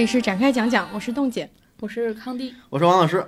里是展开讲讲，我是冻姐。我是康帝，我是王老师，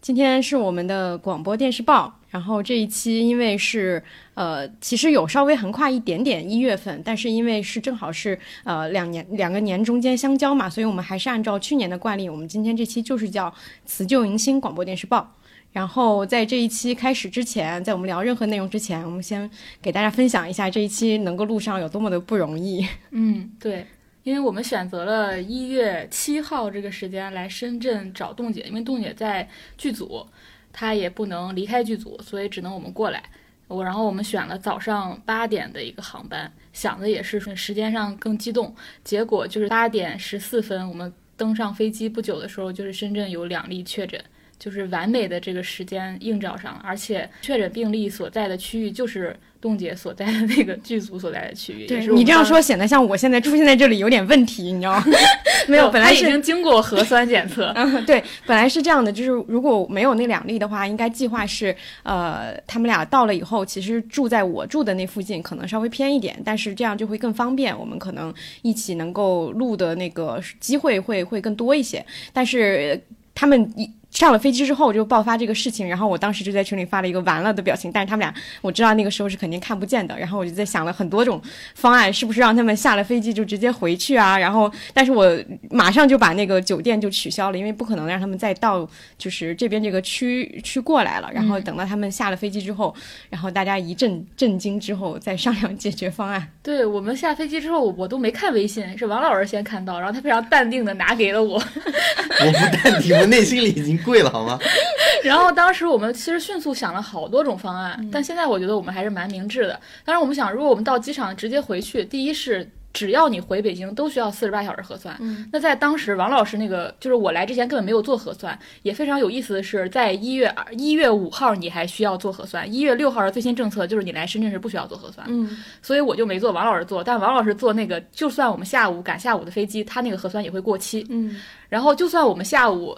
今天是我们的广播电视报，然后这一期因为是呃，其实有稍微横跨一点点一月份，但是因为是正好是呃两年两个年中间相交嘛，所以我们还是按照去年的惯例，我们今天这期就是叫辞旧迎新广播电视报。然后在这一期开始之前，在我们聊任何内容之前，我们先给大家分享一下这一期能够录上有多么的不容易。嗯，对，因为我们选择了一月七号这个时间来深圳找冻姐，因为冻姐在剧组，她也不能离开剧组，所以只能我们过来。我然后我们选了早上八点的一个航班，想的也是时间上更激动，结果就是八点十四分，我们登上飞机不久的时候，就是深圳有两例确诊。就是完美的这个时间映照上了，而且确诊病例所在的区域就是冻姐所在的那个剧组所在的区域。也是我们当你这样说，显得像我现在出现在这里有点问题，你知道吗？没有，本来是经经过核酸检测。嗯，对，本来是这样的，就是如果没有那两例的话，应该计划是，呃，他们俩到了以后，其实住在我住的那附近，可能稍微偏一点，但是这样就会更方便，我们可能一起能够录的那个机会会会更多一些。但是呃他们一上了飞机之后就爆发这个事情，然后我当时就在群里发了一个完了的表情，但是他们俩我知道那个时候是肯定看不见的，然后我就在想了很多种方案，是不是让他们下了飞机就直接回去啊？然后，但是我马上就把那个酒店就取消了，因为不可能让他们再到就是这边这个区区过来了。然后等到他们下了飞机之后，然后大家一阵震惊之后再商量解决方案。对我们下飞机之后，我都没看微信，是王老师先看到，然后他非常淡定的拿给了我。我不淡定，我内心里已经跪了，好吗？然后当时我们其实迅速想了好多种方案，但现在我觉得我们还是蛮明智的。当然，我们想，如果我们到机场直接回去，第一是。只要你回北京，都需要四十八小时核酸。嗯，那在当时，王老师那个就是我来之前根本没有做核酸，也非常有意思的是，在一月二一月五号你还需要做核酸，一月六号的最新政策就是你来深圳是不需要做核酸。嗯，所以我就没做，王老师做，但王老师做那个，就算我们下午赶下午的飞机，他那个核酸也会过期。嗯，然后就算我们下午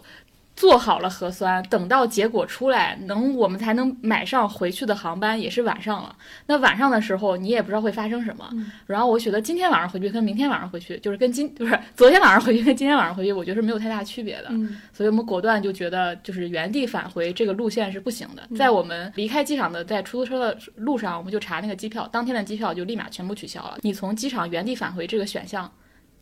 做好了核酸，等到结果出来，能我们才能买上回去的航班，也是晚上了。那晚上的时候，你也不知道会发生什么。然后我觉得今天晚上回去跟明天晚上回去，就是跟今不是昨天晚上回去跟今天晚上回去，我觉得是没有太大区别的。嗯所以我们果断就觉得，就是原地返回这个路线是不行的。在我们离开机场的，在出租车的路上，我们就查那个机票，当天的机票就立马全部取消了。你从机场原地返回这个选项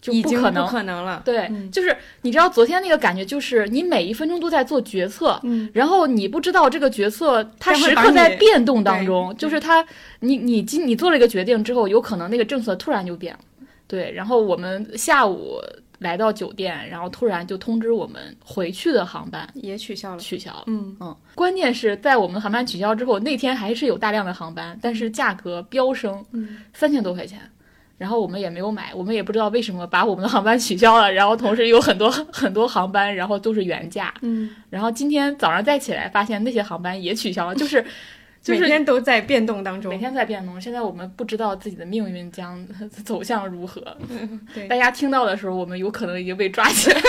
就已经不可能不。可能了。对，嗯就是你知道昨天那个感觉，就是你每一分钟都在做决策，嗯，然后你不知道这个决策它时刻在变动当中，就是它，你你今你做了一个决定之后，有可能那个政策突然就变了，对，然后我们下午来到酒店，然后突然就通知我们回去的航班也取消了。取消了。嗯，嗯，关键是在我们航班取消之后，那天还是有大量的航班，但是价格飙升，嗯，三千多块钱。然后我们也没有买，我们也不知道为什么把我们的航班取消了，然后同时有很多 很多航班，然后都是原价。嗯，然后今天早上再起来，发现那些航班也取消了，就是 就是每天都在变动当中。每天在变动。现在我们不知道自己的命运将走向如何。对大家听到的时候，我们有可能已经被抓起来，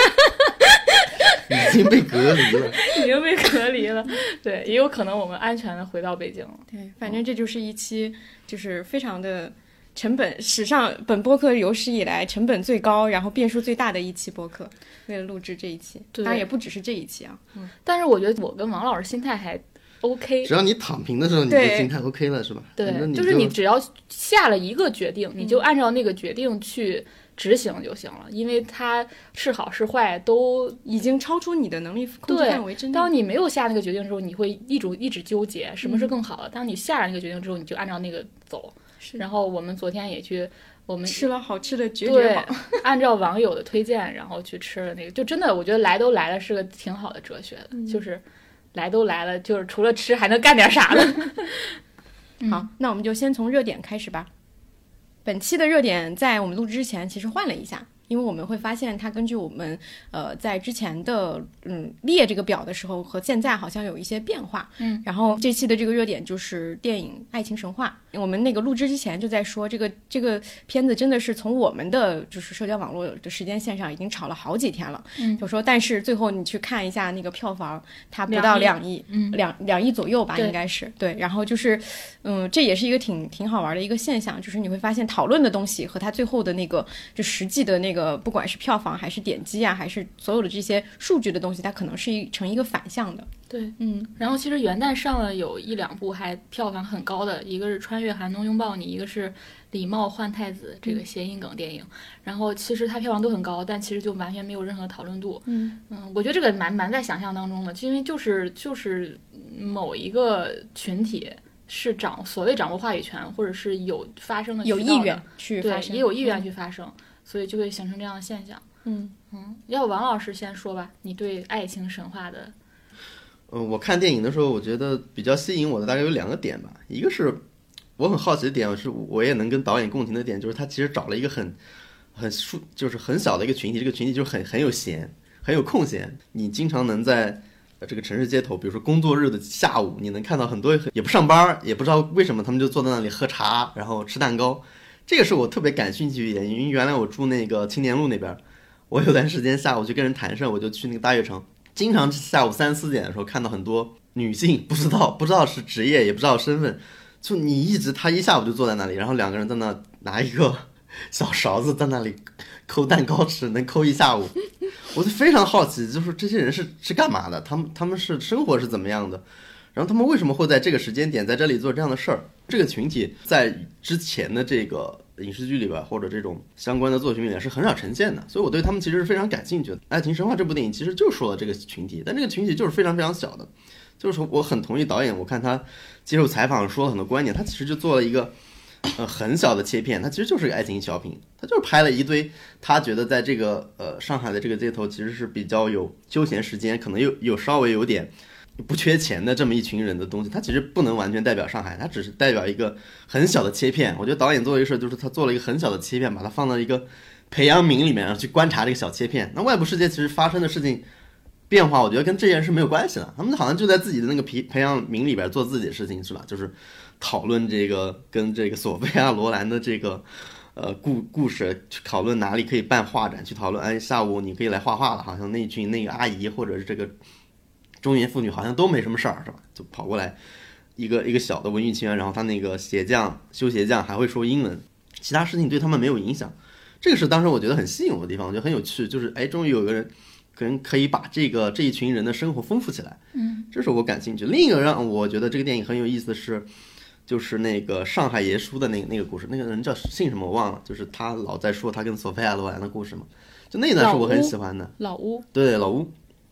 已经被隔离了。已经被隔离了。对，也有可能我们安全的回到北京了。对，反正这就是一期就是非常的成本史上本播客有史以来成本最高，然后变数最大的一期播客。为了录制这一期，当然也不只是这一期啊。嗯但是我觉得我跟王老师心态还 OK，只要你躺平的时候，你心态 OK 了，是吧？对，你就是你只要下了一个决定，你就按照那个决定去执行就行了，因为它是好是坏都。已经超出你的能力控制对范围之内。当你没有下那个决定之后，你会一直一直纠结什么是更好的。当你下了那个决定之后，你就按照那个走。是然后我们昨天也去我们吃了好吃的绝绝对好。按照网友的推荐，然后去吃了那个，就真的我觉得来都来了是个挺好的哲学的，嗯就是来都来了，就是除了吃还能干点啥呢？嗯好，那我们就先从热点开始吧。本期的热点在我们录制之前其实换了一下，因为我们会发现它根据我们呃在之前的嗯列这个表的时候和现在好像有一些变化。嗯，然后这期的这个热点就是电影《爱情神话》。我们那个录制之前就在说，这个这个片子真的是从我们的就是社交网络的时间线上已经炒了好几天了。嗯就说但是最后你去看一下那个票房，它不到两亿，嗯两两亿左右吧，应该是对。然后就是，嗯，这也是一个挺挺好玩的一个现象，就是你会发现讨论的东西和它最后的那个就实际的那个，不管是票房还是点击啊，还是所有的这些数据的东西，它可能是一成一个反向的。对，嗯，然后其实元旦上了有一两部还票房很高的，一个是《穿越寒冬拥抱你》，一个是《礼貌换太子》这个谐音梗电影。然后其实它票房都很高，但其实就完全没有任何讨论度。嗯我觉得这个蛮蛮在想象当中的，因为就是就是某一个群体是掌所谓掌握话语权，或者是有发生的的有意愿去发对，生，也有意愿去发声，所以就会形成这样的现象。嗯。嗯，要不王老师先说吧，你对爱情神话的，嗯，我看电影的时候，我觉得比较吸引我的大概有两个点吧。一个是我很好奇的点，是我也能跟导演共情的点，就是他其实找了一个很很数，就是很小的一个群体，这个群体就很很有闲，很有空闲。你经常能在这个城市街头，比如说工作日的下午，你能看到很多也不上班，也不知道为什么他们就坐在那里喝茶，然后吃蛋糕。这个是我特别感兴趣一点，因为原来我住那个青年路那边，我有段时间下午去跟人谈事儿，我就去那个大悦城。经常下午三四点的时候看到很多女性，不知道不知道是职业，也不知道身份，就你一直他一下午就坐在那里，然后两个人在那拿一个小勺子在那里抠蛋糕吃，能抠一下午。我就非常好奇，就是这些人是是干嘛的？他们他们是生活是怎么样的？然后他们为什么会在这个时间点在这里做这样的事儿？这个群体在之前的这个影视剧里边或者这种相关的作品里面是很少呈现的，所以我对他们其实是非常感兴趣的。《爱情神话》这部电影其实就说了这个群体，但这个群体就是非常非常小的。就是说，我很同意导演，我看他接受采访说了很多观点，他其实就做了一个呃很小的切片，他其实就是个爱情小品，他就是拍了一堆他觉得在这个呃上海的这个街头其实是比较有休闲时间，可能又有稍微有点。不缺钱的这么一群人的东西，它其实不能完全代表上海，它只是代表一个很小的切片。我觉得导演做的一个事儿就是他做了一个很小的切片，把它放到一个培养皿里面，然后去观察这个小切片。那外部世界其实发生的事情变化，我觉得跟这件事没有关系了。他们好像就在自己的那个培培养皿里边做自己的事情，是吧？就是讨论这个跟这个索菲亚罗兰的这个呃故故事，去讨论哪里可以办画展，去讨论哎下午你可以来画画了，好像那群那个阿姨或者是这个。中年妇女好像都没什么事儿，是吧？就跑过来一个一个小的文艺青年，然后他那个鞋匠修鞋匠还会说英文，其他事情对他们没有影响。这个是当时我觉得很吸引我的地方，我觉得很有趣，就是哎，终于有个人可能可以把这个这一群人的生活丰富起来，嗯，这是我感兴趣。另一个让我觉得这个电影很有意思的是，就是那个上海爷叔的那个那个故事，那个人叫姓什么我忘了，就是他老在说他跟索菲亚罗兰的故事嘛，就那一段是我很喜欢的。老屋，对，老屋，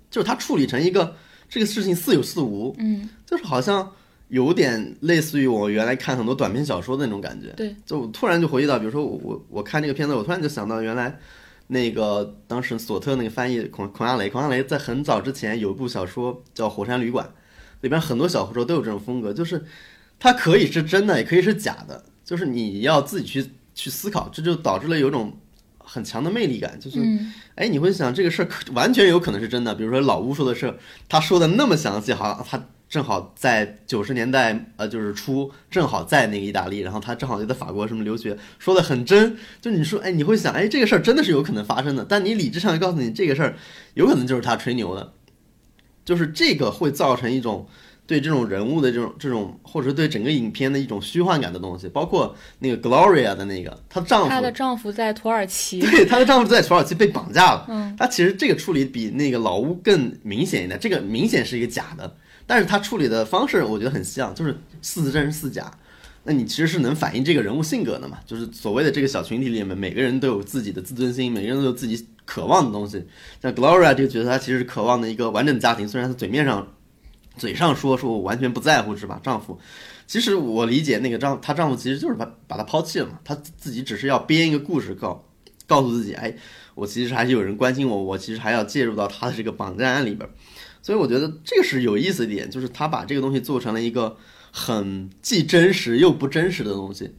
就是他处理成一个。这个事情似有似无，嗯，就是好像有点类似于我原来看很多短篇小说的那种感觉。对，就突然就回忆到，比如说我我我看这个片子，我突然就想到原来那个当时索特那个翻译孔孔亚雷，孔亚雷在很早之前有一部小说叫《火山旅馆》，里边很多小说都有这种风格，就是它可以是真的，也可以是假的，就是你要自己去去思考，这就导致了有种。很强的魅力感，就是，哎，你会想这个事儿可完全有可能是真的。比如说老吴说的事儿，他说的那么详细，好像他正好在九十年代，呃，就是初正好在那个意大利，然后他正好就在法国什么留学，说的很真。就你说，哎，你会想，哎，这个事儿真的是有可能发生的，但你理智上就告诉你，这个事儿有可能就是他吹牛的，就是这个会造成一种。对这种人物的这种这种，或者是对整个影片的一种虚幻感的东西，包括那个 Gloria 的那个，她丈夫，她的丈夫在土耳其，对，她的丈夫在土耳其被绑架了。嗯，她其实这个处理比那个老屋更明显一点，这个明显是一个假的，但是她处理的方式我觉得很像，就是似真似假。那你其实是能反映这个人物性格的嘛？就是所谓的这个小群体里面，每个人都有自己的自尊心，每个人都有自己渴望的东西。像 Gloria 这个角色，她其实是渴望的一个完整家庭，虽然她嘴面上。嘴上说说我完全不在乎是吧？丈夫，其实我理解那个丈她丈夫其实就是把把她抛弃了嘛，她自己只是要编一个故事告告诉自己，哎，我其实还是有人关心我，我其实还要介入到他的这个绑架案里边。所以我觉得这个是有意思一点，就是她把这个东西做成了一个很既真实又不真实的东西。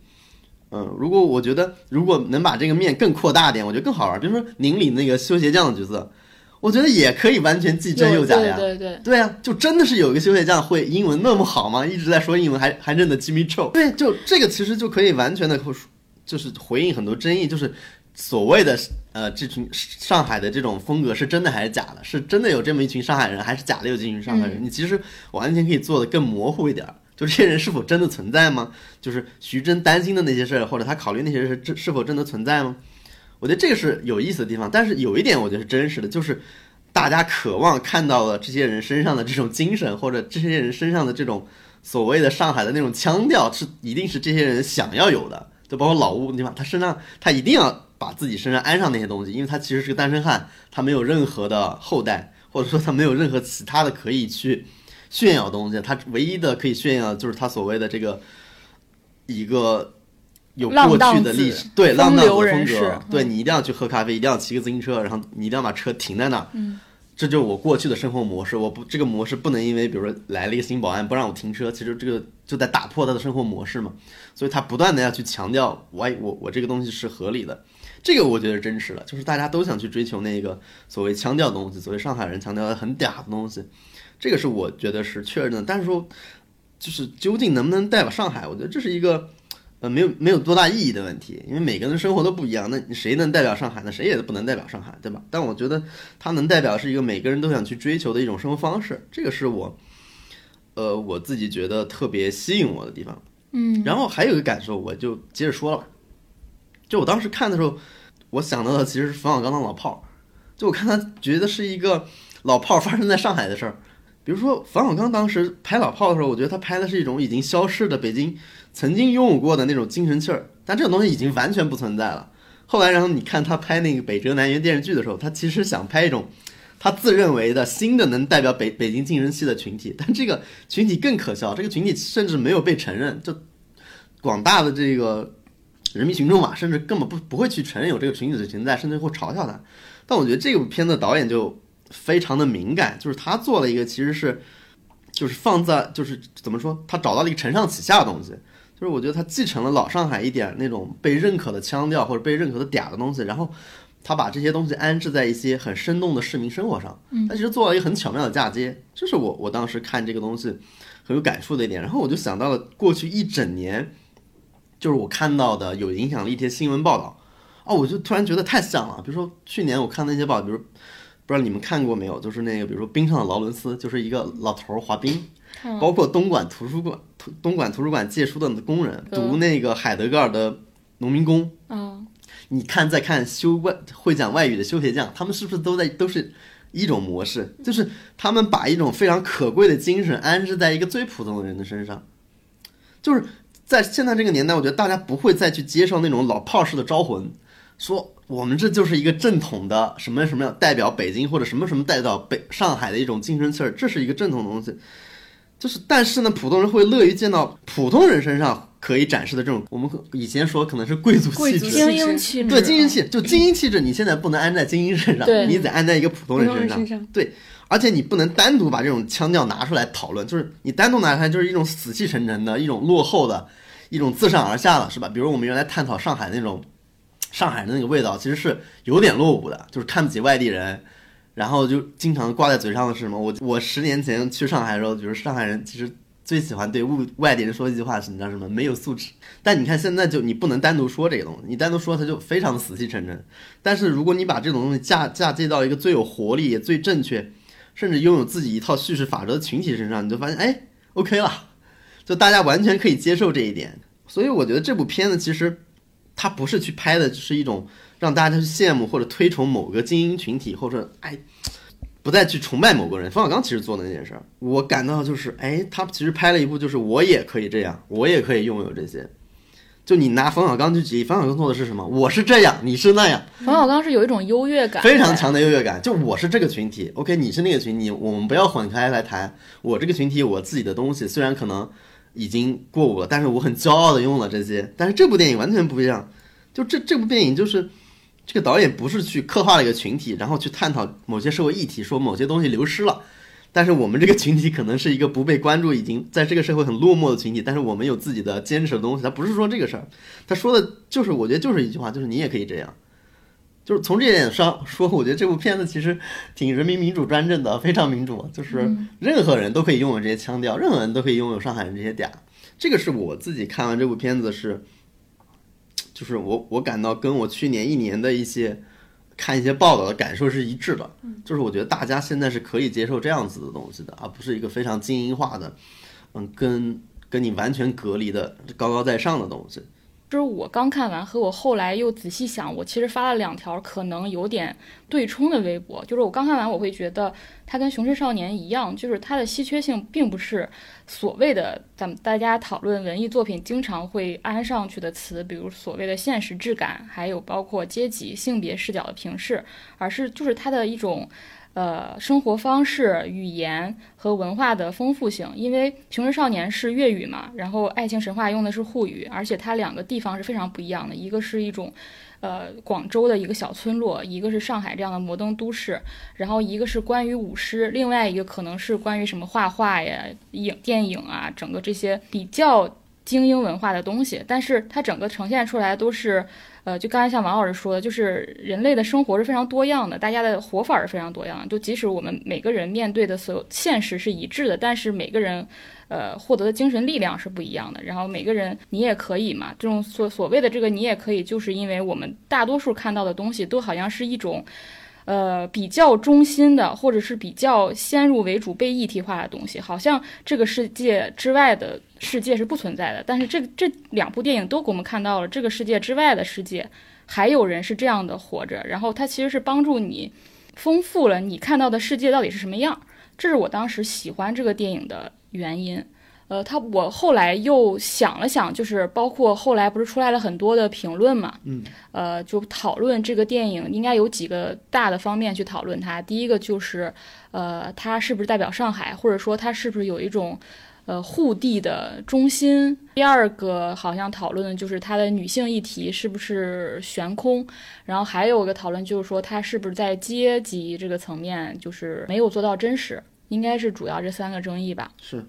嗯，如果我觉得如果能把这个面更扩大点，我觉得更好玩。比如说宁里那个修鞋匠的角色，我觉得也可以完全既真又假呀。对对对，对啊，就真的是有一个修鞋匠会英文那么好吗？一直在说英文，还还认得 Jimmy Choo。对，就这个其实就可以完全的就是回应很多争议，就是所谓的呃这群上海的这种风格是真的还是假的？是真的有这么一群上海人，还是假的有这群上海人？你其实完全可以做的更模糊一点儿。就这些人是否真的存在吗？就是徐峥担心的那些事儿，或者他考虑那些事是是否真的存在吗？我觉得这个是有意思的地方。但是有一点我觉得是真实的，就是大家渴望看到了这些人身上的这种精神，或者这些人身上的这种所谓的上海的那种腔调，是一定是这些人想要有的。就包括老吴地方，他身上他一定要把自己身上安上那些东西，因为他其实是个单身汉，他没有任何的后代，或者说他没有任何其他的可以去。炫耀的东西，他唯一的可以炫耀就是他所谓的这个一个有过去的历史，对浪荡的风格，对你一定要去喝咖啡，一定要骑个自行车，然后你一定要把车停在那儿，嗯，这就是我过去的生活模式。我不这个模式不能因为比如说来了一个新保安不让我停车，其实这个就在打破他的生活模式嘛。所以他不断的要去强调，我我我这个东西是合理的，这个我觉得是真实的，就是大家都想去追求那个所谓腔调的东西，所谓上海人强调的很嗲的东西。这个是我觉得是确认的，但是说，就是究竟能不能代表上海？我觉得这是一个，呃，没有没有多大意义的问题，因为每个人生活都不一样，那谁能代表上海呢？谁也不能代表上海，对吧？但我觉得它能代表是一个每个人都想去追求的一种生活方式，这个是我，呃，我自己觉得特别吸引我的地方。嗯，然后还有一个感受，我就接着说了吧。就我当时看的时候，我想到的其实是冯小刚的老炮儿，就我看他觉得是一个老炮儿发生在上海的事儿。比如说冯小刚当时拍老炮的时候，我觉得他拍的是一种已经消逝的北京曾经拥有过的那种精神气儿，但这种东西已经完全不存在了。后来，然后你看他拍那个北辙南辕电视剧的时候，他其实想拍一种他自认为的新的能代表北北京精神气的群体，但这个群体更可笑，这个群体甚至没有被承认，就广大的这个人民群众嘛，甚至根本不不会去承认有这个群体的存在，甚至会嘲笑他。但我觉得这部片子导演就。非常的敏感，就是他做了一个其实是，就是放在就是怎么说，他找到了一个承上启下的东西，就是我觉得他继承了老上海一点那种被认可的腔调或者被认可的嗲的东西，然后他把这些东西安置在一些很生动的市民生活上，他其实做了一个很巧妙的嫁接，这是我我当时看这个东西很有感触的一点，然后我就想到了过去一整年，就是我看到的有影响力一些新闻报道，哦，我就突然觉得太像了，比如说去年我看那些报，比如。不知道你们看过没有？就是那个，比如说冰上的劳伦斯，就是一个老头儿滑冰，包括东莞图书馆、图东莞图书馆借书的工人，读那个海德格尔的农民工。你看，再看修外会讲外语的修鞋匠，他们是不是都在都是一种模式？就是他们把一种非常可贵的精神安置在一个最普通的人的身上，就是在现在这个年代，我觉得大家不会再去接受那种老炮式的招魂，说。我们这就是一个正统的什么什么代表北京或者什么什么代表北上海的一种精神气儿，这是一个正统的东西。就是，但是呢，普通人会乐于见到普通人身上可以展示的这种，我们以前说可能是贵族气质、精英气质，对精英气，就精英气质，你现在不能安在精英身上，你得安在一个普通人身上。对，而且你不能单独把这种腔调拿出来讨论，就是你单独拿出来就是一种死气沉沉的一种落后的一种自上而下的，是吧？比如我们原来探讨上海那种。上海的那个味道其实是有点落伍的，就是看不起外地人，然后就经常挂在嘴上的是什么？我我十年前去上海的时候，比如上海人其实最喜欢对外外地人说一句话是，你知道什么？没有素质。但你看现在就你不能单独说这个东西，你单独说它就非常的死气沉沉。但是如果你把这种东西嫁嫁接到一个最有活力、也最正确，甚至拥有自己一套叙事法则的群体身上，你就发现哎，OK 了，就大家完全可以接受这一点。所以我觉得这部片子其实。他不是去拍的，就是一种让大家去羡慕或者推崇某个精英群体，或者哎，不再去崇拜某个人。冯小刚其实做的那件事儿，我感到就是哎，他其实拍了一部，就是我也可以这样，我也可以拥有这些。就你拿冯小刚去举例，冯小刚做的是什么？我是这样，你是那样，冯小刚是有一种优越感，非常强的优越感。就我是这个群体，OK，你是那个群体，我们不要混开来谈。我这个群体我自己的东西，虽然可能已经过午了，但是我很骄傲的用了这些。但是这部电影完全不一样，就这这部电影就是这个导演不是去刻画了一个群体，然后去探讨某些社会议题，说某些东西流失了。但是我们这个群体可能是一个不被关注、已经在这个社会很落寞的群体，但是我们有自己的坚持的东西。他不是说这个事儿，他说的就是，我觉得就是一句话，就是你也可以这样。就是从这点上说，我觉得这部片子其实挺人民民主专政的，非常民主，就是任何人都可以拥有这些腔调，任何人都可以拥有上海人这些嗲。这个是我自己看完这部片子是，就是我我感到跟我去年一年的一些。看一些报道的感受是一致的，就是我觉得大家现在是可以接受这样子的东西的，而不是一个非常精英化的，嗯，跟跟你完全隔离的高高在上的东西。就是我刚看完和我后来又仔细想，我其实发了两条可能有点对冲的微博。就是我刚看完，我会觉得它跟《雄狮少年》一样，就是它的稀缺性并不是所谓的咱们大家讨论文艺作品经常会安上去的词，比如所谓的现实质感，还有包括阶级、性别视角的平视，而是就是它的一种。呃，生活方式、语言和文化的丰富性，因为《雄狮少年》是粤语嘛，然后《爱情神话》用的是沪语，而且它两个地方是非常不一样的，一个是一种，呃，广州的一个小村落，一个是上海这样的摩登都市，然后一个是关于舞狮，另外一个可能是关于什么画画呀、影电影啊，整个这些比较精英文化的东西，但是它整个呈现出来都是。呃，就刚才像王老师说的，就是人类的生活是非常多样的，大家的活法是非常多样。就即使我们每个人面对的所有现实是一致的，但是每个人，呃，获得的精神力量是不一样的。然后每个人，你也可以嘛，这种所所谓的这个你也可以，就是因为我们大多数看到的东西都好像是一种。呃，比较中心的，或者是比较先入为主、被议题化的东西，好像这个世界之外的世界是不存在的。但是这这两部电影都给我们看到了这个世界之外的世界，还有人是这样的活着。然后它其实是帮助你丰富了你看到的世界到底是什么样。这是我当时喜欢这个电影的原因。呃，他我后来又想了想，就是包括后来不是出来了很多的评论嘛，嗯，呃，就讨论这个电影应该有几个大的方面去讨论它。第一个就是，呃，它是不是代表上海，或者说它是不是有一种，呃，沪地的中心？第二个好像讨论的就是它的女性议题是不是悬空？然后还有一个讨论就是说它是不是在阶级这个层面就是没有做到真实？应该是主要这三个争议吧？是。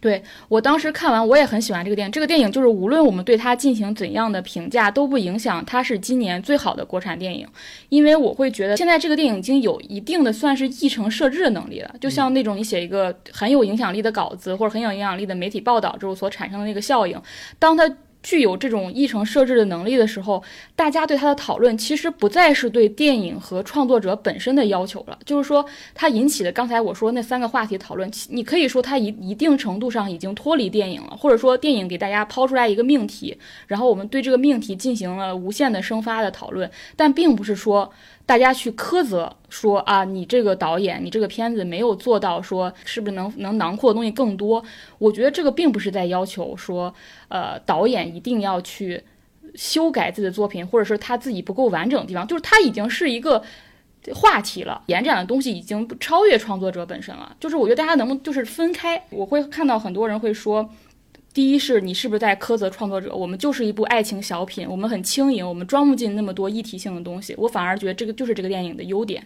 对我当时看完，我也很喜欢这个电影。这个电影就是无论我们对它进行怎样的评价，都不影响它是今年最好的国产电影。因为我会觉得现在这个电影已经有一定的算是议程设置的能力了，就像那种你写一个很有影响力的稿子或者很有影响力的媒体报道之后所产生的那个效应，当它。具有这种议程设置的能力的时候，大家对他的讨论其实不再是对电影和创作者本身的要求了。就是说，他引起的刚才我说那三个话题讨论，你可以说他一一定程度上已经脱离电影了，或者说电影给大家抛出来一个命题，然后我们对这个命题进行了无限的生发的讨论，但并不是说。大家去苛责说啊，你这个导演，你这个片子没有做到说是不是能能囊括的东西更多？我觉得这个并不是在要求说，呃，导演一定要去修改自己的作品，或者是他自己不够完整的地方，就是他已经是一个话题了，延展的东西已经超越创作者本身了。就是我觉得大家能不能就是分开？我会看到很多人会说。第一是你是不是在苛责创作者？我们就是一部爱情小品，我们很轻盈，我们装不进那么多议题性的东西。我反而觉得这个就是这个电影的优点。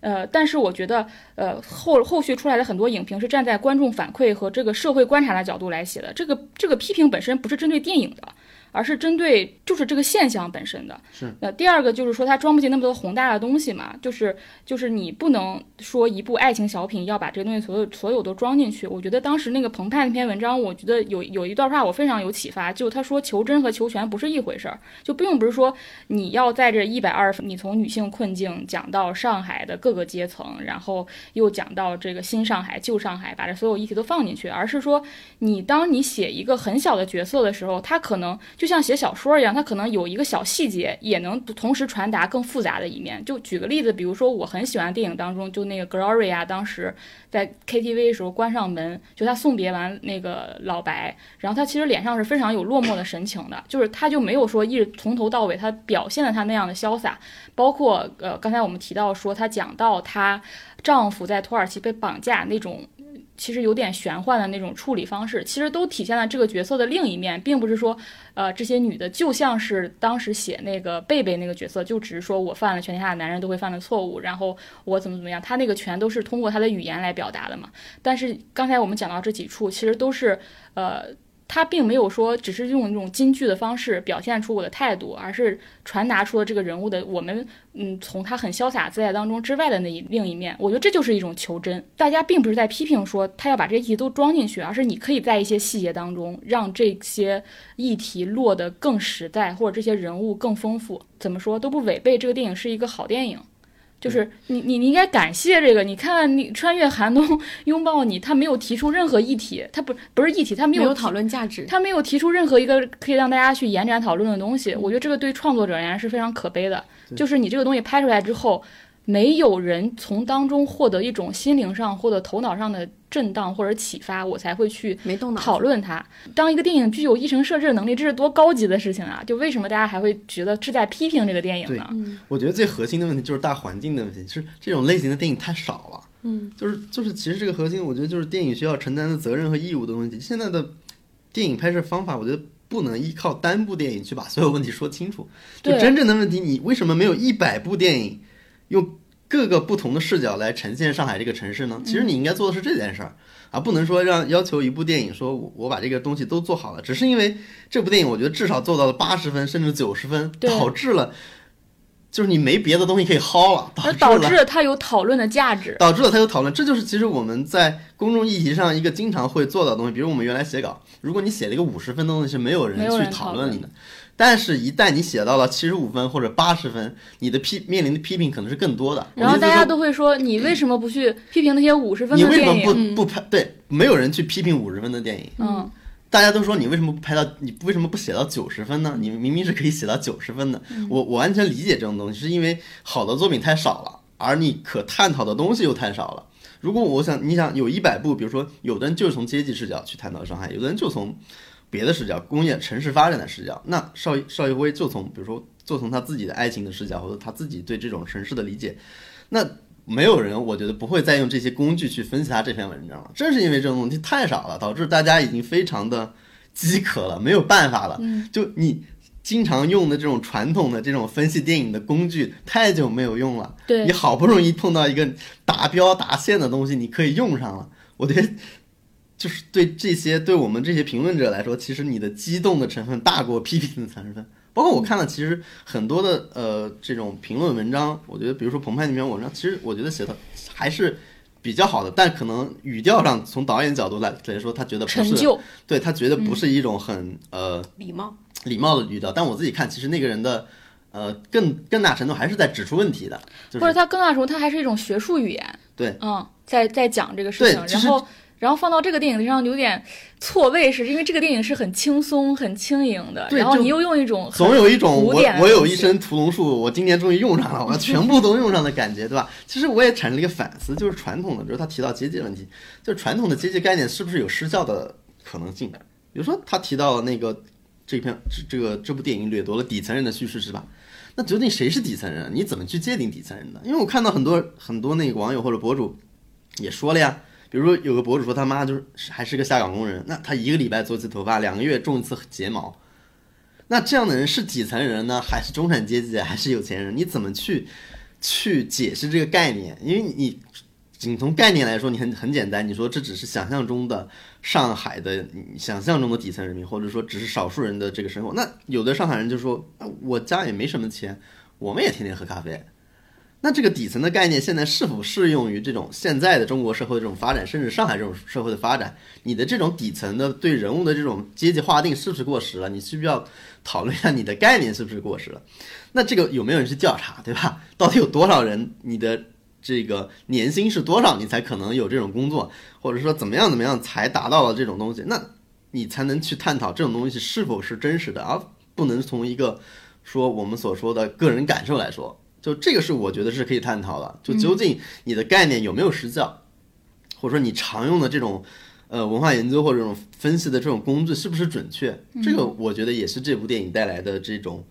呃，但是我觉得，呃，后后续出来的很多影评是站在观众反馈和这个社会观察的角度来写的。这个这个批评本身不是针对电影的。而是针对就是这个现象本身的。是。那第二个就是说，它装不进那么多宏大的东西嘛，就是就是你不能说一部爱情小品要把这些东西所有所有都装进去。我觉得当时那个澎湃那篇文章，我觉得有有一段话我非常有启发，就他说求真和求全不是一回事儿，就并不是说你要在这一百二十，你从女性困境讲到上海的各个阶层，然后又讲到这个新上海、旧上海，把这所有议题都放进去，而是说你当你写一个很小的角色的时候，他可能。就像写小说一样，它可能有一个小细节，也能同时传达更复杂的一面。就举个例子，比如说我很喜欢电影当中，就那个 Gloria 当时在 KTV 的时候关上门，就她送别完那个老白，然后她其实脸上是非常有落寞的神情的，就是她就没有说一直从头到尾她表现了她那样的潇洒。包括呃，刚才我们提到说，她讲到她丈夫在土耳其被绑架那种。其实有点玄幻的那种处理方式，其实都体现了这个角色的另一面，并不是说，呃，这些女的就像是当时写那个贝贝那个角色，就只是说我犯了全天下的男人都会犯的错误，然后我怎么怎么样，她那个全都是通过她的语言来表达的嘛。但是刚才我们讲到这几处，其实都是，呃。他并没有说只是用那种京剧的方式表现出我的态度，而是传达出了这个人物的我们嗯从他很潇洒自在当中之外的那一另一面。我觉得这就是一种求真。大家并不是在批评说他要把这些议题都装进去，而是你可以在一些细节当中让这些议题落得更实在，或者这些人物更丰富。怎么说都不违背这个电影是一个好电影。就是你你你应该感谢这个，你看你穿越寒冬拥抱你，他没有提出任何议题，他不不是议题，他没有没有讨论价值。他没有提出任何一个可以让大家去延展讨论的东西。我觉得这个对创作者而言是非常可悲的，就是你这个东西拍出来之后，没有人从当中获得一种心灵上或者头脑上的。震荡或者启发，我才会去没动脑讨论它。当一个电影具有议程设置的能力，这是多高级的事情啊！就为什么大家还会觉得是在批评这个电影呢？我觉得最核心的问题就是大环境的问题，就是这种类型的电影太少了。嗯，就是就是，其实这个核心，我觉得就是电影需要承担的责任和义务的问题。现在的电影拍摄方法，我觉得不能依靠单部电影去把所有问题说清楚。就真正的问题，你为什么没有一百部电影用各个不同的视角来呈现上海这个城市呢？其实你应该做的是这件事儿。而不能说让要求一部电影说我我把这个东西都做好了，只是因为这部电影我觉得至少做到了八十分甚至九十分，导致了就是你没别的东西可以薅了，那导致了它有讨论的价值。导致了它有讨论，这就是其实我们在公众议题上一个经常会做到的东西。比如我们原来写稿，如果你写了一个五十分的东西，是没有人去讨论你的。但是，一旦你写到了七十五分或者八十分，你的批面临的批评可能是更多的。然后大家都会说，你为什么不去批评那些五十分的电影？你为什么？不不拍？对，没有人去批评五十分的电影。嗯，大家都说你为什么不拍到？你为什么不写到九十分呢？你明明是可以写到九十分的。我我完全理解这种东西，是因为好的作品太少了，而你可探讨的东西又太少了。如果我想，你想有一百部，比如说有的人就是从阶级视角去探讨上海，有的人就从别的视角，工业城市发展的视角。那邵邵艺辉就从比如说就从他自己的爱情的视角，或者他自己对这种城市的理解，那没有人，我觉得不会再用这些工具去分析他这篇文章了。正是因为这种东西太少了，导致大家已经非常的饥渴了，没有办法了。嗯就你经常用的这种传统的这种分析电影的工具，太久没有用了。对你好不容易碰到一个达标达线的东西，你可以用上了。我觉得。就是对这些对我们这些评论者来说，其实你的激动的成分大过批评的成分。包括我看了，其实很多的呃这种评论文章，我觉得比如说澎湃那篇文章，其实我觉得写的还是比较好的，但可能语调上从导演角度来来说，他觉得不是，对他觉得不是一种很、呃礼貌。礼貌的语调。但我自己看，其实那个人的呃更更大程度还是在指出问题的，就是或者他更大程度他还是一种学术语言。对，嗯，在在讲这个事情，然后然后放到这个电影上有点错位，是因为这个电影是很轻松、很轻盈的，对然后你又用一种总有一种我我有一身屠龙术，我今年终于用上了，我要全部都用上的感觉，对吧？其实我也产生了一个反思，就是传统的，比如他提到阶级问题，就是传统的阶级概念是不是有失效的可能性？比如说他提到了那个这篇这这个这部电影掠夺了底层人的叙事，是吧？那究竟谁是底层人？你怎么去界定底层人的？因为我看到很多很多那个网友或者博主也说了呀，比如说有个博主说他妈就是还是个下岗工人，那他一个礼拜做一次头发，两个月种一次睫毛，那这样的人是底层人呢，还是中产阶级，还是有钱人？你怎么去去解释这个概念？因为你仅从概念来说，你很很简单，你说这只是想象中的上海的想象中的底层人民，或者说只是少数人的这个生活。那有的上海人就说，啊我家也没什么钱，我们也天天喝咖啡。那这个底层的概念现在是否适用于这种现在的中国社会这种发展，甚至上海这种社会的发展？你的这种底层的对人物的这种阶级划定是不是过时了？你需不需要讨论一下你的概念是不是过时了？那这个有没有人去调查，对吧？到底有多少人你的这个年薪是多少，你才可能有这种工作，或者说怎么样怎么样才达到了这种东西？那你才能去探讨这种东西是否是真实的，而不能从一个说我们所说的个人感受来说。就这个是我觉得是可以探讨的。就究竟你的概念有没有实效，或者说你常用的这种呃文化研究或者这种分析的这种工具是不是准确？这个我觉得也是这部电影带来的这种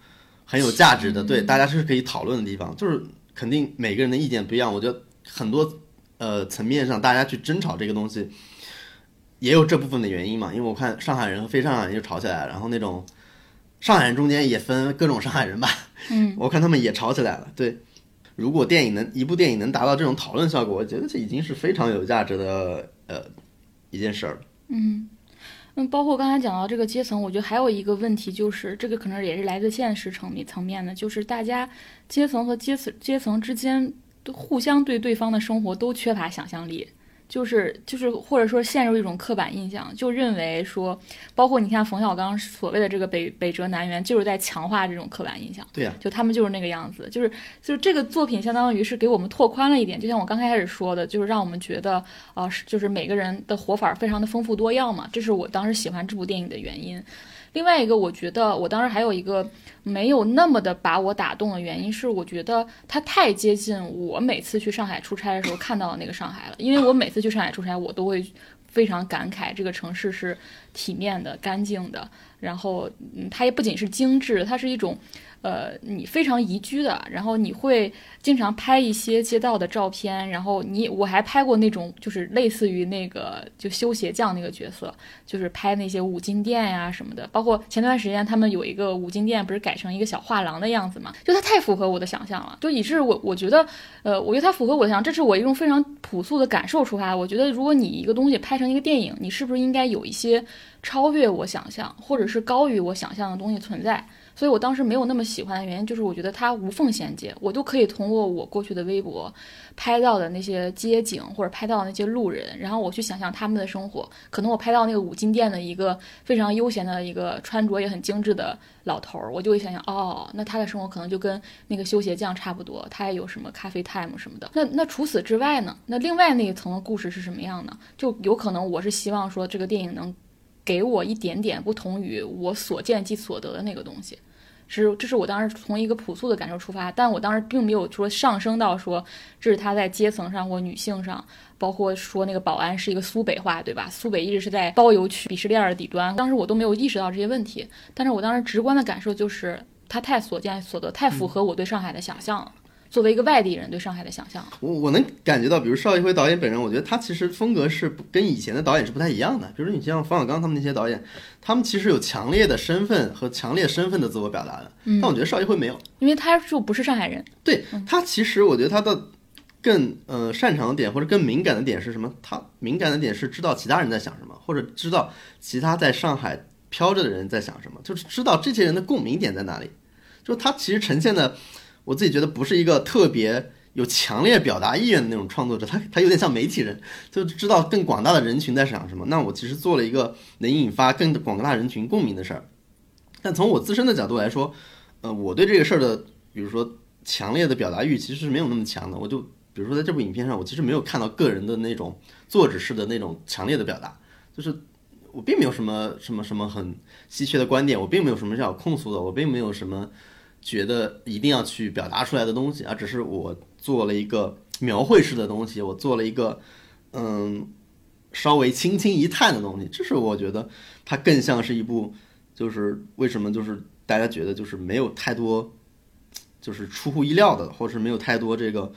很有价值的，对大家是可以讨论的地方。就是肯定每个人的意见不一样，我觉得很多呃层面上大家去争吵这个东西，也有这部分的原因嘛。因为我看上海人和非上海人就吵起来了，然后那种上海人中间也分各种上海人吧，嗯，我看他们也吵起来了。对，如果电影能一部电影能达到这种讨论效果，我觉得这已经是非常有价值的呃一件事儿了。嗯，嗯，包括刚才讲到这个阶层，我觉得还有一个问题就是，这个可能也是来自现实层面层面的，就是大家阶层和阶层阶层之间都互相对对方的生活都缺乏想象力。就是就是，或者说陷入一种刻板印象，就认为说，包括你看冯小刚所谓的这个北北辙南辕，就是在强化这种刻板印象。对呀、就他们就是那个样子，就是就是这个作品相当于是给我们拓宽了一点，就像我刚开始说的，就是让我们觉得啊、呃是就是每个人的活法非常的丰富多样嘛，这是我当时喜欢这部电影的原因。另外一个，我觉得我当时还有一个没有那么的把我打动的原因是，我觉得它太接近我每次去上海出差的时候看到的那个上海了，因为我每次去上海出差，我都会非常感慨这个城市是体面的、干净的，然后嗯，它也不仅是精致，它是一种。呃，你非常宜居的，然后你会经常拍一些街道的照片，然后你我还拍过那种就是类似于那个就修鞋匠那个角色，就是拍那些五金店呀、什么的，包括前段时间他们有一个五金店不是改成一个小画廊的样子嘛，就它太符合我的想象了，就以致我我觉得，呃，我觉得它符合我的想，这是我一种非常朴素的感受出发。我觉得如果你一个东西拍成一个电影，你是不是应该有一些超越我想象，或者是高于我想象的东西存在？所以我当时没有那么喜欢的原因，就是我觉得它无缝衔接，我都可以通过我过去的微博拍到的那些街景，或者拍到那些路人，然后我去想象他们的生活。可能我拍到那个五金店的一个非常悠闲的一个穿着也很精致的老头儿，我就会想想，哦，那他的生活可能就跟那个修鞋匠差不多，他也有什么咖啡 time 什么的。那那除此之外呢？那另外那一层的故事是什么样呢？就有可能我是希望说这个电影能给我一点点不同于我所见即所得的那个东西。是，这是我当时从一个朴素的感受出发，但我当时并没有说上升到说这是他在阶层上或女性上，包括说那个保安是一个苏北话，对吧？苏北一直是在包邮区鄙视链的底端，当时我都没有意识到这些问题，但是我当时直观的感受就是他太所见所得，太符合我对上海的想象了。作为一个外地人对上海的想象，我我能感觉到，比如邵艺辉导演本人，我觉得他其实风格是跟以前的导演是不太一样的。比如说你像冯小刚他们那些导演，他们其实有强烈的身份和强烈身份的自我表达的，但我觉得邵艺辉没有。因为他就不是上海人，对他其实我觉得他的更呃擅长的点或者更敏感的点是什么？他敏感的点是知道其他人在想什么，或者知道其他在上海飘着的人在想什么，就是知道这些人的共鸣点在哪里。就是他其实呈现的，我自己觉得不是一个特别有强烈表达意愿的那种创作者，他他有点像媒体人，就知道更广大的人群在想什么。那我其实做了一个能引发更广大人群共鸣的事儿。但从我自身的角度来说，呃，我对这个事儿的，比如说强烈的表达欲其实是没有那么强的。我就比如说在这部影片上，我其实没有看到个人的那种作者式的那种强烈的表达，就是我并没有什么什么什么很稀缺的观点，我并没有什么要控诉的，我并没有什么觉得一定要去表达出来的东西，而只是我做了一个描绘式的东西，我做了一个嗯稍微轻轻一探的东西，这是我觉得它更像是一部，就是为什么就是大家觉得就是没有太多，就是出乎意料的，或者是没有太多这个。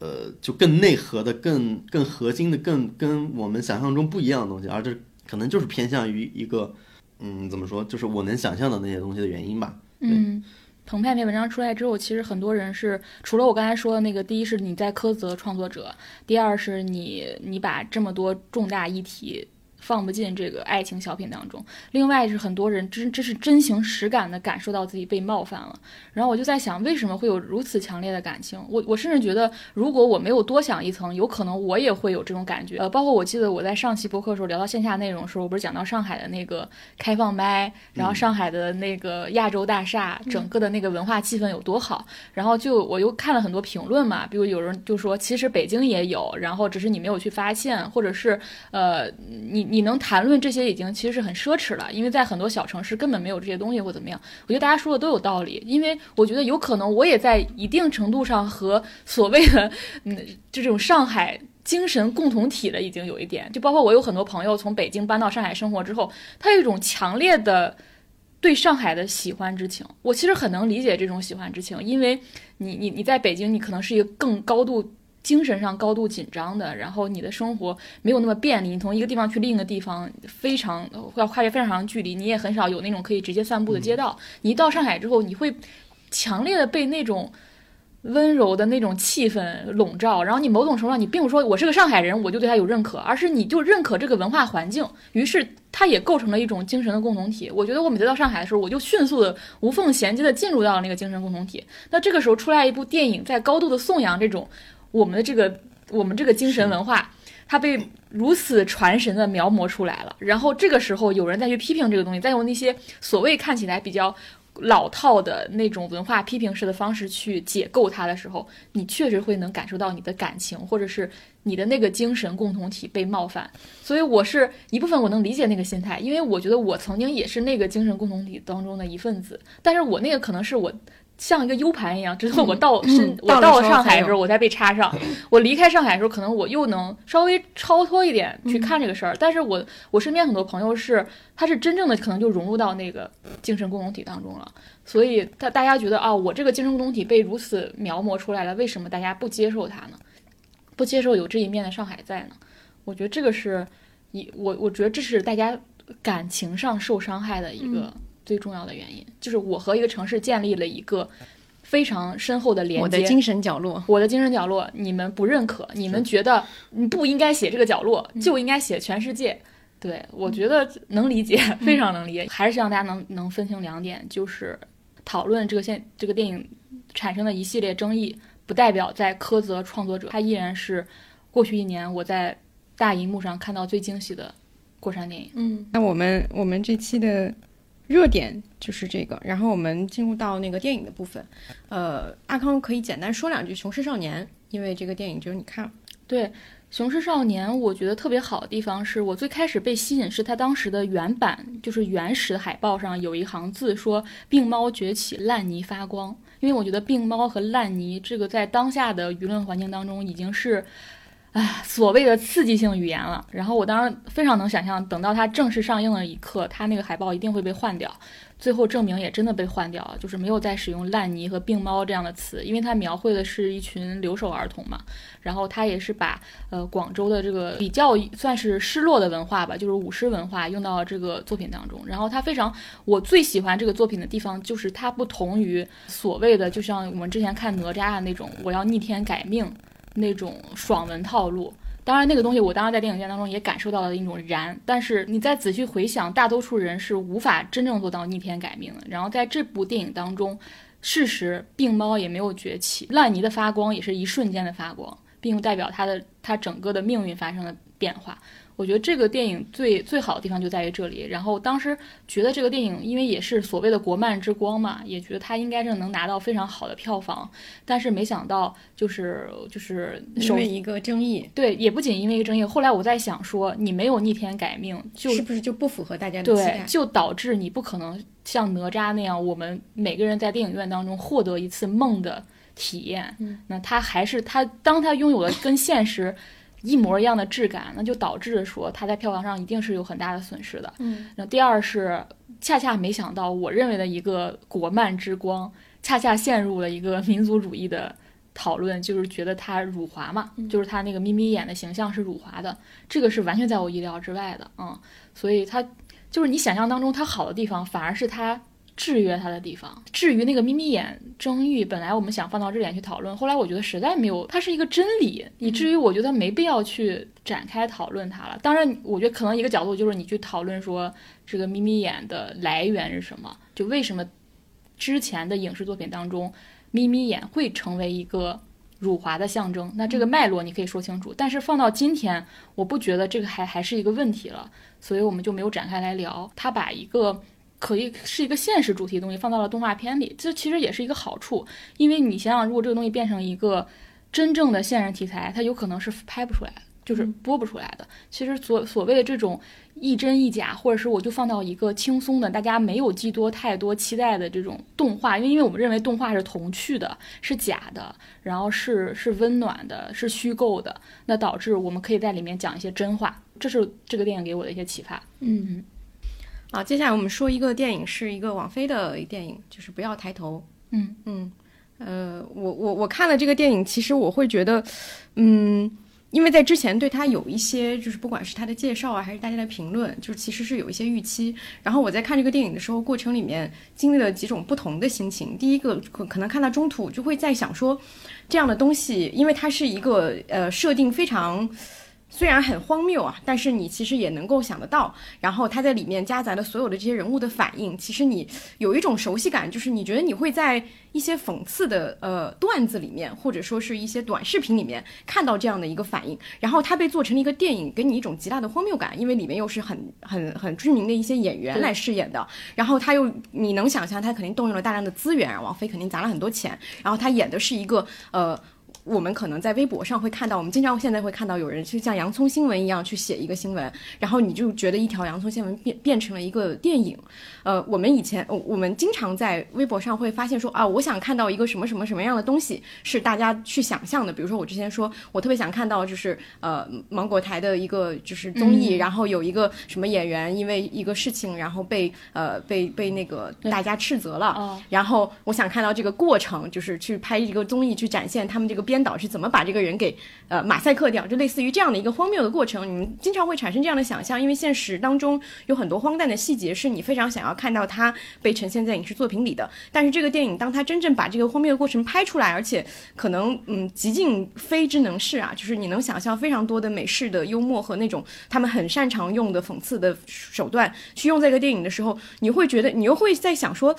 呃，就更内核的、更更核心的、更跟我们想象中不一样的东西，而这可能就是偏向于一个，嗯，怎么说，就是我能想象的那些东西的原因吧。嗯，澎湃那篇文章出来之后，其实很多人是除了我刚才说的那个，第一是你在苛责创作者，第二是你你把这么多重大议题。放不进这个爱情小品当中。另外是很多人真这是真情实感的感受到自己被冒犯了。然后我就在想，为什么会有如此强烈的感情？我我甚至觉得，如果我没有多想一层，有可能我也会有这种感觉。呃，包括我记得我在上期播客的时候聊到线下内容的时候，我不是讲到上海的那个开放麦，然后上海的那个亚洲大厦，整个的那个文化气氛有多好。然后就我又看了很多评论嘛，比如有人就说，其实北京也有，然后只是你没有去发现，或者是呃，你你能谈论这些已经其实是很奢侈了，因为在很多小城市根本没有这些东西或怎么样。我觉得大家说的都有道理，因为我觉得有可能我也在一定程度上和所谓的嗯就这种上海。精神共同体了，已经有一点，就包括我有很多朋友从北京搬到上海生活之后，他有一种强烈的对上海的喜欢之情。我其实很能理解这种喜欢之情，因为你你你在北京，你可能是一个更高度精神上高度紧张的，然后你的生活没有那么便利，你从一个地方去另一个地方非常要跨越非常长的距离，你也很少有那种可以直接散步的街道。你一到上海之后，你会强烈的被那种。温柔的那种气氛笼罩，然后你某种程度上，你并不说我是个上海人，我就对他有认可，而是你就认可这个文化环境，于是它也构成了一种精神的共同体。我觉得我每次到上海的时候，我就迅速的无缝衔接的进入到了那个精神共同体。那这个时候出来一部电影，在高度的颂扬这种我们的这个我们这个精神文化，它被如此传神的描摹出来了。然后这个时候有人再去批评这个东西，再用那些所谓看起来比较。老套的那种文化批评式的方式去解构它的时候，你确实会能感受到你的感情，或者是你的那个精神共同体被冒犯。所以我是一部分，我能理解那个心态，因为我觉得我曾经也是那个精神共同体当中的一份子。但是我那个可能是我。像一个 U 盘一样，直到我到深，我到了上海的时候，我才被插上。我离开上海的时候，可能我又能稍微超脱一点去看这个事儿。但是我我身边很多朋友是，他是真正的可能就融入到那个精神共同体当中了。所以他大家觉得啊，我这个精神共同体被如此描摹出来了，为什么大家不接受它呢？不接受有这一面的上海在呢？我觉得这个是一我我觉得这是大家感情上受伤害的一个。最重要的原因就是我和一个城市建立了一个非常深厚的连接。我的精神角落，我的精神角落，你们不认可，你们觉得你不应该写这个角落，就应该写全世界。对我觉得能理解，非常能理解。还是希望大家能能分清两点，就是讨论这个现这个电影产生的一系列争议，不代表在苛责创作者，他依然是过去一年我在大荧幕上看到最惊喜的国产电影。嗯，那我们我们这期的。热点就是这个，然后我们进入到那个电影的部分。呃，阿康可以简单说两句《雄狮少年》，因为这个电影只有你看。对，《雄狮少年》，我觉得特别好的地方是我最开始被吸引，是他当时的原版，就是原始海报上有一行字说“病猫崛起，烂泥发光”。因为我觉得病猫和烂泥这个在当下的舆论环境当中已经是。哎，所谓的刺激性语言了。然后我当然非常能想象，等到它正式上映的一刻，它那个海报一定会被换掉。最后证明也真的被换掉了，就是没有再使用烂泥和病猫这样的词，因为它描绘的是一群留守儿童嘛。然后它也是把呃广州的这个比较算是失落的文化吧，就是舞狮文化用到这个作品当中。然后它非常，我最喜欢这个作品的地方就是它不同于所谓的，就像我们之前看哪吒的那种，我要逆天改命。那种爽文套路，当然那个东西我当时在电影院当中也感受到了一种燃，但是你再仔细回想，大多数人是无法真正做到逆天改命的。然后在这部电影当中，事实病猫也没有崛起，烂泥的发光也是一瞬间的发光，并不代表它的它整个的命运发生了变化。我觉得这个电影最最好的地方就在于这里。然后当时觉得这个电影，因为也是所谓的国漫之光嘛，也觉得它应该是能拿到非常好的票房。但是没想到，就是就是因为一个争议，对，也不仅因为一个争议。后来我在想说，你没有逆天改命，就是不是就不符合大家的期待？就导致你不可能像哪吒那样，我们每个人在电影院当中获得一次梦的体验。那他还是他，当他拥有了跟现实。一模一样的质感，那就导致说它在票房上一定是有很大的损失的。嗯，那第二是，恰恰没想到，我认为的一个国漫之光，恰恰陷入了一个民族主义的讨论，就是觉得它辱华嘛，就是他那个眯眯眼的形象是辱华的，这个是完全在我意料之外的嗯，所以它就是你想象当中它好的地方，反而是它。制约他的地方。至于那个眯眯眼争议，本来我们想放到这点去讨论，后来我觉得实在没有，它是一个真理，以至于我觉得没必要去展开讨论它了。当然，我觉得可能一个角度就是你去讨论说这个眯眯眼的来源是什么，就为什么之前的影视作品当中眯眯眼会成为一个辱华的象征？那这个脉络你可以说清楚。但是放到今天，我不觉得这个还还是一个问题了，所以我们就没有展开来聊。他把一个。可以是一个现实主题的东西放到了动画片里，这其实也是一个好处，因为你想想，如果这个东西变成一个真正的现实题材，它有可能是拍不出来就是播不出来的。其实所所谓的这种一真一假，或者是我就放到一个轻松的，大家没有寄多太多期待的这种动画，因为因为我们认为动画是童趣的，是假的，然后是是温暖的，是虚构的，那导致我们可以在里面讲一些真话，这是这个电影给我的一些启发。嗯，好，接下来我们说一个电影，是一个网飞的电影，就是《不要抬头》。嗯嗯，呃，我我我看了这个电影，其实我会觉得，嗯，因为在之前对它有一些，就是不管是它的介绍啊，还是大家的评论，就是其实是有一些预期。然后我在看这个电影的时候，过程里面经历了几种不同的心情。第一个可可能看到中途就会在想说，这样的东西，因为它是一个呃设定非常。虽然很荒谬啊，但是你其实也能够想得到。然后他在里面加载了所有的这些人物的反应，其实你有一种熟悉感，就是你觉得你会在一些讽刺的呃段子里面，或者说是一些短视频里面看到这样的一个反应。然后它被做成了一个电影，给你一种极大的荒谬感，因为里面又是很很很知名的一些演员来饰演的。然后他又你能想象，他肯定动用了大量的资源，王菲肯定砸了很多钱。然后他演的是一个呃。我们可能在微博上会看到，我们经常现在会看到有人去像洋葱新闻一样去写一个新闻，然后你就觉得一条洋葱新闻变变成了一个电影。呃，我们以前我们经常在微博上会发现说啊，我想看到一个什么什么什么样的东西是大家去想象的。比如说我之前说我特别想看到就是呃芒果台的一个就是综艺，然后有一个什么演员因为一个事情然后被呃被被那个大家斥责了，然后我想看到这个过程，就是去拍一个综艺去展现他们这个编导是怎么把这个人给呃马赛克掉，就类似于这样的一个荒谬的过程。你们经常会产生这样的想象，因为现实当中有很多荒诞的细节是你非常想要看到它被呈现在影视作品里的。但是这个电影当它真正把这个荒谬的过程拍出来，而且可能嗯极尽非之能事啊，就是你能想象非常多的美式的幽默和那种他们很擅长用的讽刺的手段去用在这个电影的时候，你会觉得你又会在想说。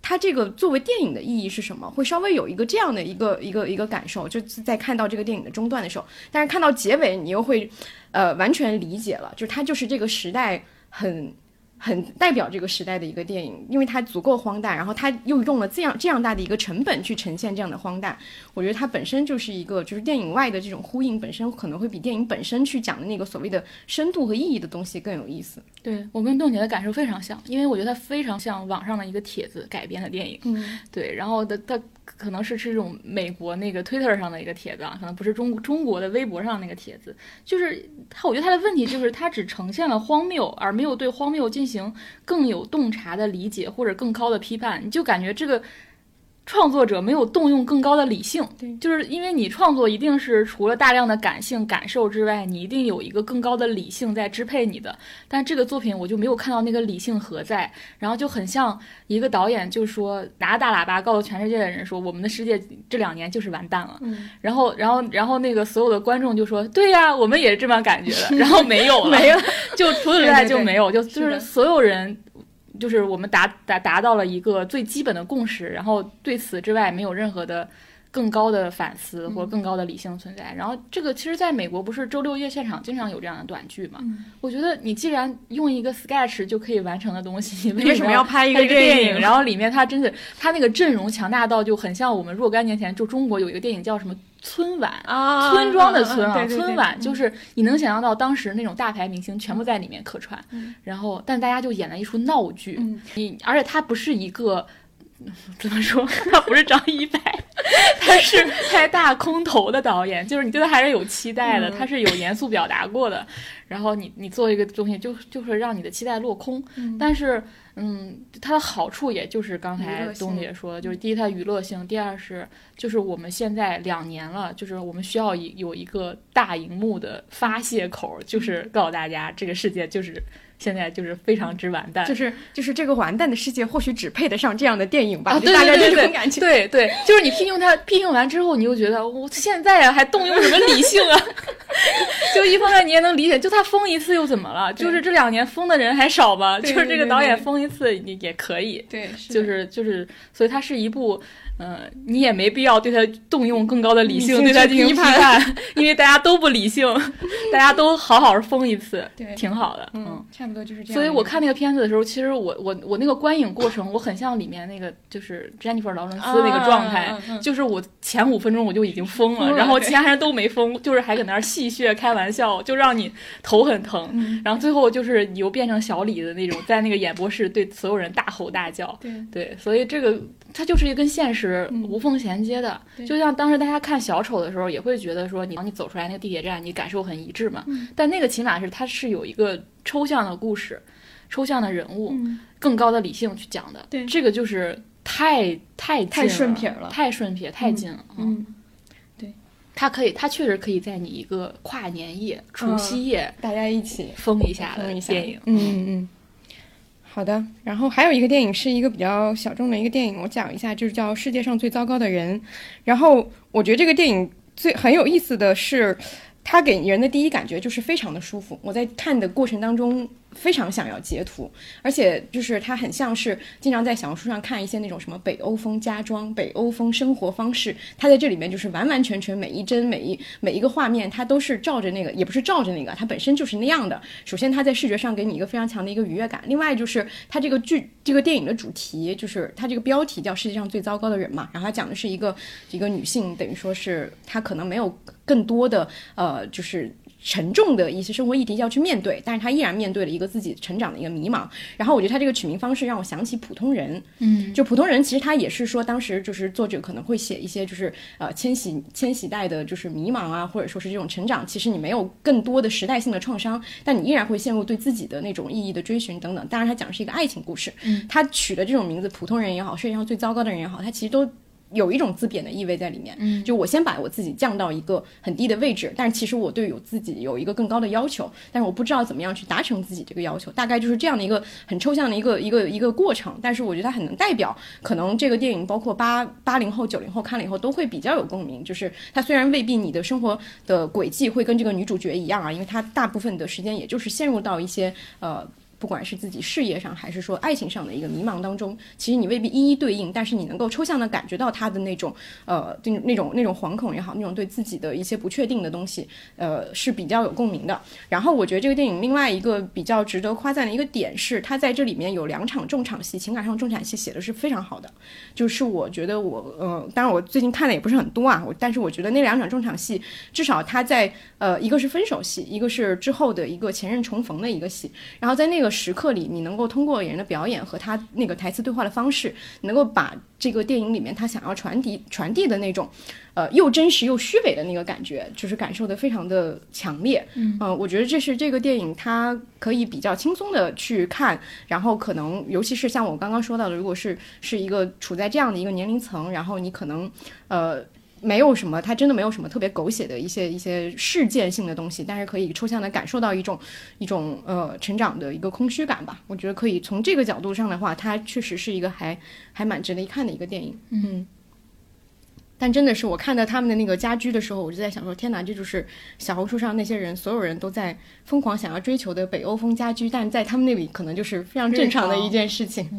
它这个作为电影的意义是什么？会稍微有一个这样的一个一个一个感受，就是在看到这个电影的中段的时候，但是看到结尾，你又会，呃，完全理解了，就是它就是这个时代很很代表这个时代的一个电影，因为它足够荒诞，然后它又用了这样这样大的一个成本去呈现这样的荒诞，我觉得它本身就是一个就是电影外的这种呼应，本身可能会比电影本身去讲的那个所谓的深度和意义的东西更有意思。对我跟邓姐的感受非常像，因为我觉得它非常像网上的一个帖子改编的电影。嗯，对，然后的它可能是是这种美国那个 Twitter 上的一个帖子啊，可能不是中中国的微博上那个帖子。就是他，我觉得他的问题就是他只呈现了荒谬，而没有对荒谬进行更有洞察的理解或者更高的批判。你就感觉这个。创作者没有动用更高的理性，对，就是因为你创作一定是除了大量的感性感受之外，你一定有一个更高的理性在支配你的。但这个作品我就没有看到那个理性何在，然后就很像一个导演就说拿着大喇叭告诉全世界的人说我们的世界这两年就是完蛋了，嗯，然后然后然后那个所有的观众就说对呀，我们也是这么感觉的，然后没有了，没了，就除此之外就没有，就 就是所有人。就是我们达达达到了一个最基本的共识，然后对此之外没有任何的更高的反思或更高的理性存在。然后这个其实在美国不是周六夜现场经常有这样的短剧嘛？我觉得你既然用一个 sketch 就可以完成的东西，你为什么要拍一个电影然后里面它真的它那个阵容强大到就很像我们若干年前就中国有一个电影叫什么春晚。啊村庄的村啊，对村晚就是你能想象到当时那种大牌明星全部在里面客串，然后但大家就演了一出闹剧，嗯你而且他不是一个。怎么说？他不是张一白，他是拍大空头的导演，就是你对他还是有期待的，嗯他是有严肃表达过的。然后你你做一个东西，就就是让你的期待落空。但是，嗯，它的好处也就是刚才东姐说的，就是第一它娱乐性，第二是就是我们现在两年了，就是我们需要一有一个大荧幕的发泄口，就是告诉大家这个世界就是现在就是非常之完蛋，就是就是这个完蛋的世界，或许只配得上这样的电影吧，大概对对对对这种感觉。对对，就是你聘用它，聘用完之后，你就觉得我现在啊还动用什么理性啊？就一方面你也能理解，就他封一次又怎么了？就是这两年封的人还少吗？就是这个导演封一次也也可以。对，就是就是，所以他是一部呃，你也没必要对他动用更高的理性对他进行批判判，因为大家都不理性，大家都好好疯一次，对挺好的，嗯，差不多就是这样。所以我看那个片子的时候，其实我我我那个观影过程，我很像里面那个就是 Jennifer 劳伦斯那个状态，就是我前五分钟我就已经疯了，然后其他人都没疯，就是还搁那儿戏谑开玩笑，就让你头很疼。嗯然后最后就是你又变成小李的那种，在那个演播室对所有人大吼大叫。对对，所以这个它就是一个跟现实嗯无缝衔接的。对就像当时大家看小丑的时候，也会觉得说你你走出来那个地铁站，你感受很一致嘛。嗯但那个起码是它是有一个抽象的故事、抽象的人物、嗯更高的理性去讲的。对这个就是太太太顺撇了太顺撇，太近了。嗯，它可以，它确实可以在你一个跨年夜、除夕夜大家一起疯一下的疯一下电影。嗯嗯嗯。好的，然后还有一个电影是一个比较小众的一个电影，我讲一下，就是叫《世界上最糟糕的人》。然后我觉得这个电影最很有意思的是，它给人的第一感觉就是非常的舒服。我在看的过程当中非常想要截图，而且就是他很像是经常在小红书上看一些那种什么北欧风家装、北欧风生活方式，他在这里面就是完完全全每一帧、每一每一个画面，它都是照着那个，也不是照着那个，它本身就是那样的。首先，它在视觉上给你一个非常强的一个愉悦感，另外就是它这个剧这个电影的主题，就是它这个标题叫“世界上最糟糕的人”嘛，然后它讲的是一个一个女性，等于说是她可能没有更多的呃，就是。沉重的一些生活议题要去面对，但是他依然面对了一个自己成长的一个迷茫。然后我觉得他这个取名方式让我想起普通人，嗯，就普通人，其实他也是说，当时就是作者可能会写一些，就是呃千禧千禧代的，就是迷茫啊，或者说是这种成长，其实你没有更多的时代性的创伤，但你依然会陷入对自己的那种意义的追寻等等。当然，他讲的是一个爱情故事，嗯，他取的这种名字，普通人也好，世界上最糟糕的人也好，他其实都。有一种自贬的意味在里面，嗯，就我先把我自己降到一个很低的位置，但是其实我对有自己有一个更高的要求，但是我不知道怎么样去达成自己这个要求，大概就是这样的一个很抽象的一个一个一个过程。但是我觉得它很能代表，可能这个电影包括八八零后、九零后看了以后都会比较有共鸣。就是它虽然未必你的生活的轨迹会跟这个女主角一样啊，因为她大部分的时间也就是陷入到一些呃。不管是自己事业上还是说爱情上的一个迷茫当中，其实你未必一一对应，但是你能够抽象的感觉到他的那种呃那种那种那种惶恐也好，那种对自己的一些不确定的东西，呃是比较有共鸣的。然后我觉得这个电影另外一个比较值得夸赞的一个点是，它在这里面有两场重场戏，情感上重场戏写的是非常好的。就是我觉得我呃，当然我最近看的也不是很多啊，我但是我觉得那两场重场戏，至少他在呃一个是分手戏，一个是之后的一个前任重逢的一个戏，然后在那个时刻里，你能够通过演员的表演和他那个台词对话的方式，能够把这个电影里面他想要传递传递的那种，呃，又真实又虚伪的那个感觉，就是感受的非常的强烈。嗯、我觉得这是这个电影它可以比较轻松的去看，然后可能尤其是像我刚刚说到的，如果是是一个处在这样的一个年龄层，然后你可能呃。没有什么，它真的没有什么特别狗血的一些一些事件性的东西，但是可以抽象的感受到一种一种呃成长的一个空虚感吧。我觉得可以从这个角度上的话，它确实是一个还还蛮值得一看的一个电影。嗯。但真的是我看到他们的那个家居的时候，我就在想说，天哪，这就是小红书上那些人，所有人都在疯狂想要追求的北欧风家居，但在他们那里可能就是非常正常的一件事情。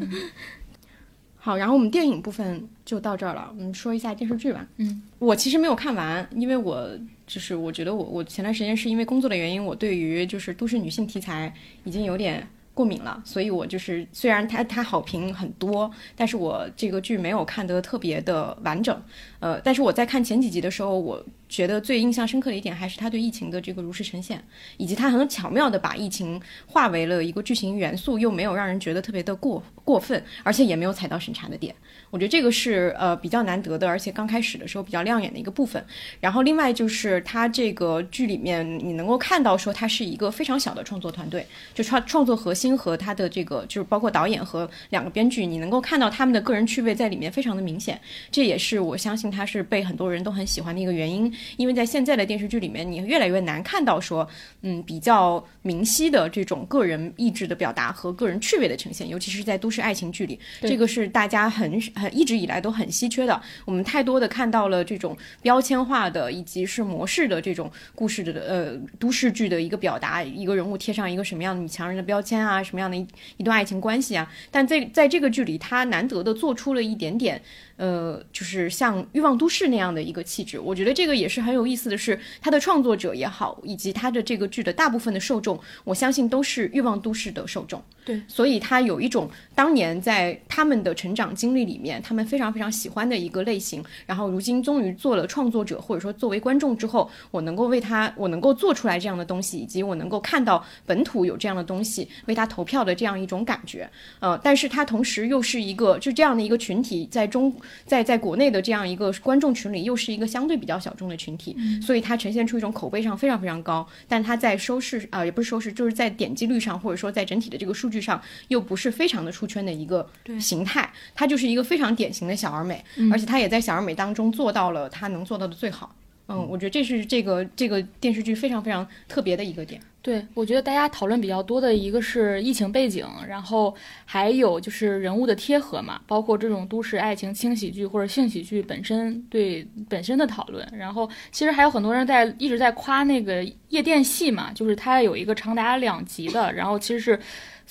好，然后我们电影部分就到这儿了，我们说一下电视剧吧。嗯，我其实没有看完，因为我就是我觉得我我前段时间是因为工作的原因，我对于就是都市女性题材已经有点过敏了，所以我就是虽然它它好评很多，但是我这个剧没有看得特别的完整。呃，但是我在看前几集的时候，我觉得最印象深刻的一点还是他对疫情的这个如实呈现，以及他很巧妙的把疫情化为了一个剧情元素，又没有让人觉得特别的过过分，而且也没有踩到审查的点。我觉得这个是呃比较难得的，而且刚开始的时候比较亮眼的一个部分。然后另外就是他这个剧里面，你能够看到说他是一个非常小的创作团队，就创创作核心和他的这个就是包括导演和两个编剧，你能够看到他们的个人趣味在里面非常的明显。这也是我相信他是被很多人都很喜欢的一个原因，因为在现在的电视剧里面，你越来越难看到说嗯比较明晰的这种个人意志的表达和个人趣味的呈现，尤其是在都市爱情剧里，这个是大家很很一直以来都很稀缺的。我们太多的看到了这种标签化的以及是模式的这种故事的呃都市剧的一个表达，一个人物贴上一个什么样的女强人的标签啊，啊，什么样的一一段爱情关系啊。但在在这个剧里，他难得的做出了一点点。呃，就是像《欲望都市》那样的一个气质，我觉得这个也是很有意思的是，它的创作者也好，以及它的这个剧的大部分的受众，我相信都是《欲望都市》的受众。对，所以他有一种当年在他们的成长经历里面，他们非常非常喜欢的一个类型。然后如今终于做了创作者，或者说作为观众之后，我能够为他，我能够做出来这样的东西，以及我能够看到本土有这样的东西，为他投票的这样一种感觉。呃，但是他同时又是一个就这样的一个群体，在中。在在国内的这样一个观众群里，又是一个相对比较小众的群体，所以它呈现出一种口碑上非常非常高，但它在收视啊，也不是收视，就是在点击率上，或者说在整体的这个数据上，又不是非常的出圈的一个形态。它就是一个非常典型的小而美，而且它也在小而美当中做到了它能做到的最好。嗯，我觉得这是这个这个电视剧非常非常特别的一个点。对，我觉得大家讨论比较多的一个是疫情背景，然后还有就是人物的贴合嘛，包括这种都市爱情轻喜剧或者性喜剧本身对本身的讨论。然后其实还有很多人在一直在夸那个夜店戏嘛，就是它有一个长达两集的，然后其实是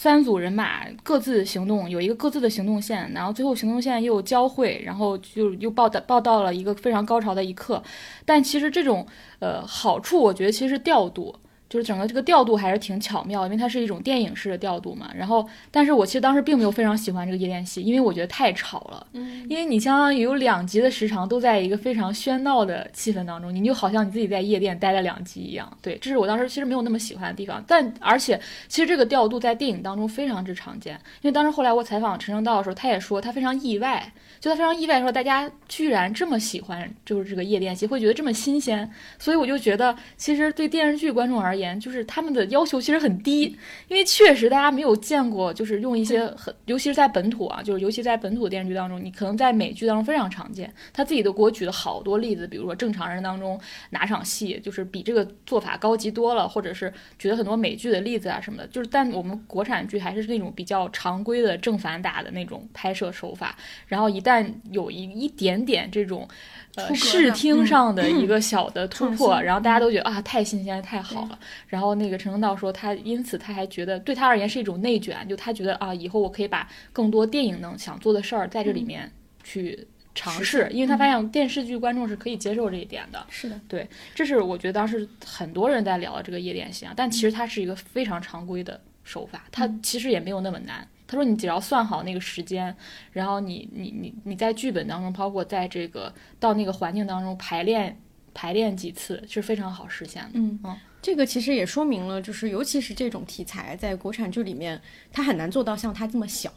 三组人马各自行动，有一个各自的行动线，然后最后行动线又交汇，然后就又报到报到了一个非常高潮的一刻。但其实这种呃好处，我觉得其实调度。就是整个这个调度还是挺巧妙，因为它是一种电影式的调度嘛。然后，但是我其实当时并没有非常喜欢这个夜店戏，因为我觉得太吵了。嗯，因为你相当于有两集的时长都在一个非常喧闹的气氛当中，你就好像你自己在夜店待了两集一样。对，这是我当时其实没有那么喜欢的地方。但而且，其实这个调度在电影当中非常之常见，因为当时后来我采访陈正道的时候，他也说他非常意外，就他非常意外说大家居然这么喜欢，就是这个夜店戏，会觉得这么新鲜。所以我就觉得，其实对电视剧观众而言，就是他们的要求其实很低，因为确实大家没有见过，就是用一些很，尤其是在本土啊，就是尤其在本土电视剧当中，你可能在美剧当中非常常见。他自己都给我举了好多例子，比如说正常人当中哪场戏就是比这个做法高级多了，或者是举了很多美剧的例子啊什么的。就是但我们国产剧还是那种比较常规的正反打的那种拍摄手法，然后一旦有一一点点这种。呃，视听上的一个小的突破，然后大家都觉得啊，太新鲜，太好了。然后那个陈正道说，他因此他还觉得对他而言是一种内卷，就他觉得啊，以后我可以把更多电影能想做的事儿在这里面去尝试，因为他发现电视剧观众是可以接受这一点的。是的，对，这是我觉得当时很多人在聊的这个夜店戏啊，但其实它是一个非常常规的手法，它其实也没有那么难。他说：“你只要算好那个时间，然后你你你你在剧本当中，包括在这个到那个环境当中排练排练几次，是非常好实现的。嗯嗯，这个其实也说明了，就是尤其是这种题材，在国产剧里面，它很难做到像它这么小。”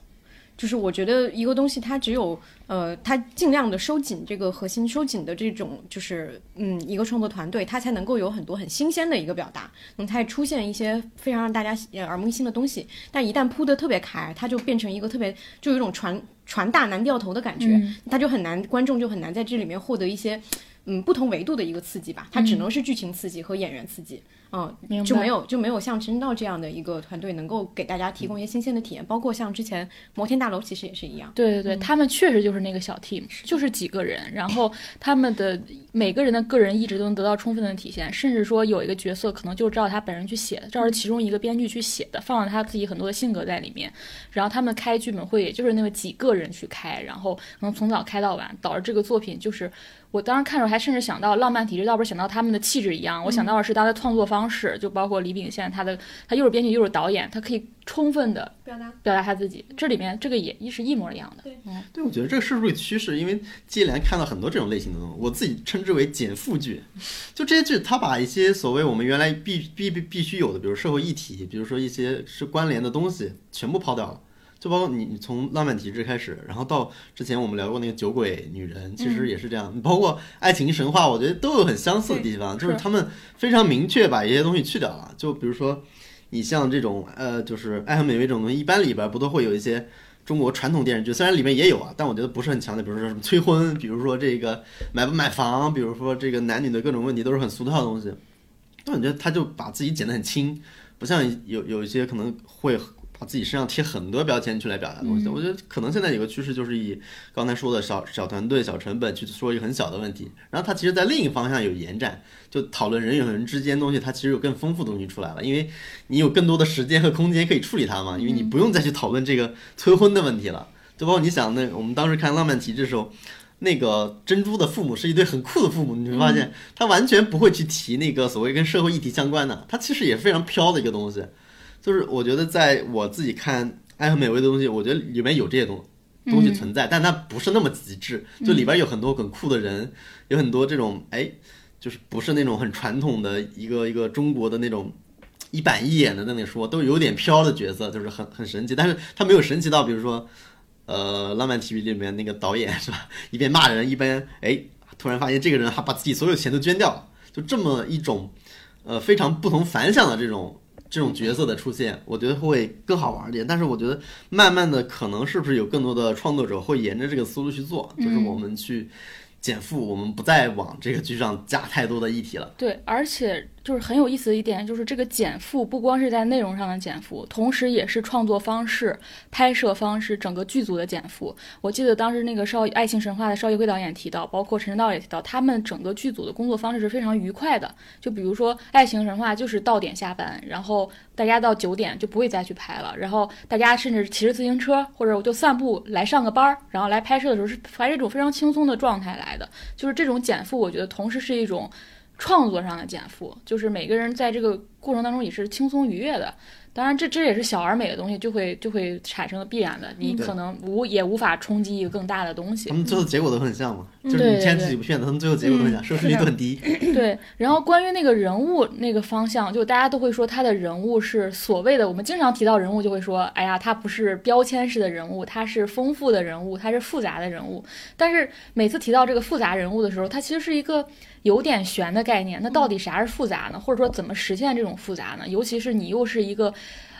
就是我觉得一个东西，它只有呃，它尽量的收紧这个核心，收紧的这种，就是嗯，一个创作团队，它才能够有很多很新鲜的一个表达，能才出现一些非常让大家耳目一新的东西。但一旦铺得特别开，它就变成一个特别，就有一种船船大难掉头的感觉，它就很难，观众就很难在这里面获得一些嗯不同维度的一个刺激吧。它只能是剧情刺激和演员刺激。嗯，就没有就没有像陈道这样的一个团队能够给大家提供一些新鲜的体验，包括像之前摩天大楼其实也是一样。对对对，他们确实就是那个小 team，就是几个人，然后他们的每个人的个人意志都能得到充分的体现，甚至说有一个角色可能就是照他本人去写的，照着其中一个编剧去写的，放了他自己很多的性格在里面。然后他们开剧本会，也就是那么几个人去开，然后可能从早开到晚，导致这个作品就是。我当时看的时候，还甚至想到浪漫体质，倒不是想到他们的气质一样，我想到的是他的创作方式，就包括李秉宪，他的他又是编剧又是导演，他可以充分的表达表达他自己。这里面这个也一是一模一样的。对，嗯，对，我觉得这个是不是趋势？因为接连看到很多这种类型的东西，我自己称之为减负剧。就这些剧，他把一些所谓我们原来必必必必须有的，比如社会议题，比如说一些是关联的东西，全部抛掉了。就包括你，你从浪漫体质开始，然后到之前我们聊过那个酒鬼女人，其实也是这样。包括爱情神话，我觉得都有很相似的地方，就是他们非常明确把一些东西去掉了。就比如说，你像这种呃，就是爱和美味这种东西，一般里边不都会有一些中国传统电视剧，虽然里面也有啊，但我觉得不是很强的。比如说什么催婚，比如说这个买不买房，比如说这个男女的各种问题，都是很俗套的东西。但我觉得他就把自己剪得很轻，不像有有一些可能会。把自己身上贴很多标签去来表达东西。我觉得可能现在有个趋势就是以刚才说的小小团队、小成本去说一个很小的问题，然后它其实在另一个方向有延展，就讨论人与人之间东西，它其实有更丰富的东西出来了，因为你有更多的时间和空间可以处理它嘛，因为你不用再去讨论这个催婚的问题了。就包括你想那我们当时看《浪漫体质》的时候。那个珍珠的父母是一对很酷的父母，你会发现他完全不会去提那个所谓跟社会议题相关的，他其实也非常飘的一个东西。就是我觉得在我自己看《爱和美味》的东西，我觉得里面有这些东东西存在，但它不是那么极致。就里边有很多很酷的人，有很多这种哎，就是不是那种很传统的一个一个中国的那种一板一眼的在那说，都有点飘的角色，就是很很神奇。但是他没有神奇到，比如说。呃，浪漫体育里面那个导演是吧？一边骂人一边哎，突然发现这个人他把自己所有钱都捐掉了，就这么一种呃非常不同凡响的这种这种角色的出现，我觉得会更好玩一点。但是我觉得慢慢的可能是不是有更多的创作者会沿着这个思路去做，就是我们去减负，我们不再往这个剧上加太多的议题了。对，而且。就是很有意思的一点，就是这个减负不光是在内容上的减负，同时也是创作方式、拍摄方式、整个剧组的减负。我记得当时那个少爱情神话的邵艺辉导演提到，包括陈晨道也提到，他们整个剧组的工作方式是非常愉快的。就比如说爱情神话，就是到点下班，然后大家到九点就不会再去拍了，然后大家甚至骑着自行车或者我就散步来上个班儿，然后来拍摄的时候是怀着一种非常轻松的状态来的。就是这种减负，我觉得同时是一种。创作上的减负，就是每个人在这个过程当中也是轻松愉悦的。当然，这这也是小而美的东西，就会就会产生必然的。你可能无也无法冲击一个更大的东西。他们最后结果都很像嘛，就是你前自己不炫的，他们最后结果都很像，收视率都很低。对。然后关于那个人物那个方向，就大家都会说他的人物是所谓的，我们经常提到人物就会说，哎呀，他不是标签式的人物，他是丰富的人物，他是复杂的人物。但是每次提到这个复杂人物的时候，他其实是一个有点悬的概念。那到底啥是复杂呢？或者说怎么实现这种复杂呢？尤其是你又是一个。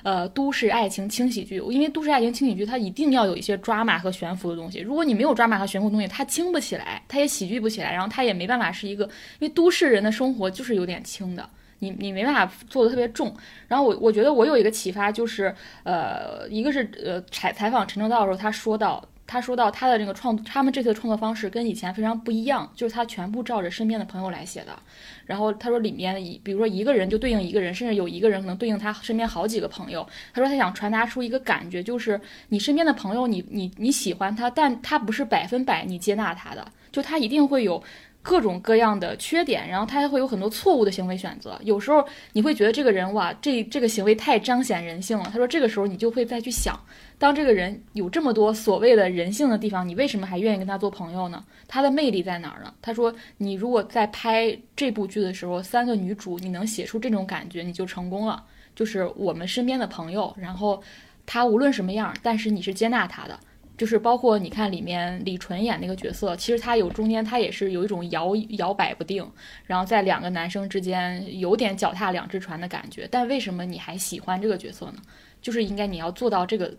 呃，都市爱情轻喜剧，因为都市爱情轻喜剧它一定要有一些抓马和悬浮的东西。如果你没有抓马和悬浮东西，它轻不起来，它也喜剧不起来，然后它也没办法是一个，因为都市人的生活就是有点轻的，你你没办法做的特别重。然后我我觉得我有一个启发，就是呃，一个是呃采采访陈正道的时候，他说到。他说到他的这个创，他们这次的创作方式跟以前非常不一样，就是他全部照着身边的朋友来写的。然后他说里面一，比如说一个人就对应一个人，甚至有一个人可能对应他身边好几个朋友。他说他想传达出一个感觉，就是你身边的朋友，你你你喜欢他，但他不是百分百你接纳他的，就他一定会有。各种各样的缺点，然后他还会有很多错误的行为选择。有时候你会觉得这个人哇，这这个行为太彰显人性了。他说这个时候你就会再去想，当这个人有这么多所谓的人性的地方，你为什么还愿意跟他做朋友呢？他的魅力在哪儿呢？他说你如果在拍这部剧的时候，三个女主你能写出这种感觉，你就成功了。就是我们身边的朋友，然后他无论什么样，但是你是接纳他的。就是包括你看里面李纯演那个角色，其实他有中间他也是有一种摇摇摆不定，然后在两个男生之间有点脚踏两只船的感觉。但为什么你还喜欢这个角色呢？就是应该你要做到这个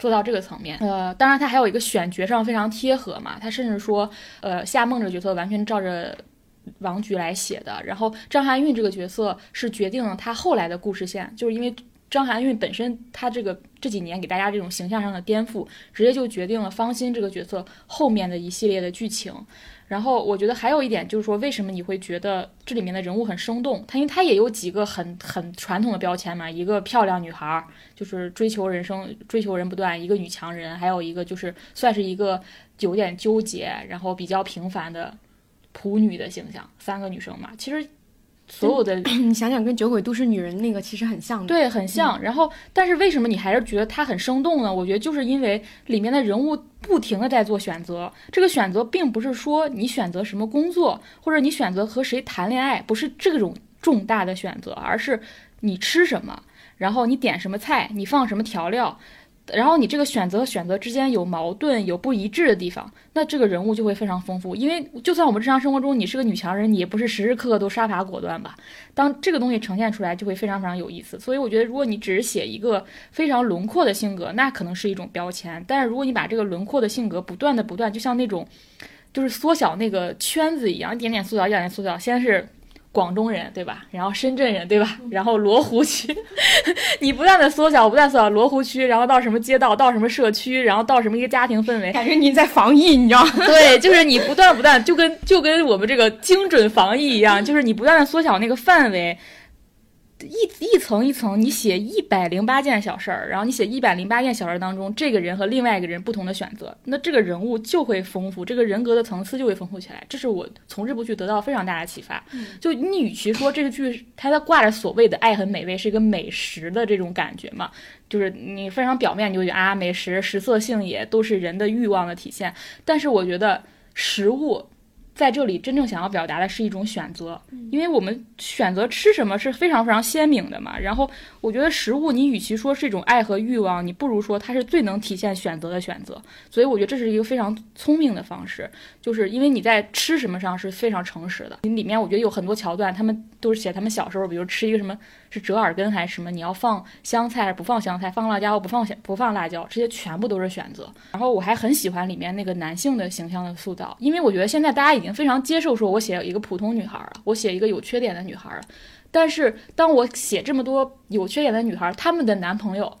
做到这个层面。呃，当然他还有一个选角上非常贴合嘛，他甚至说，呃，夏梦这个角色完全照着王菊来写的。然后张含韵这个角色是决定了他后来的故事线，就是因为。张含韵本身，她这个这几年给大家这种形象上的颠覆，直接就决定了方心这个角色后面的一系列的剧情。然后我觉得还有一点就是说，为什么你会觉得这里面的人物很生动？他因为他也有几个很很传统的标签嘛，一个漂亮女孩，就是追求人生追求人不断，一个女强人，还有一个就是算是一个有点纠结，然后比较平凡的普女的形象，三个女生嘛，其实。所有的你 想想，跟《酒鬼都市女人》那个其实很像，对，很像。然后，但是为什么你还是觉得它很生动呢？我觉得就是因为里面的人物不停的在做选择。这个选择并不是说你选择什么工作，或者你选择和谁谈恋爱，不是这种重大的选择，而是你吃什么，然后你点什么菜，你放什么调料。然后你这个选择选择之间有矛盾、有不一致的地方，那这个人物就会非常丰富。因为就算我们日常生活中你是个女强人，你也不是时时刻刻都杀伐果断吧？当这个东西呈现出来，就会非常非常有意思。所以我觉得，如果你只是写一个非常轮廓的性格，那可能是一种标签。但是如果你把这个轮廓的性格不断的不断，就像那种就是缩小那个圈子一样，一点点缩小，一点点缩小，先是。广东人，对吧？然后深圳人，对吧？然后罗湖区，你不断的缩小，不断缩小罗湖区，然后到什么街道，到什么社区，然后到什么一个家庭氛围，感觉你在防疫，你知道吗？对，就是你不断不断，就跟就跟我们这个精准防疫一样，就是你不断的缩小那个范围，一一层一层，你写一百零八件小事儿，然后你写一百零八件小事儿当中，这个人和另外一个人不同的选择，那这个人物就会丰富，这个人格的层次就会丰富起来。这是我从这部剧得到非常大的启发。就你与其说这个剧它在挂着所谓的爱很美味是一个美食的这种感觉嘛，就是你非常表面你就觉得啊美食食色性也都是人的欲望的体现，但是我觉得食物。在这里，真正想要表达的是一种选择，因为我们选择吃什么是非常非常鲜明的嘛。然后，我觉得食物，你与其说是一种爱和欲望，你不如说它是最能体现选择的选择。所以，我觉得这是一个非常聪明的方式，就是因为你在吃什么上是非常诚实的。里面我觉得有很多桥段，他们都是写他们小时候，比如吃一个什么是折耳根还是什么，你要放香菜还是不放香菜，放辣椒不放香不放辣椒，这些全部都是选择。然后我还很喜欢里面那个男性的形象的塑造，因为我觉得现在大家已经非常接受说我写一个普通女孩了，我写一个有缺点的女孩了。但是当我写这么多有缺点的女孩，她们的男朋友，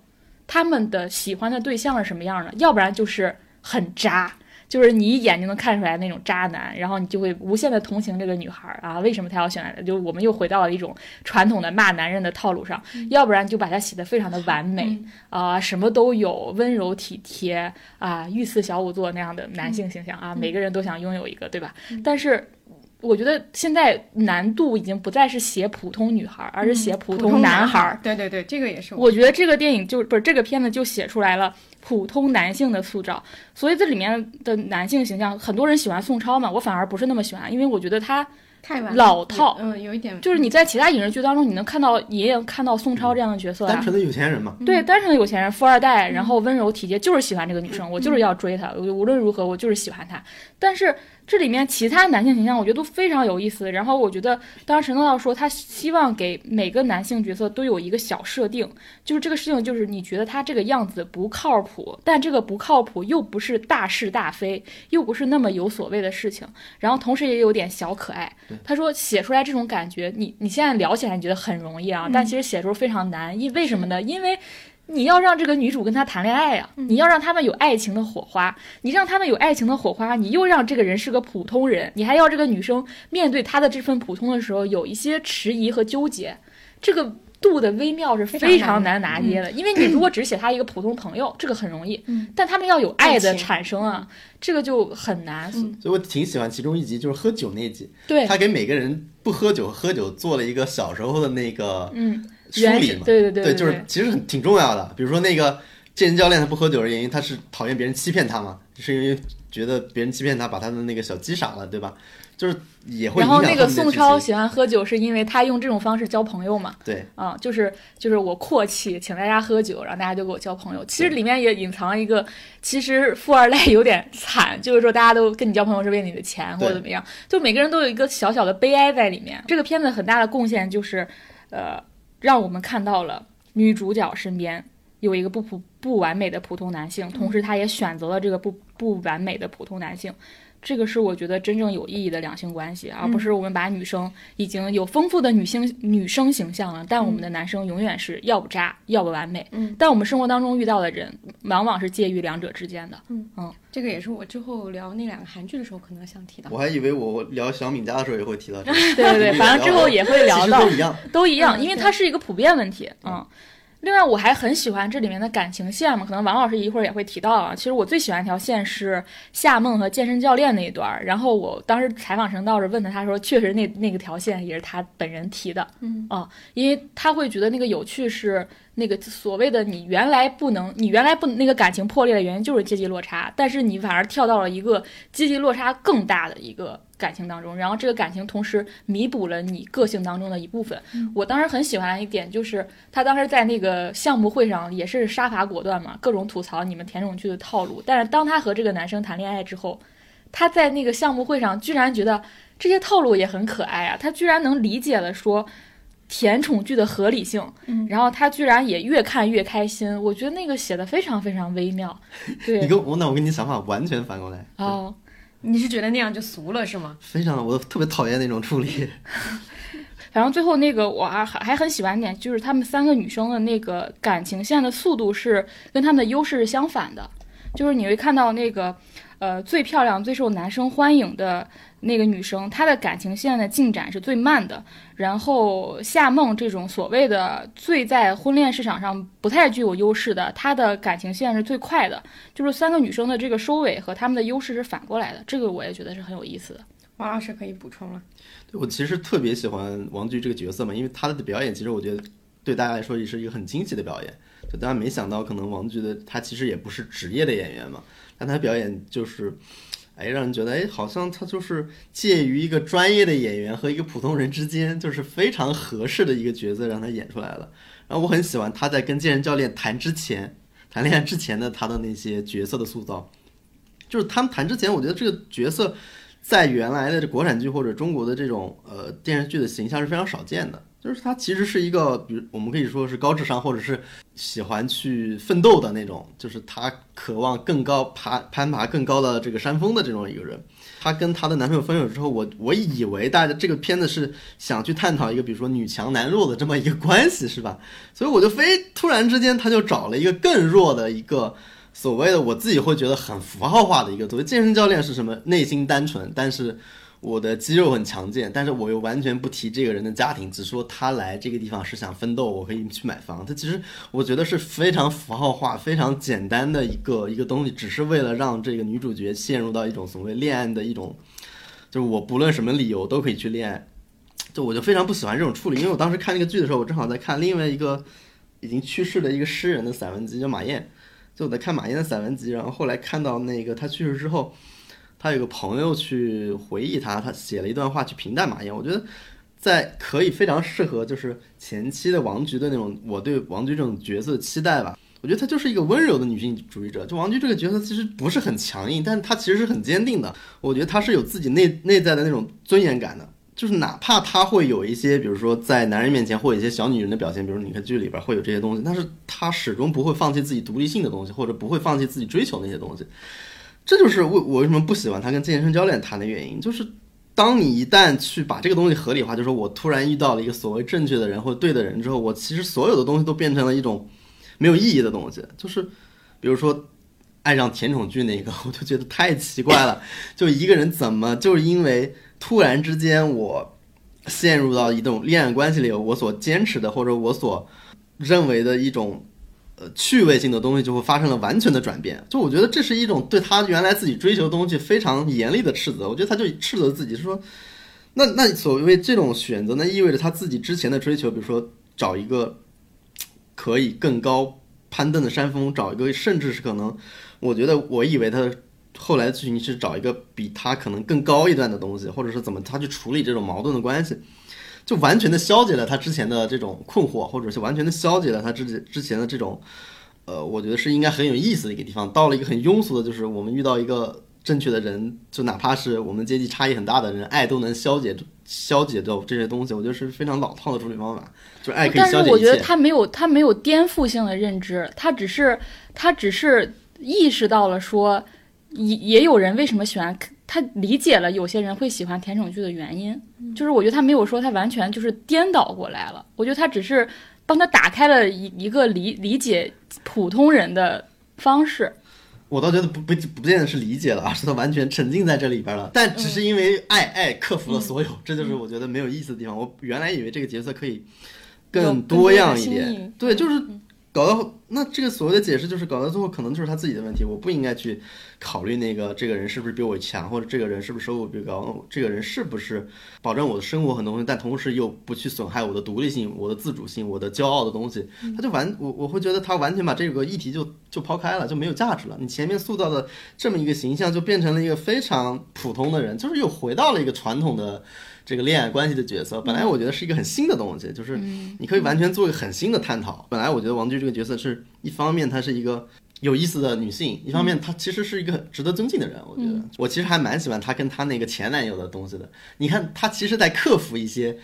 他们的喜欢的对象是什么样的？要不然就是很渣。就是你一眼就能看出来那种渣男，然后你就会无限的同情这个女孩啊，为什么她要选？就我们又回到了一种传统的骂男人的套路上，要不然就把她写的非常的完美啊，什么都有，温柔体贴啊，御赐小仵作那样的男性形象啊，每个人都想拥有一个，对吧？但是我觉得现在难度已经不再是写普通女孩，而是写普通男孩。对对对，这个也是我觉得这个电影就不是这个片子就写出来了。普通男性的塑造，所以这里面的男性形象，很多人喜欢宋超嘛，我反而不是那么喜欢，因为我觉得他太老套，嗯，有一点，就是你在其他影视剧当中，你能看到，也有看到宋超这样的角色，单纯的有钱人嘛，对，单纯的有钱人，富二代，然后温柔体贴，就是喜欢这个女生，我就是要追她，无论如何我就是喜欢她，但是。这里面其他男性形象，我觉得都非常有意思。然后我觉得，当时陈道道说他希望给每个男性角色都有一个小设定，就是这个事情就是你觉得他这个样子不靠谱，但这个不靠谱又不是大是大非，又不是那么有所谓的事情。然后同时也有点小可爱。他说写出来这种感觉，你你现在聊起来你觉得很容易啊，但其实写的时候非常难。因为什么呢？因为。你要让这个女主跟他谈恋爱呀，你要让他们有爱情的火花，你让他们有爱情的火花，你又让这个人是个普通人，你还要这个女生面对他的这份普通的时候有一些迟疑和纠结，这个度的微妙是非常难拿捏的。因为你如果只写他一个普通朋友，这个很容易，但他们要有爱的产生啊，这个就很难。所以我挺喜欢其中一集，就是喝酒那集，对他给每个人不喝酒喝酒做了一个小时候的那个嗯。梳理嘛，对对对，对，就是其实很挺重要的。比如说那个健身教练，他不喝酒的原因，他是讨厌别人欺骗他嘛，是因为觉得别人欺骗他，把他的那个小鸡傻了，对吧？就是也会。然后那个宋超喜欢喝酒，是因为他用这种方式交朋友嘛？对，啊，就是就是我阔气，请大家喝酒，然后大家就给我交朋友。其实里面也隐藏一个，其实富二代有点惨，就是说大家都跟你交朋友是为你的钱或者怎么样，就每个人都有一个小小的悲哀在里面。这个片子很大的贡献就是，呃。让我们看到了女主角身边有一个不普不完美的普通男性，同时她也选择了这个不不完美的普通男性，这个是我觉得真正有意义的两性关系，而不是我们把女生已经有丰富的女性女生形象了，但我们的男生永远是要不渣要不完美。嗯，但我们生活当中遇到的人往往是介于两者之间的。嗯嗯，这个也是我之后聊那两个韩剧的时候可能想提到。我还以为我聊小敏家的时候也会提到这个。对对对，反正之后也会聊到。都一样，都一样，因为它是一个普遍问题。嗯。另外，我还很喜欢这里面的感情线嘛，可能王老师一会儿也会提到啊。其实我最喜欢一条线是夏梦和健身教练那一段。然后我当时采访陈道时问他，他说确实那那个条线也是他本人提的，嗯啊，因为他会觉得那个有趣是。那个所谓的你原来不能，你原来不那个感情破裂的原因就是阶级落差，但是你反而跳到了一个阶级落差更大的一个感情当中，然后这个感情同时弥补了你个性当中的一部分。我当时很喜欢一点就是他当时在那个项目会上也是杀伐果断嘛，各种吐槽你们甜宠剧的套路。但是当他和这个男生谈恋爱之后，他在那个项目会上居然觉得这些套路也很可爱啊，他居然能理解了说。甜宠剧的合理性，然后他居然也越看越开心，我觉得那个写的非常非常微妙。对，你跟我那我跟你想法完全反过来。哦，你是觉得那样就俗了是吗？非常，我特别讨厌那种处理。反正最后那个我还还很喜欢一点，就是她们三个女生的那个感情线的速度是跟她们的优势是相反的，就是你会看到那个呃最漂亮、最受男生欢迎的那个女生，她的感情线的进展是最慢的。然后夏梦这种所谓的最在婚恋市场上不太具有优势的，她的感情线是最快的。就是三个女生的这个收尾和她们的优势是反过来的，这个我也觉得是很有意思的。王老师可以补充了。对我其实特别喜欢王菊这个角色嘛，因为她的表演其实我觉得对大家来说也是一个很惊喜的表演。就大家没想到，可能王菊的她其实也不是职业的演员嘛，但他表演就是，哎，让人觉得哎，好像他就是介于一个专业的演员和一个普通人之间，就是非常合适的一个角色，让他演出来了。然后我很喜欢他在跟健身教练谈之前，谈恋爱之前的他的那些角色的塑造，就是他们谈之前，我觉得这个角色。在原来的这国产剧或者中国的这种呃电视剧的形象是非常少见的，就是他其实是一个，比如我们可以说是高智商，或者是喜欢去奋斗的那种，就是他渴望更高爬攀爬更高的这个山峰的这种一个人。她跟她的男朋友分手之后，我我以为大家这个片子是想去探讨一个比如说女强男弱的这么一个关系，是吧？所以我就非突然之间他就找了一个更弱的一个。所谓的我自己会觉得很符号化的一个，作为健身教练是什么？内心单纯，但是我的肌肉很强健，但是我又完全不提这个人的家庭，只说他来这个地方是想奋斗，我可以去买房。他其实我觉得是非常符号化、非常简单的一个 一个东西，只是为了让这个女主角陷入到一种所谓恋爱的一种，就是我不论什么理由都可以去恋爱。就我就非常不喜欢这种处理，因为我当时看那个剧的时候，我正好在看另外一个已经去世的一个诗人的散文集，叫马燕。就我在看马燕的散文集，然后后来看到那个他去世之后，他有个朋友去回忆他，他写了一段话去评淡马燕。我觉得在可以非常适合就是前期的王菊的那种我对王菊这种角色的期待吧。我觉得她就是一个温柔的女性主义者。就王菊这个角色其实不是很强硬，但是她其实是很坚定的。我觉得她是有自己内内在的那种尊严感的。就是哪怕她会有一些，比如说在男人面前或有一些小女人的表现，比如你看剧里边会有这些东西，但是她始终不会放弃自己独立性的东西，或者不会放弃自己追求那些东西。这就是为我为什么不喜欢他跟健身教练谈的原因。就是当你一旦去把这个东西合理化，就是说我突然遇到了一个所谓正确的人或对的人之后，我其实所有的东西都变成了一种没有意义的东西。就是比如说爱上甜宠剧那个，我就觉得太奇怪了，就一个人怎么就是因为。突然之间，我陷入到一种恋爱关系里，我所坚持的或者我所认为的一种呃趣味性的东西，就会发生了完全的转变。就我觉得这是一种对他原来自己追求的东西非常严厉的斥责。我觉得他就斥责自己，是说，那那所谓这种选择，那意味着他自己之前的追求，比如说找一个可以更高攀登的山峰，找一个甚至是可能，我觉得我以为他。后来去你是找一个比他可能更高一段的东西，或者是怎么他去处理这种矛盾的关系，就完全的消解了他之前的这种困惑，或者是完全的消解了他之之前的这种，呃，我觉得是应该很有意思的一个地方。到了一个很庸俗的，就是我们遇到一个正确的人，就哪怕是我们阶级差异很大的人，爱都能消解消解掉这些东西。我觉得是非常老套的处理方法，就是爱可以消解但是我觉得他没有他没有颠覆性的认知，他只是他只是意识到了说。也也有人为什么喜欢他？理解了有些人会喜欢甜宠剧的原因，就是我觉得他没有说他完全就是颠倒过来了。我觉得他只是帮他打开了一一个理理解普通人的方式。我倒觉得不不不见得是理解了，而是他完全沉浸在这里边了。但只是因为爱爱克服了所有，这就是我觉得没有意思的地方。我原来以为这个角色可以更多样一点，对，就是搞到那这个所谓的解释，就是搞到最后可能就是他自己的问题。我不应该去。考虑那个这个人是不是比我强，或者这个人是不是收入比高，这个人是不是保证我的生活很多东西，但同时又不去损害我的独立性、我的自主性、我的骄傲的东西，他就完我我会觉得他完全把这个议题就就抛开了，就没有价值了。你前面塑造的这么一个形象，就变成了一个非常普通的人，就是又回到了一个传统的这个恋爱关系的角色。本来我觉得是一个很新的东西，就是你可以完全做一个很新的探讨。本来我觉得王菊这个角色是一方面，她是一个。有意思的女性，一方面她其实是一个值得尊敬的人，我觉得我其实还蛮喜欢她跟她那个前男友的东西的。你看她其实在克服一些，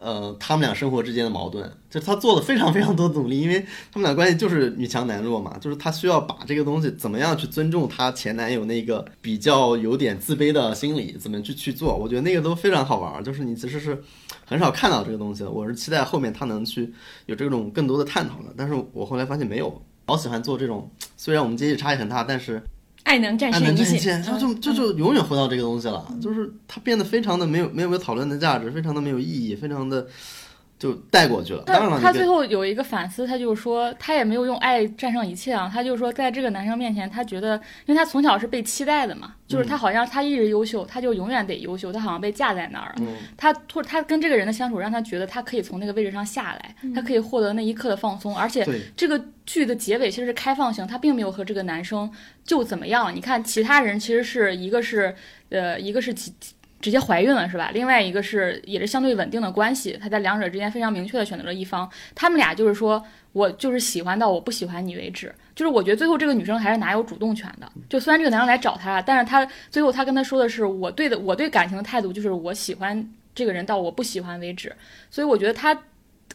呃他们俩生活之间的矛盾，就是他做了非常非常多努力，因为他们俩关系就是女强男弱嘛，就是他需要把这个东西怎么样去尊重她前男友那个比较有点自卑的心理，怎么去去做，我觉得那个都非常好玩儿，就是你其实是很少看到这个东西的，我是期待后面他能去有这种更多的探讨的，但是我后来发现没有。好喜欢做这种，虽然我们阶级差异很大，但是爱能战胜一切。他，就这就就永远回到这个东西了，就是它变得非常的没有没有没有讨论的价值，非常的没有意义，非常的就带过去了。当然了，他最后有一个反思，他就是说，他也没有用爱战胜一切啊，他就是说，在这个男生面前，他觉得，因为他从小是被期待的嘛，就是他好像他一直优秀，他就永远得优秀，他好像被架在那儿了。嗯他突他跟这个人的相处，让他觉得他可以从那个位置上下来，他可以获得那一刻的放松，而且这个剧的结尾其实是开放性，他并没有和这个男生就怎么样。你看其他人其实是一个是呃一个是直直接怀孕了是吧？另外一个是也是相对稳定的关系，他在两者之间非常明确的选择了一方。他们俩就是说我就是喜欢到我不喜欢你为止。就是我觉得最后这个女生还是拿有主动权的。就虽然这个男生来找她，但是她最后她跟他说的是我对的我对感情的态度就是我喜欢这个人到我不喜欢为止。所以我觉得她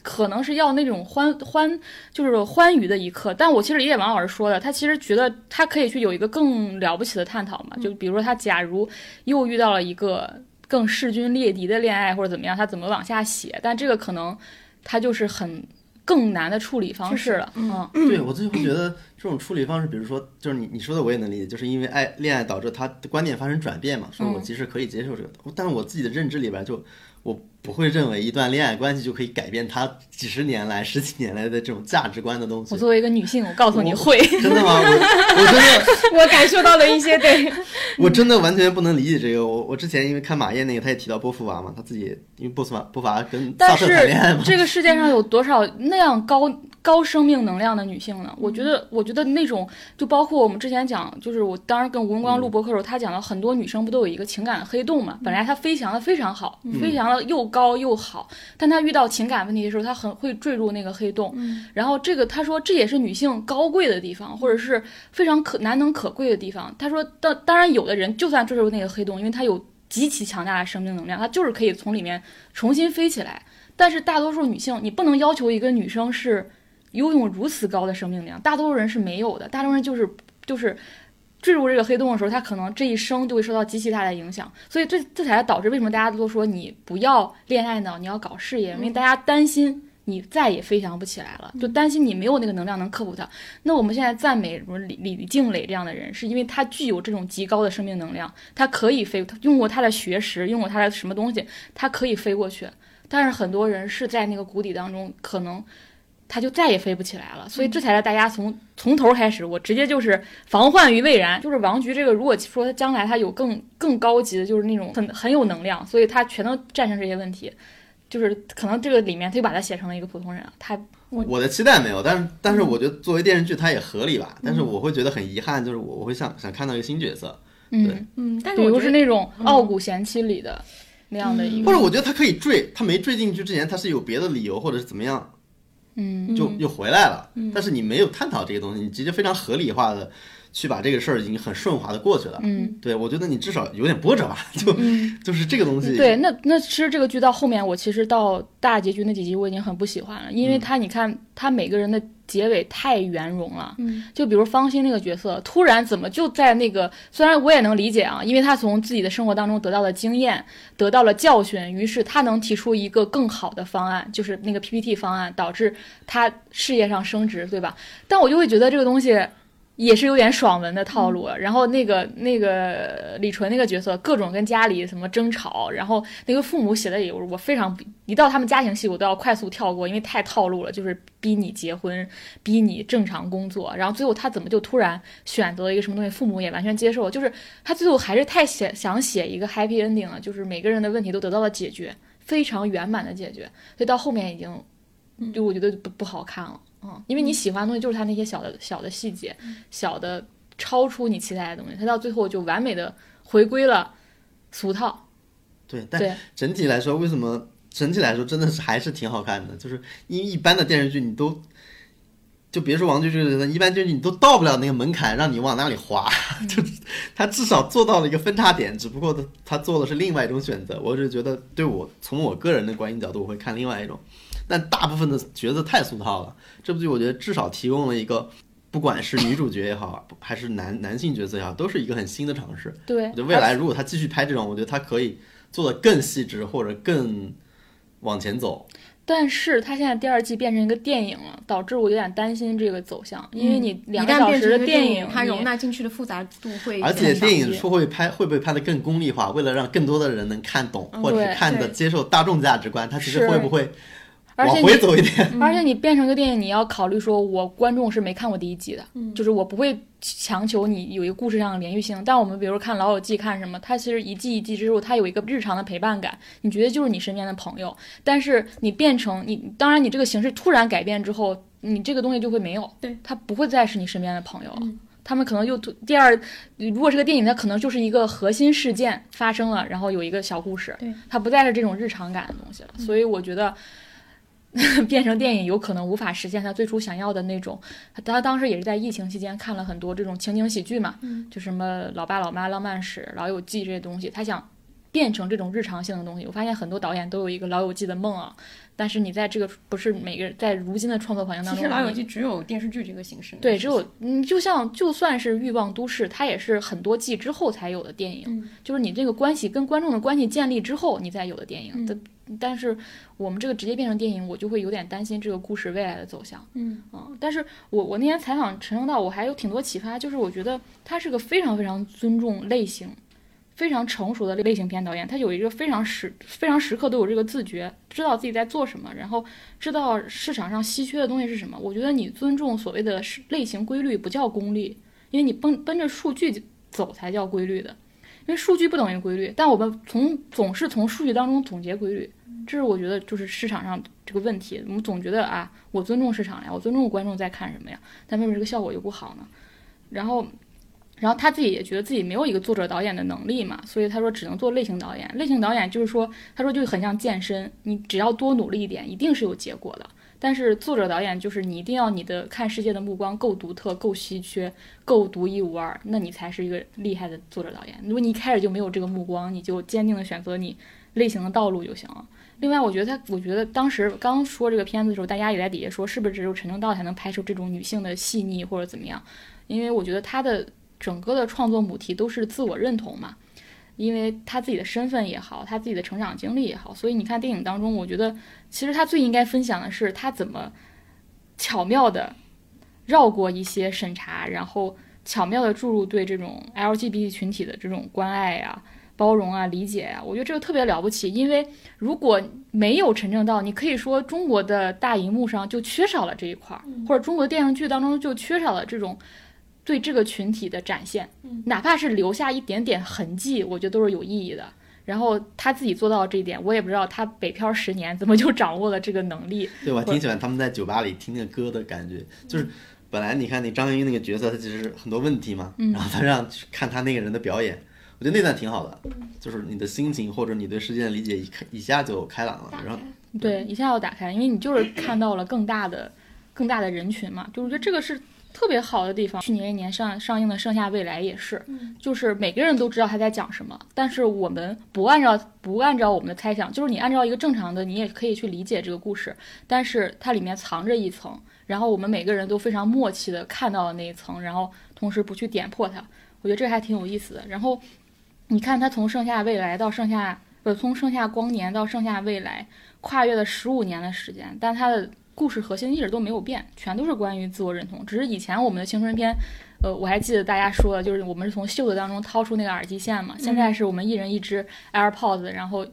可能是要那种欢欢，就是欢愉的一刻。但我其实理解王老师说的，他其实觉得他可以去有一个更了不起的探讨嘛。就比如说他假如又遇到了一个更势均力敌的恋爱或者怎么样，他怎么往下写？但这个可能他就是很更难的处理方式了。嗯，对我最后觉得这种处理方式，比如说，就是你你说的我也能理解，就是因为爱恋爱导致他的观念发生转变嘛，所以我其实可以接受这个，但是我自己的认知里边就我不会认为一段恋爱关系就可以改变他几十年来、十几年来的这种价值观的东西我。作为一个女性，我告诉你会。真的吗？我 我真的我感受到了一些对，我真的完全不能理解这个。我我之前因为看马燕那个，他也提到波伏娃嘛，他自己因为波伏娃波伏娃跟萨但特谈恋爱是嘛，这个世界上有多少那样高高生命能量的女性呢？我觉得，我觉得那种就包括我们之前讲，就是我当时跟吴文光录播客的时候，他讲了很多女生不都有一个情感黑洞嘛？本来她飞翔的非常好，飞翔的又高又好，但她遇到情感问题的时候，她很会坠入那个黑洞。然后这个他说这也是女性高贵的地方，或者是非常可难能可贵的地方。他说当当然有的人就算坠入那个黑洞，因为他有极其强大的生命能量，他就是可以从里面重新飞起来。但是大多数女性，你不能要求一个女生是拥有如此高的生命力量，大多数人是没有的，大多数人就是就是坠入这个黑洞的时候，他可能这一生就会受到极其大的影响，所以这这才导致为什么大家都说你不要恋爱脑，你要搞事业，因为大家担心。你再也飞翔不起来了，就担心你没有那个能量能克服它。那我们现在赞美什么李李静蕾这样的人，是因为他具有这种极高的生命能量，他可以飞，他用过他的学识，用过他的什么东西，他可以飞过去。但是很多人是在那个谷底当中，可能他就再也飞不起来了。所以这才是大家从从头开始，我直接就是防患于未然。就是王菊这个，如果说他将来他有更更高级的，就是那种很很有能量，所以他全都战胜这些问题。就是可能这个里面他就把他写成了一个普通人了，他我的期待没有，但是但是我觉得作为电视剧它也合理吧。但是我会觉得很遗憾，就是我我会想想看到一个新角色，嗯，嗯，但是比如我又是那种傲骨贤妻里的那样的一个，或者我觉得他可以坠，他没坠进去之前他是有别的理由或者是怎么样，嗯就又回来了。但是你没有探讨这些东西，你直接非常合理化的去把这个事儿已经很顺滑的过去了。嗯。对，我觉得你至少有点波折吧，就、就是这个东西。对，那那其实这个剧到后面，我其实到大结局那几集我已经很不喜欢了，因为他你看他每个人的结尾太圆融了，嗯，就比如方心那个角色，突然怎么就在那个，虽然我也能理解啊，因为他从自己的生活当中得到了经验，得到了教训，于是他能提出一个更好的方案，就是那个 PPT 方案，导致他事业上升职，对吧？但我就会觉得这个东西。也是有点爽文的套路。了，然后那个那个李纯那个角色，各种跟家里什么争吵，然后那个父母写的也我非常一到他们家庭戏我都要快速跳过，因为太套路了，就是逼你结婚，逼你正常工作，然后最后他怎么就突然选择了一个什么东西，父母也完全接受，就是他最后还是太写想写一个 happy ending 了，就是每个人的问题都得到了解决，非常圆满的解决，所以到后面已经就我觉得不不好看了。嗯，因为你喜欢的东西就是它那些小的小的细节，小的超出你期待的东西，它到最后就完美的回归了俗套。对，但，整体来说，为什么整体来说真的是还是挺好看的？就是因为一般的电视剧你都就别说王俊这个，一般就是你都到不了那个门槛，让你往那里滑，就他至少做到了一个分叉点，只不过他他做的是另外一种选择。我是觉得，对我从我个人的观影角度，我会看另外一种。但大部分的角色太俗套了，这部剧我觉得至少提供了一个，不管是女主角也好，还是男男性角色也好，都是一个很新的尝试。对我觉得未来如果他继续拍这种，我觉得他可以做的更细致或者更往前走。但是它现在第二季变成一个电影了，导致我有点担心这个走向，因为你一两个小时旦变成一个的电影，它容纳进去的复杂度会而且电影说会不会拍会不会拍的更功利化？为了让更多的人能看懂，或者是看的接受大众价值观，它其实会不会而且你回走一点？而且你变成一个电影，你要考虑说，我观众是没看过第一集的，就是我不会强求你有一个故事上的连续性。但我们比如说看《老友记》，看什么，它其实一季一季之后，它有一个日常的陪伴感，你觉得就是你身边的朋友。但是你变成你，当然你这个形式突然改变之后，你这个东西就会没有，对，它不会再是你身边的朋友了。他们可能又突第二，如果是个电影，它可能就是一个核心事件发生了，然后有一个小故事，对，它不再是这种日常感的东西了。所以我觉得。变成电影有可能无法实现他最初想要的那种。他当时也是在疫情期间看了很多这种情景喜剧嘛，就什么《老爸老妈》《浪漫史》《老友记》这些东西，他想变成这种日常性的东西。我发现很多导演都有一个《老友记》的梦啊，但是你在这个不是每个人在如今的创作环境当中，其实《老友记》只有电视剧这个形式，对，只有你，就像就算是《欲望都市》，它也是很多季之后才有的电影，嗯就是你这个关系跟观众的关系建立之后，你再有的电影。嗯但但是我们这个直接变成电影，我就会有点担心这个故事未来的走向。嗯嗯，但是我我那天采访陈正道，我还有挺多启发，就是我觉得他是个非常非常尊重类型。非常成熟的类型片导演，他有一个非常时非常时刻都有这个自觉，知道自己在做什么，然后知道市场上稀缺的东西是什么。我觉得你尊重所谓的是类型规律不叫功利，因为你奔奔着数据走才叫规律的，因为数据不等于规律，但我们从总是从数据当中总结规律，这是我觉得就是市场上这个问题。我们总觉得啊，我尊重市场呀，我尊重观众在看什么呀，但为什么这个效果就不好呢？然后。然后他自己也觉得自己没有一个作者导演的能力嘛，所以他说只能做类型导演。类型导演就是说，他说就很像健身，你只要多努力一点，一定是有结果的。但是作者导演就是你一定要你的看世界的目光够独特、够稀缺、够独一无二，那你才是一个厉害的作者导演。如果你一开始就没有这个目光，你就坚定的选择你类型的道路就行了。另外，我觉得他，我觉得当时刚说这个片子的时候，大家也在底下说，是不是只有陈正道才能拍出这种女性的细腻或者怎么样？因为我觉得他的整个的创作母题都是自我认同嘛，因为他自己的身份也好，他自己的成长经历也好，所以你看电影当中，我觉得其实他最应该分享的是他怎么巧妙的绕过一些审查，然后巧妙的注入对这种 LGBT 群体的这种关爱呀、包容啊、理解呀、我觉得这个特别了不起。因为如果没有陈正道，你可以说中国的大荧幕上就缺少了这一块儿，或者中国电视剧当中就缺少了这种。对这个群体的展现，哪怕是留下一点点痕迹，我觉得都是有意义的。然后他自己做到这一点，我也不知道他北漂十年怎么就掌握了这个能力。对，我还挺喜欢他们在酒吧里听那个歌的感觉，就是本来你看那张英那个角色，他其实很多问题嘛，然后他让去看他那个人的表演，我觉得那段挺好的，就是你的心情或者你对世界的理解一开一下就开朗了，然后对，一下要打开，因为你就是看到了更大的、更大的人群嘛，就是觉得这个是特别好的地方。去年一年上上映的《盛夏未来》也是，就是每个人都知道他在讲什么，但是我们不按照不按照我们的猜想，就是你按照一个正常的，你也可以去理解这个故事，但是它里面藏着一层，然后我们每个人都非常默契的看到了那一层，然后同时不去点破它，我觉得这还挺有意思的。然后你看他从《盛夏未来》到《盛夏》，不是从《盛夏光年》到《盛夏未来》，跨越了十五年的时间，但他的故事核心一直都没有变，全都是关于自我认同。只是以前我们的青春片，呃，我还记得大家说的，就是我们是从袖子当中掏出那个耳机线嘛，现在是我们一人一只 AirPods，然后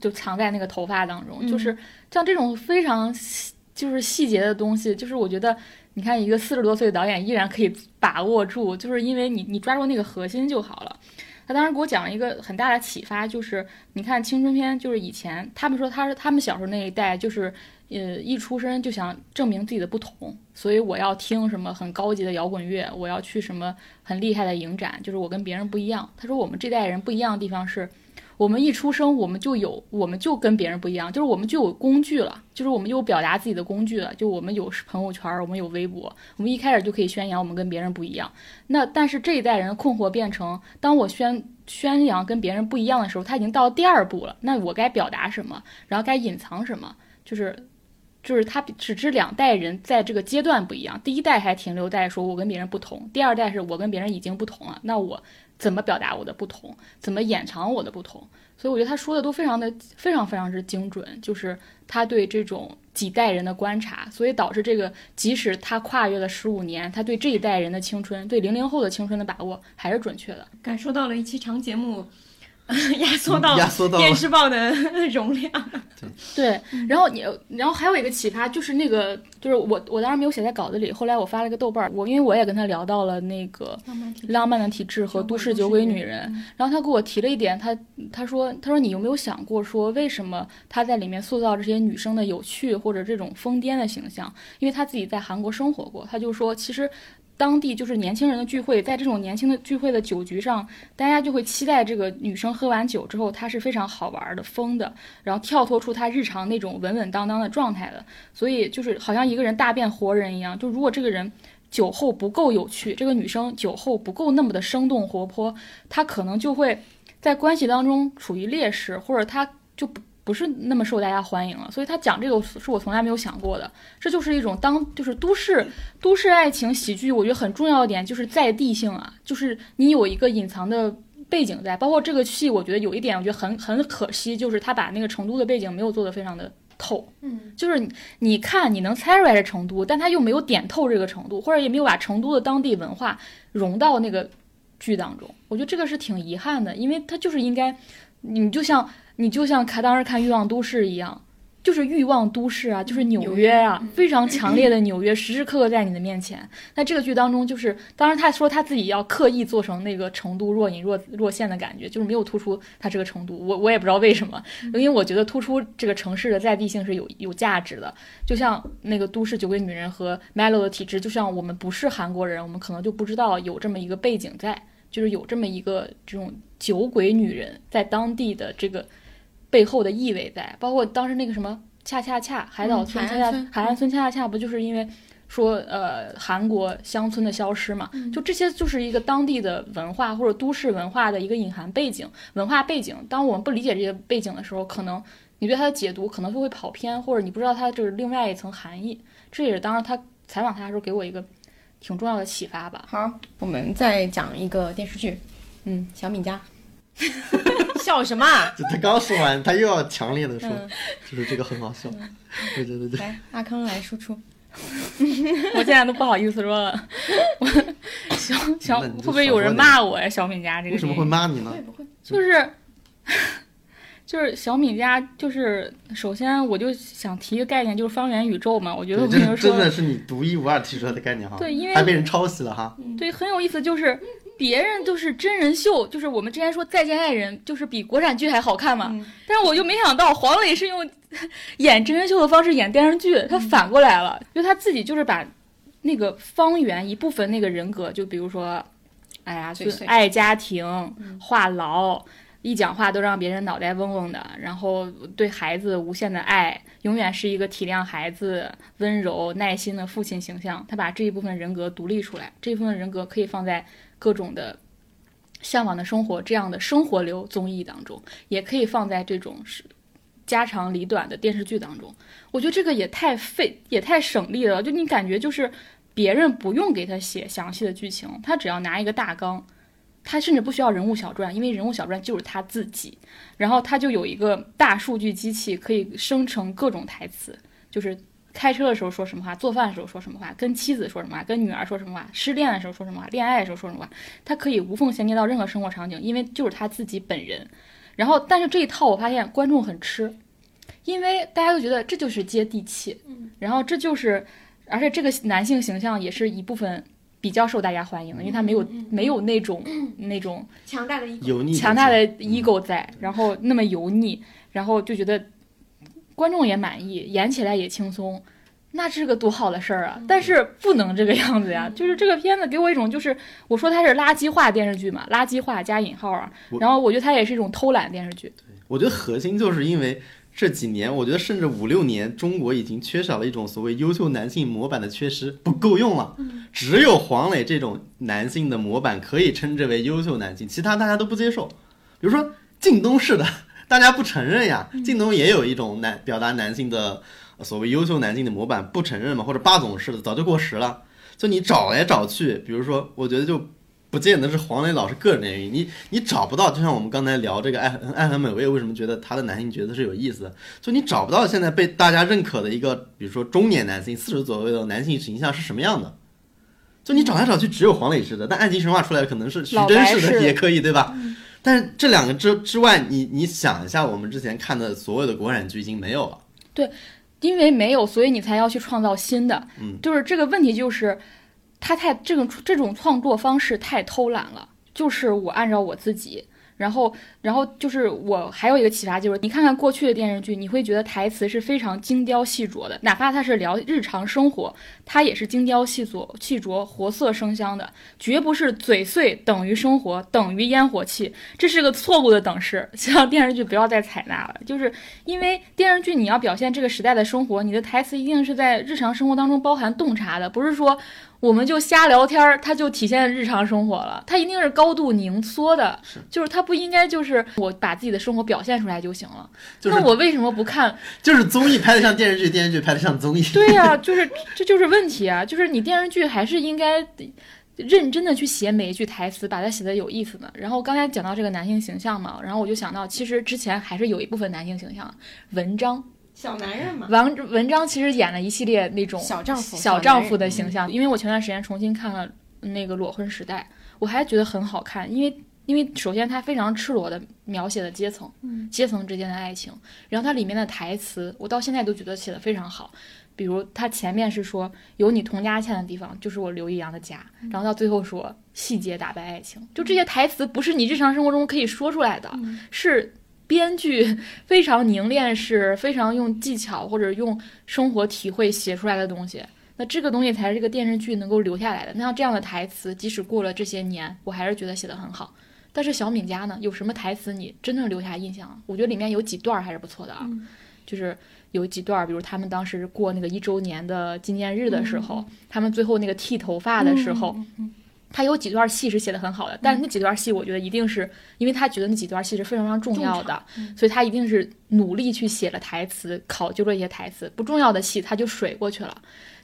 就藏在那个头发当中，就是像这种非常细就是细节的东西，就是我觉得。你看，一个四十多岁的导演依然可以把握住，就是因为你你抓住那个核心就好了。他当时给我讲了一个很大的启发，就是你看青春片，就是以前他们说他是他们小时候那一代，就是呃一出生就想证明自己的不同，所以我要听什么很高级的摇滚乐，我要去什么很厉害的影展，就是我跟别人不一样。他说我们这代人不一样的地方是，我们一出生我们就有，我们就跟别人不一样，就是我们就有工具了，就是我们有表达自己的工具了，就我们有朋友圈，我们有微博，我们一开始就可以宣扬我们跟别人不一样。那但是这一代人的困惑变成，当我宣宣扬跟别人不一样的时候，他已经到第二步了，那我该表达什么，然后该隐藏什么，就是。就是他只知两代人在这个阶段不一样，第一代还停留在说我跟别人不同，第二代是我跟别人已经不同了，那我怎么表达我的不同，怎么掩藏我的不同？所以我觉得他说的都非常的非常非常之精准，就是他对这种几代人的观察，所以导致这个即使他跨越了十五年，他对这一代人的青春，对零零后的青春的把握还是准确的。感受到了一期长节目 压缩到压缩到电视报的容量。对，然后你，然后还有一个启发就是那个，就是我我当时没有写在稿子里，后来我发了一个豆瓣儿，我因为我也跟他聊到了那个浪漫的体质和都市酒鬼女人，然后他给我提了一点，他他说他说你有没有想过说为什么他在里面塑造这些女生的有趣或者这种疯癫的形象？因为他自己在韩国生活过，他就说其实。当地就是年轻人的聚会，在这种年轻的聚会的酒局上，大家就会期待这个女生喝完酒之后，她是非常好玩的、疯的，然后跳脱出她日常那种稳稳当当的状态的。所以就是好像一个人大变活人一样。就如果这个人酒后不够有趣，这个女生酒后不够那么的生动活泼，她可能就会在关系当中处于劣势，或者她就不。不是那么受大家欢迎了，所以他讲这个是我从来没有想过的。这就是一种当就是都市都市爱情喜剧，我觉得很重要的点就是在地性啊，就是你有一个隐藏的背景在。包括这个戏，我觉得有一点我觉得很很可惜，就是他把那个成都的背景没有做得非常的透。嗯，就是你你看你能猜出来是成都，但他又没有点透这个成都，或者也没有把成都的当地文化融到那个剧当中。我觉得这个是挺遗憾的，因为他就是应该，你就像。你就像看当时看《欲望都市》一样，就是欲望都市啊，就是纽约啊，非常强烈的纽约，时时刻刻在你的面前。那这个剧当中，就是当然他说他自己要刻意做成那个成都若隐若若现的感觉，就是没有突出他这个成都。我我也不知道为什么，因为我觉得突出这个城市的在地性是有有价值的。就像那个都市酒鬼女人和 Melo 的体质，就像我们不是韩国人，我们可能就不知道有这么一个背景在，就是有这么一个这种酒鬼女人在当地的这个。背后的意味在，包括当时那个什么恰恰恰海岛村恰恰海岸村恰恰恰，不就是因为说呃韩国乡村的消失嘛？就这些就是一个当地的文化或者都市文化的一个隐含背景文化背景。当我们不理解这些背景的时候，可能你对它的解读可能就会跑偏，或者你不知道它就是另外一层含义。这也是当时他采访他的时候给我一个挺重要的启发吧。好，我们再讲一个电视剧，嗯，小敏家。笑什么？就他刚说完，他又要强烈的说，就是这个很好笑。对对对对，来，阿康来输出。我现在都不好意思说了。我小小会不会有人骂我呀？小敏家这个为什么会骂你呢？不会，就是 就是小敏家，就是首先我就想提一个概念，就是方圆宇宙嘛。我觉得我跟你说，真的是你独一无二提出来的概念哈。对因为还被人抄袭了哈。对，很有意思，就是别人都是真人秀，就是我们之前说《再见爱人》，就是比国产剧还好看嘛。嗯但是我就没想到黄磊是用演真人秀的方式演电视剧，他反过来了，就他自己就是把那个方圆一部分那个人格，就比如说，哎呀，就爱家庭、话痨。一讲话都让别人脑袋嗡嗡的，然后对孩子无限的爱，永远是一个体谅孩子、温柔耐心的父亲形象。他把这一部分人格独立出来，这一部分人格可以放在各种的向往的生活这样的生活流综艺当中，也可以放在这种是家长里短的电视剧当中。我觉得这个也太费，也太省力了。就你感觉就是别人不用给他写详细的剧情，他只要拿一个大纲。他甚至不需要人物小传，因为人物小传就是他自己，然后他就有一个大数据机器，可以生成各种台词，就是开车的时候说什么话，做饭的时候说什么话，跟妻子说什么话，跟女儿说什么话，失恋的时候说什么话，恋爱的时候说什么话，他可以无缝衔接到任何生活场景，因为就是他自己本人。然后，但是这一套我发现观众很吃，因为大家都觉得这就是接地气，然后这就是，而且这个男性形象也是一部分。比较受大家欢迎的，因为他没有、没有那种那种强大的一油腻，强大的 ego 在，然后那么油腻，然后就觉得观众也满意，演起来也轻松，那是个多好的事儿啊！但是不能这个样子呀，就是这个片子给我一种就是，我说它是垃圾化电视剧嘛，垃圾化加引号啊，然后我觉得它也是一种偷懒电视剧。我觉得核心就是因为这几年，我觉得甚至五六年，中国已经缺少了一种所谓优秀男性模板的缺失，不够用了。只有黄磊这种男性的模板可以称之为优秀男性，其他大家都不接受。比如说靳东式的，大家不承认呀。靳东也有一种男表达男性的呃所谓优秀男性的模板，不承认嘛，或者霸总式的早就过时了。就你找来找去，比如说，我觉得就不见得是黄磊老师个人的原因，你你找不到，就像我们刚才聊这个爱很爱很美味，为什么觉得他的男性角色是有意思的？就你找不到现在被大家认可的一个，比如说中年男性、四十左右的男性形象是什么样的？就你找来找去，只有黄磊式的，但爱情神话出来的可能是徐老峥式的的也可以，对吧？但是这两个之之外，你你想一下，我们之前看的所有的国产剧已经没有了。对因为没有，所以你才要去创造新的。嗯，就是这个问题，就是他太这种这种创作方式太偷懒了。就是我按照我自己，然后然后就是我还有一个启发，就是你看看过去的电视剧，你会觉得台词是非常精雕细琢的，哪怕他是聊日常生活，他也是精雕细琢、细琢、活色生香的，绝不是嘴碎等于生活等于烟火气，这是个错误的等式，希望电视剧不要再采纳了。就是因为电视剧你要表现这个时代的生活，你的台词一定是在日常生活当中包含洞察的，不是说我们就瞎聊天儿，它就体现日常生活了，它一定是高度凝缩的，就是它不应该就是我把自己的生活表现出来就行了。就是那我为什么不看？就是综艺拍的像电视剧，电视剧拍的像综艺。对呀、就是这就是问题啊！就是你电视剧还是应该认真的去写每一句台词，把它写的有意思的。然后刚才讲到这个男性形象嘛，然后我就想到，其实之前还是有一部分男性形象，文章，小男人嘛，王文章其实演了一系列那种小丈夫小丈夫的形象。因为我前段时间重新看了那个《裸婚时代》，我还觉得很好看，因为因为首先它非常赤裸的描写了阶层，阶层之间的爱情，然后它里面的台词，我到现在都觉得写的非常好。比如他前面是说有你佟家倩的地方就是我刘易阳的家，然后到最后说细节打败爱情，就这些台词不是你日常生活中可以说出来的，是编剧非常凝练是、非常用技巧或者用生活体会写出来的东西。那这个东西才是这个电视剧能够留下来的。那像这样的台词，即使过了这些年，我还是觉得写得很好。但是小敏家呢，有什么台词你真正留下印象？我觉得里面有几段还是不错的啊，就是有几段，比如他们当时过那个一周年的纪念日的时候，他们最后那个剃头发的时候，他有几段戏是写的很好的，但是那几段戏我觉得一定是因为他觉得那几段戏是非常非常重要的，所以他一定是努力去写了台词，考究了一些台词，不重要的戏他就水过去了。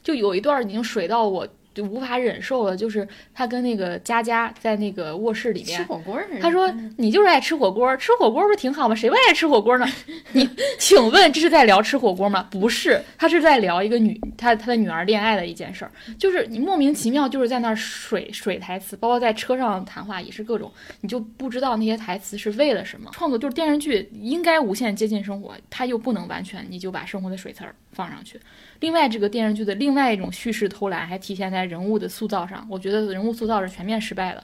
就有一段已经水到我就无法忍受了，就是他跟那个佳佳在那个卧室里面吃，火锅是他说：“你就是爱吃火锅，吃火锅不是挺好吗？谁不爱吃火锅呢？你请问这是在聊吃火锅吗？不是，他是在聊一个女他他的女儿恋爱的一件事儿，就是你莫名其妙就是在那儿水水台词，包括在车上谈话也是各种，你就不知道那些台词是为了什么。创作就是电视剧应该无限接近生活，它又不能完全你就把生活的水词儿放上去。另外，这个电视剧的另外一种叙事偷懒还体现在人物的塑造上，我觉得人物塑造是全面失败的。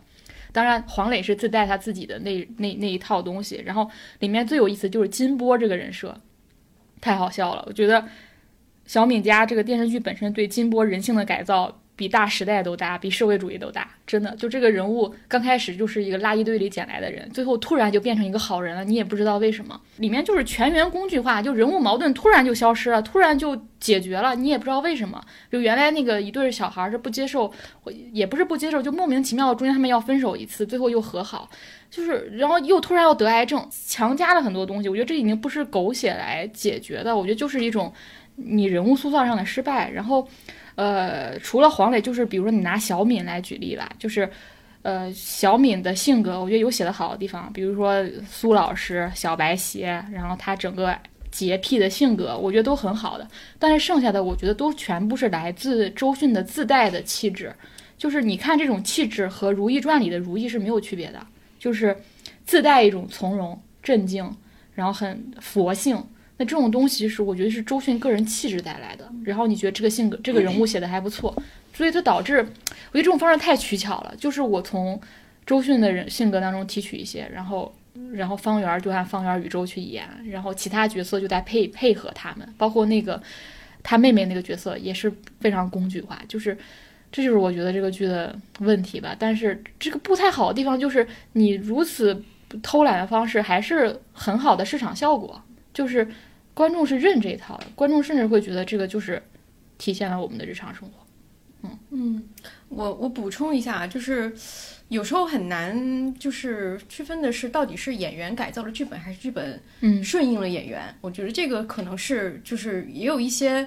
当然，黄磊是自带他自己的那那那一套东西，然后里面最有意思就是金波这个人设，太好笑了。我觉得小敏家这个电视剧本身对金波人性的改造比大时代都大，比社会主义都大，真的。就这个人物刚开始就是一个垃圾堆里捡来的人，最后突然就变成一个好人了，你也不知道为什么。里面就是全员工具化，就人物矛盾突然就消失了，突然就解决了，你也不知道为什么。就原来那个一对小孩是不接受，也不是不接受，就莫名其妙中间他们要分手一次，最后又和好。就是，然后又突然要得癌症，强加了很多东西。我觉得这已经不是狗血来解决的，我觉得就是一种你人物塑造上的失败。然后，呃，除了黄磊，就是比如说你拿小敏来举例吧，就是，呃，小敏的性格，我觉得有写的好的地方，比如说苏老师、小白鞋，然后他整个洁癖的性格，我觉得都很好的。但是剩下的，我觉得都全部是来自周迅的自带的气质。就是你看这种气质和《如懿传》里的如懿是没有区别的。就是自带一种从容、镇静，然后很佛性。那这种东西是我觉得是周迅个人气质带来的。然后你觉得这个性格、这个人物写的还不错，所以它导致我觉得这种方式太取巧了。就是我从周迅的人性格当中提取一些，然后然后方圆就按方圆宇宙去演，然后其他角色就在配配合他们，包括那个他妹妹那个角色也是非常工具化，就是这就是我觉得这个剧的问题吧。但是这个不太好的地方就是你如此偷懒的方式还是很好的市场效果，就是观众是认这一套的，观众甚至会觉得这个就是体现了我们的日常生活。嗯嗯，我我补充一下，就是有时候很难就是区分的是到底是演员改造了剧本，还是剧本嗯顺应了演员。我觉得这个可能是就是也有一些。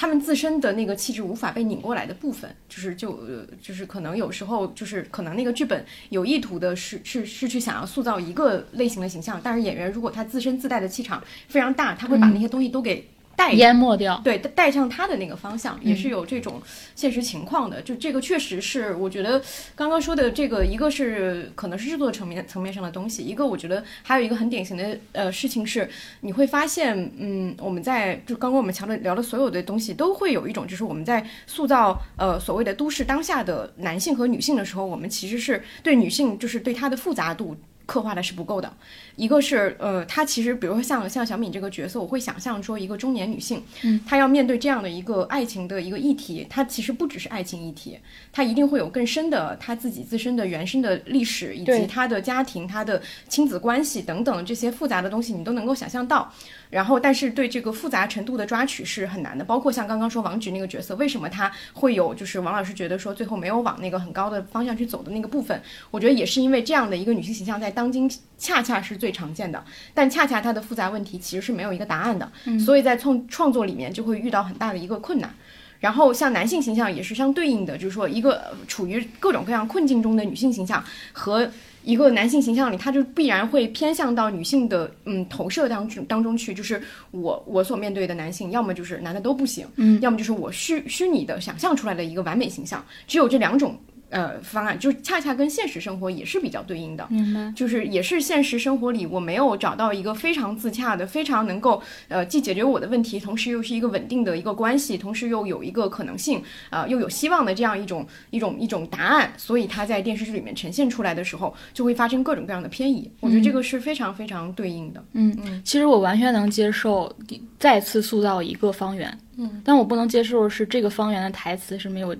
他们自身的那个气质无法被拧过来的部分，就是就呃就是可能有时候就是可能那个剧本有意图的是是是去想要塑造一个类型的形象，但是演员如果他自身自带的气场非常大，他会把那些东西都给带淹没掉。对，带带上他的那个方向，也嗯是有这种现实情况的。就这个确实是，我觉得刚刚说的这个，一个是可能是制作层面层面上的东西，一个我觉得还有一个很典型的呃事情是，你会发现，嗯，我们在就刚刚我们强调聊的所有的东西，都会有一种就是我们在塑造呃所谓的都市当下的男性和女性的时候，我们其实是对女性就是对她的复杂度。刻画的是不够的，一个是呃，她其实比如说像像小敏这个角色，我会想象说一个中年女性，嗯，她要面对这样的一个爱情的一个议题，她其实不只是爱情议题，她一定会有更深的她自己自身的原生的历史，以及她的家庭、她的亲子关系等等这些复杂的东西，你都能够想象到。然后，但是对这个复杂程度的抓取是很难的，包括像刚刚说王菊那个角色，为什么他会有就是王老师觉得说最后没有往那个很高的方向去走的那个部分，我觉得也是因为这样的一个女性形象在当今恰恰是最常见的，但恰恰它的复杂问题其实是没有一个答案的，所以在创创作里面就会遇到很大的一个困难。然后像男性形象也是相对应的，就是说一个呃处于各种各样困境中的女性形象和一个男性形象里，他就必然会偏向到女性的嗯投射当中当中去，就是我我所面对的男性，要么就是男的都不行，嗯，要么就是我虚虚拟的想象出来的一个完美形象，只有这两种呃方案，就恰恰跟现实生活也是比较对应的。明白。就是也是现实生活里我没有找到一个非常自洽的、非常能够呃既解决我的问题，同时又是一个稳定的一个关系，同时又有一个可能性，呃又有希望的这样一种一种一种答案，所以它在电视剧里面呈现出来的时候，就会发生各种各样的偏移。我觉得这个是非常非常对应的。嗯嗯其实我完全能接受再次塑造一个方圆，嗯，但我不能接受的是这个方圆的台词是没有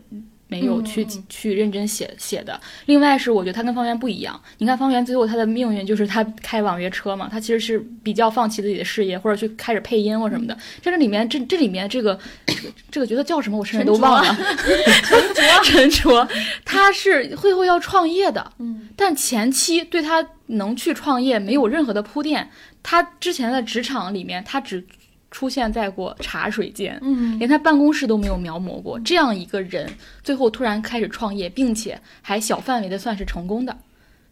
没有去、去认真写写的。另外是我觉得他跟方圆不一样，你看方圆最后他的命运就是他开网约车嘛，他其实是比较放弃自己的事业，或者去开始配音或什么的。这个里面这这里面这个这个这个角色叫什么，我甚至都忘了。陈卓，陈卓，他是会后要创业的，嗯，但前期对他能去创业没有任何的铺垫。他之前的职场里面，他只出现在过茶水间，嗯连他办公室都没有描摹过。这样一个人，最后突然开始创业，并且还小范围的算是成功的，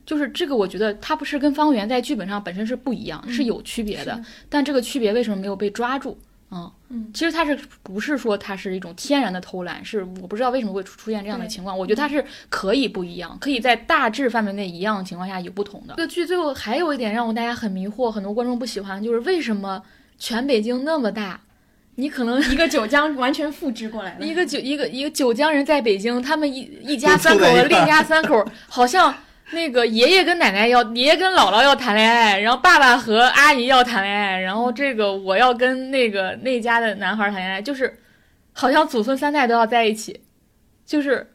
就是这个，我觉得他不是跟方圆在剧本上本身是不一样，是有区别的。但这个区别为什么没有被抓住？嗯，嗯其实他是不是说他是一种天然的偷懒？是我不知道为什么会出出现这样的情况。我觉得他是可以不一样，可以在大致范围内一样的情况下有不同的。这个剧最后还有一点让我大家很迷惑，很多观众不喜欢，就是为什么全北京那么大，你可能一个九江完全复制过来了。一个九一个一个九江人在北京，他们一一家三口和另一家三口，好像那个爷爷跟奶奶要，爷爷跟姥姥要谈恋爱，然后爸爸和阿姨要谈恋爱，然后这个我要跟那个那家的男孩谈恋爱，就是好像祖孙三代都要在一起，就是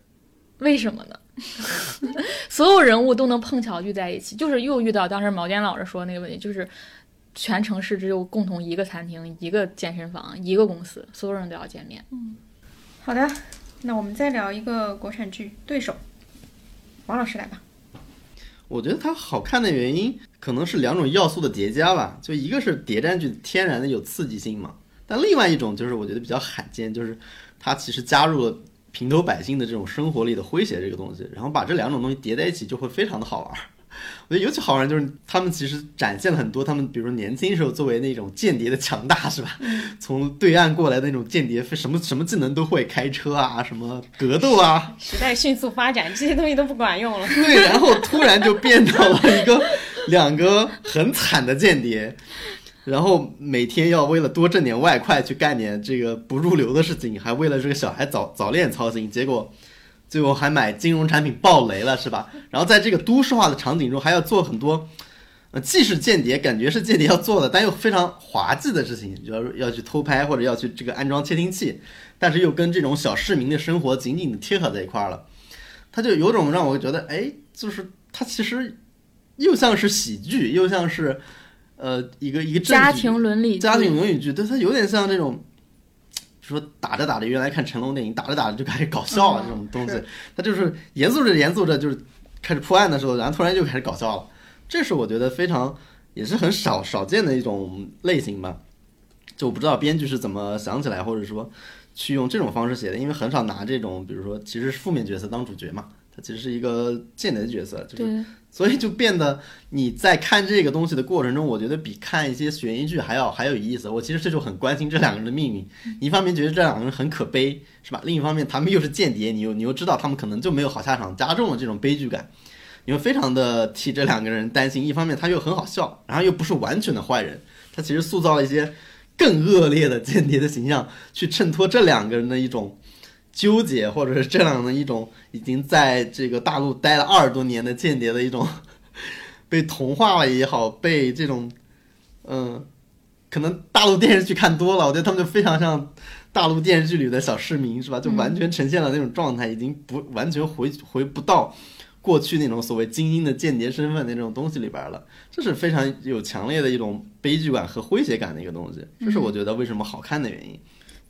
为什么呢？所有人物都能碰巧遇在一起，就是又遇到当时毛尖老师说那个问题，就是全城市只有共同一个餐厅、一个健身房、一个公司，所有人都要见面。嗯好的，那我们再聊一个国产剧《对手》，王老师来吧。我觉得它好看的原因可能是两种要素的叠加吧，就一个是谍战剧天然的有刺激性嘛，但另外一种就是我觉得比较罕见，就是它其实加入了平头百姓的这种生活里的诙谐这个东西，然后把这两种东西叠在一起就会非常的好玩。我觉得尤其好玩就是他们其实展现了很多他们，比如说年轻时候作为那种间谍的强大，是吧？从对岸过来的那种间谍，什么什么技能都会，开车啊，什么格斗啊，时代迅速发展，这些东西都不管用了。对，然后突然就变到了一个两个很惨的间谍，然后每天要为了多挣点外快去干点这个不入流的事情，还为了这个小孩早早恋操心，结果最后还买金融产品爆雷了，是吧？然后在这个都市化的场景中，还要做很多。呃，既是间谍，感觉是间谍要做的，但又非常滑稽的事情，就要要去偷拍或者要去这个安装窃听器，但是又跟这种小市民的生活紧紧的贴合在一块儿了，他就有种让我觉得，哎，就是他其实又像是喜剧，又像是呃一个一个正家剧庭伦理，家庭伦理剧，对，它有点像这种，说打着打着，原来看成龙电影，打着打着就开始搞笑了、嗯这种东西他，就是严肃着严肃着，就是开始破案的时候，然后突然就开始搞笑了，这是我觉得非常也是很少少见的一种类型吧。就我不知道编剧是怎么想起来，或者说去用这种方式写的，因为很少拿这种，比如说其实是负面角色当主角嘛，他其实是一个间谍的角色，就是，所以就变得你在看这个东西的过程中，我觉得比看一些悬疑剧还要还有意思。我其实这就很关心这两个人的命运，一方面觉得这两个人很可悲，是吧？另一方面他们又是间谍，你又你又知道他们可能就没有好下场，加重了这种悲剧感。你会非常的替这两个人担心。一方面他又很好笑，然后又不是完全的坏人，他其实塑造了一些更恶劣的间谍的形象，去衬托这两个人的一种纠结，或者是这样的一种已经在这个大陆待了二十多年的间谍的一种被同化了也好，被这种嗯，可能大陆电视剧看多了，我觉得他们就非常像大陆电视剧里的小市民，是吧？就完全呈现了那种状态，已经不完全回回不到过去那种所谓精英的间谍身份的那种东西里边了。这是非常有强烈的一种悲剧感和诙谐感的一个东西，这是我觉得为什么好看的原因。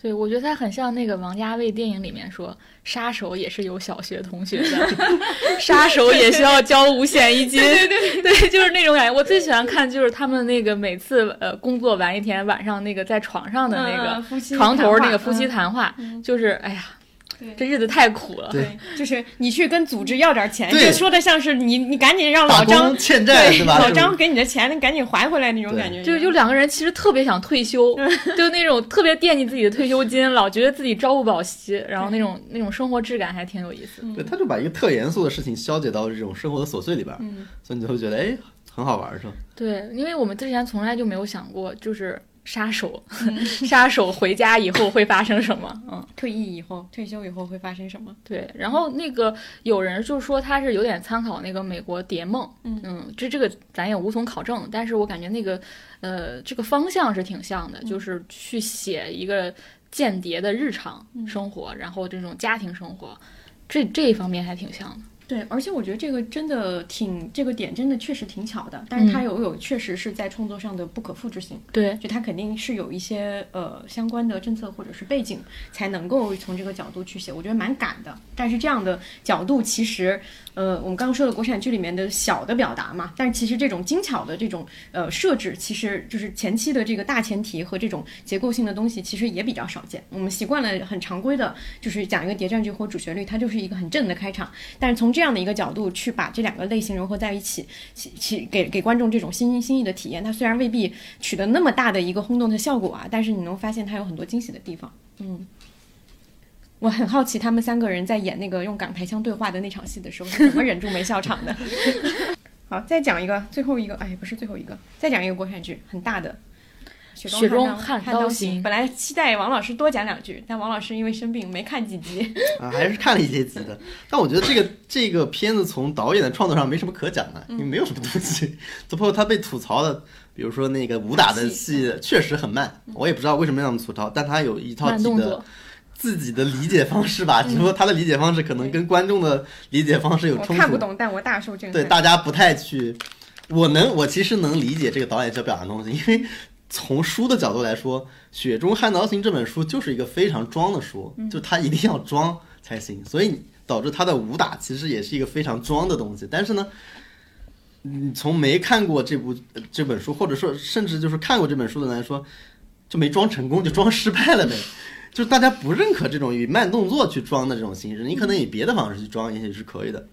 对，我觉得他很像那个王家卫电影里面说，杀手也是有小学同学的，杀手也需要交五险一金。对对对，就是那种感觉。我最喜欢看就是他们那个每次呃工作完一天，晚上那个在床上的那个、嗯床头那个夫妻嗯谈话，就是哎呀对，这日子太苦了。对就是你去跟组织要点钱，对就说的像是你你赶紧让老张欠债对是吧？老张给你的钱，你赶紧还回来那种感觉。就就两个人其实特别想退休，就那种特别惦记自己的退休金，老觉得自己朝不保夕，然后那种那种生活质感还挺有意思。对，他就把一个特严肃的事情消解到这种生活的琐碎里边，嗯所以你就会觉得哎很好玩，是吧？对，因为我们之前从来就没有想过，就是杀手，嗯 杀手回家以后会发生什么？嗯，退役以后、退休以后会发生什么？对。然后那个有人就说他是有点参考那个美国《谍梦》，嗯这这个咱也无从考证，但是我感觉那个呃这个方向是挺像的，就是去写一个间谍的日常生活，然后这种家庭生活，这这一方面还挺像的。对，而且我觉得这个真的挺这个点真的确实挺巧的，但是它有有确实是在创作上的不可复制性。对，就它肯定是有一些呃相关的政策或者是背景，才能够从这个角度去写，我觉得蛮赶的。但是这样的角度其实，呃，我们刚刚说的国产剧里面的小的表达嘛，但是其实这种精巧的这种呃设置，其实就是前期的这个大前提和这种结构性的东西，其实也比较少见。我们习惯了很常规的，就是讲一个谍战剧或主旋律，它就是一个很正的开场。但是从这这样的一个角度去把这两个类型融合在一起，起起给给观众这种新新新意的体验，它虽然未必取得那么大的一个轰动的效果啊，但是你能发现它有很多惊喜的地方。嗯，我很好奇他们三个人在演那个用港台腔对话的那场戏的时候是怎么忍住没笑场的。好，再讲一个，最后一个，哎，不是最后一个，再讲一个国产剧，很大的。雪雪中悍悍刀行本来期待王老师多讲两句，但王老师因为生病没看几集。啊，还是看了一些集的。但我觉得这个这个片子从导演的创作上没什么可讲的，因为没有什么东西。就包括他被吐槽的，比如说那个武打的戏确实很慢，我也不知道为什么让他们吐槽，但他有一套自己的自己的理解方式吧，只不过他的理解方式可能跟观众的理解方式有冲突。看不懂，但我大受震撼。对，大家不太去，我能，我其实能理解这个导演想表达的东西，因为从书的角度来说，《雪中悍刀行》这本书就是一个非常装的书，就他一定要装才行，所以导致他的武打其实也是一个非常装的东西。但是呢，你从没看过这部呃这本书，或者说甚至就是看过这本书的人来说，就没装成功，就装失败了呗。就是大家不认可这种以慢动作去装的这种形式，你可能以别的方式去装也许是可以的。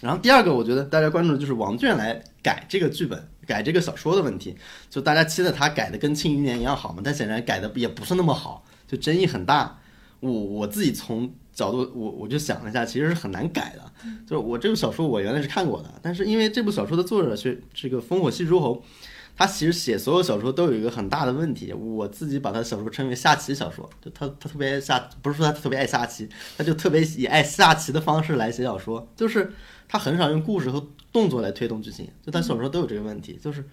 然后第二个，我觉得大家关注的就是王倦来改这个剧本、改这个小说的问题。就大家期待他改的跟《庆余年》一样好嘛，但显然改的也不是那么好，就争议很大。我我自己从角度，我我就想了一下，其实是很难改的。就是我这部小说我原来是看过的，但是因为这部小说的作者是这个烽火戏诸侯，他其实写所有小说都有一个很大的问题，我自己把他小说称为下棋小说，就他他特别爱下，不是说他特别爱下棋，他就特别以爱下棋的方式来写小说，就是他很少用故事和动作来推动剧情，就他小说都有这个问题，就是。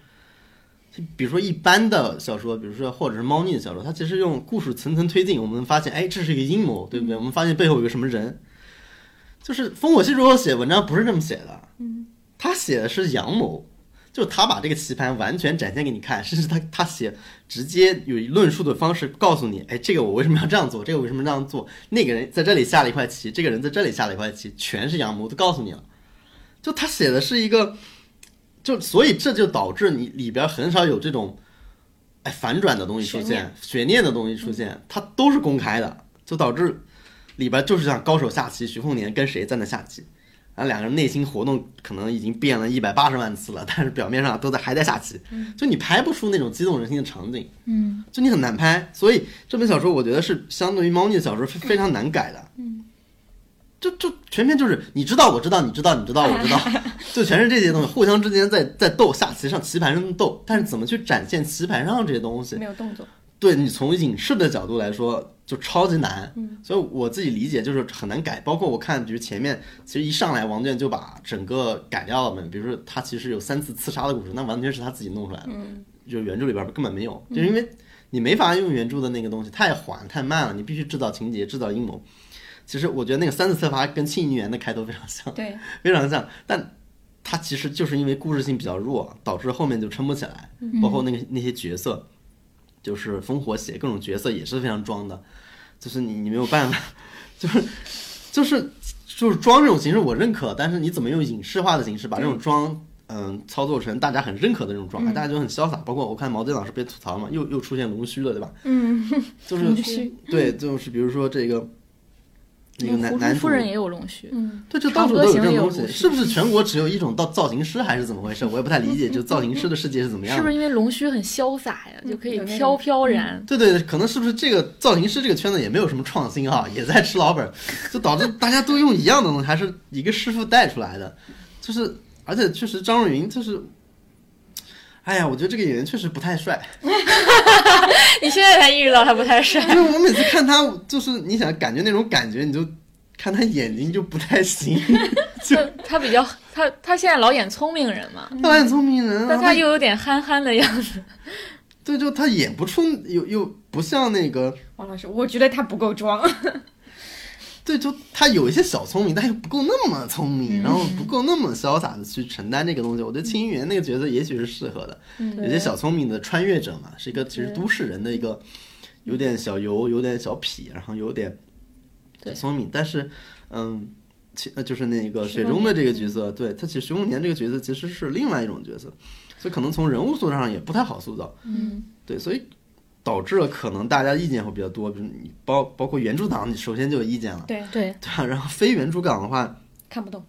就比如说一般的小说，比如说或者是猫腻的小说，它其实用故事层层推进，我们发现，哎，这是一个阴谋，对不对？我们发现背后有个什么人，就是烽火戏诸侯写文章不是这么写的，嗯，他写的是阳谋，就是他把这个棋盘完全展现给你看，甚至他他写直接有论述的方式告诉你，哎，这个我为什么要这样做，这个为什么这样做，那个人在这里下了一块棋，这个人在这里下了一块棋，全是阳谋，都告诉你了，就他写的是一个。就所以这就导致你里边很少有这种，哎反转的东西出现，悬念。的东西出现，它都是公开的，就导致里边就是像高手下棋，徐凤年跟谁在那下棋，然后两个人内心活动可能已经变了一百八十万次了，但是表面上都在还在下棋，就你拍不出那种激动人心的场景，嗯，就你很难拍，所以这本小说我觉得是相对于猫腻的小说非非常难改的，嗯。就就全篇就是你知道我知道你知道你知道我知道，就全是这些东西，互相之间在在斗下棋上棋盘上斗，但是怎么去展现棋盘上这些东西？没有动作。对你从影视的角度来说就超级难，嗯所以我自己理解就是很难改。包括我看，比如前面其实一上来王倦就把整个改掉了嘛，比如说他其实有三次刺杀的故事，那完全是他自己弄出来的，嗯就原著里边根本没有，就是因为你没法用原著的那个东西，太缓太慢了，你必须制造情节，制造阴谋。其实我觉得那个三次策罚跟《庆余年》的开头非常像，对，非常像，但它其实就是因为故事性比较弱，导致后面就撑不起来。包括那个那些角色，就是烽火写各种角色也是非常装的，就是你你没有办法，就是就是就是装这种形式我认可，但是你怎么用影视化的形式把这种装嗯操作成大家很认可的那种状态，大家就很潇洒。包括我看毛尖老师被吐槽嘛，又又出现龙须了，对吧？嗯，就是对，就是比如说这个。那个男胡男主夫人也有龙须，嗯，对，就到处都有这种东西，行也有是不是全国只有一种造造型师，还是怎么回事？我也不太理解，就造型师的世界是怎么样？是不是因为龙须很潇洒呀，就可以飘飘然？对对对，可能是不是这个造型师这个圈子也没有什么创新啊，也在吃老本，就导致大家都用一样的东西，还是一个师傅带出来的，就是而且确实张若昀就是，哎呀，我觉得这个演员确实不太帅，你现在才意识到他不太帅。因为我每次看他，就是你想感觉那种感觉，你就看他眼睛就不太行，就 他比较他他现在老演聪明人嘛，他老演聪明人啊，但他又有点憨憨的样子。对，就他演不出，又又不像那个，王老师，我觉得他不够装。对，就他有一些小聪明，但又不够那么聪明，然后不够那么潇洒的去承担这个东西。我觉得庆余年那个角色也许是适合的，有些小聪明的穿越者嘛，是一个其实都市人的一个有点小油，有点小痞，然后有点对聪明，但是嗯。其呃，就是那个水中的这个角色，对他其实徐梦年这个角色其实是另外一种角色，所以可能从人物塑造上也不太好塑造。嗯，对，所以导致了可能大家意见会比较多，比如你包包括原著党，你首先就有意见了，对，对对 吧？然后非原著党的话看不懂。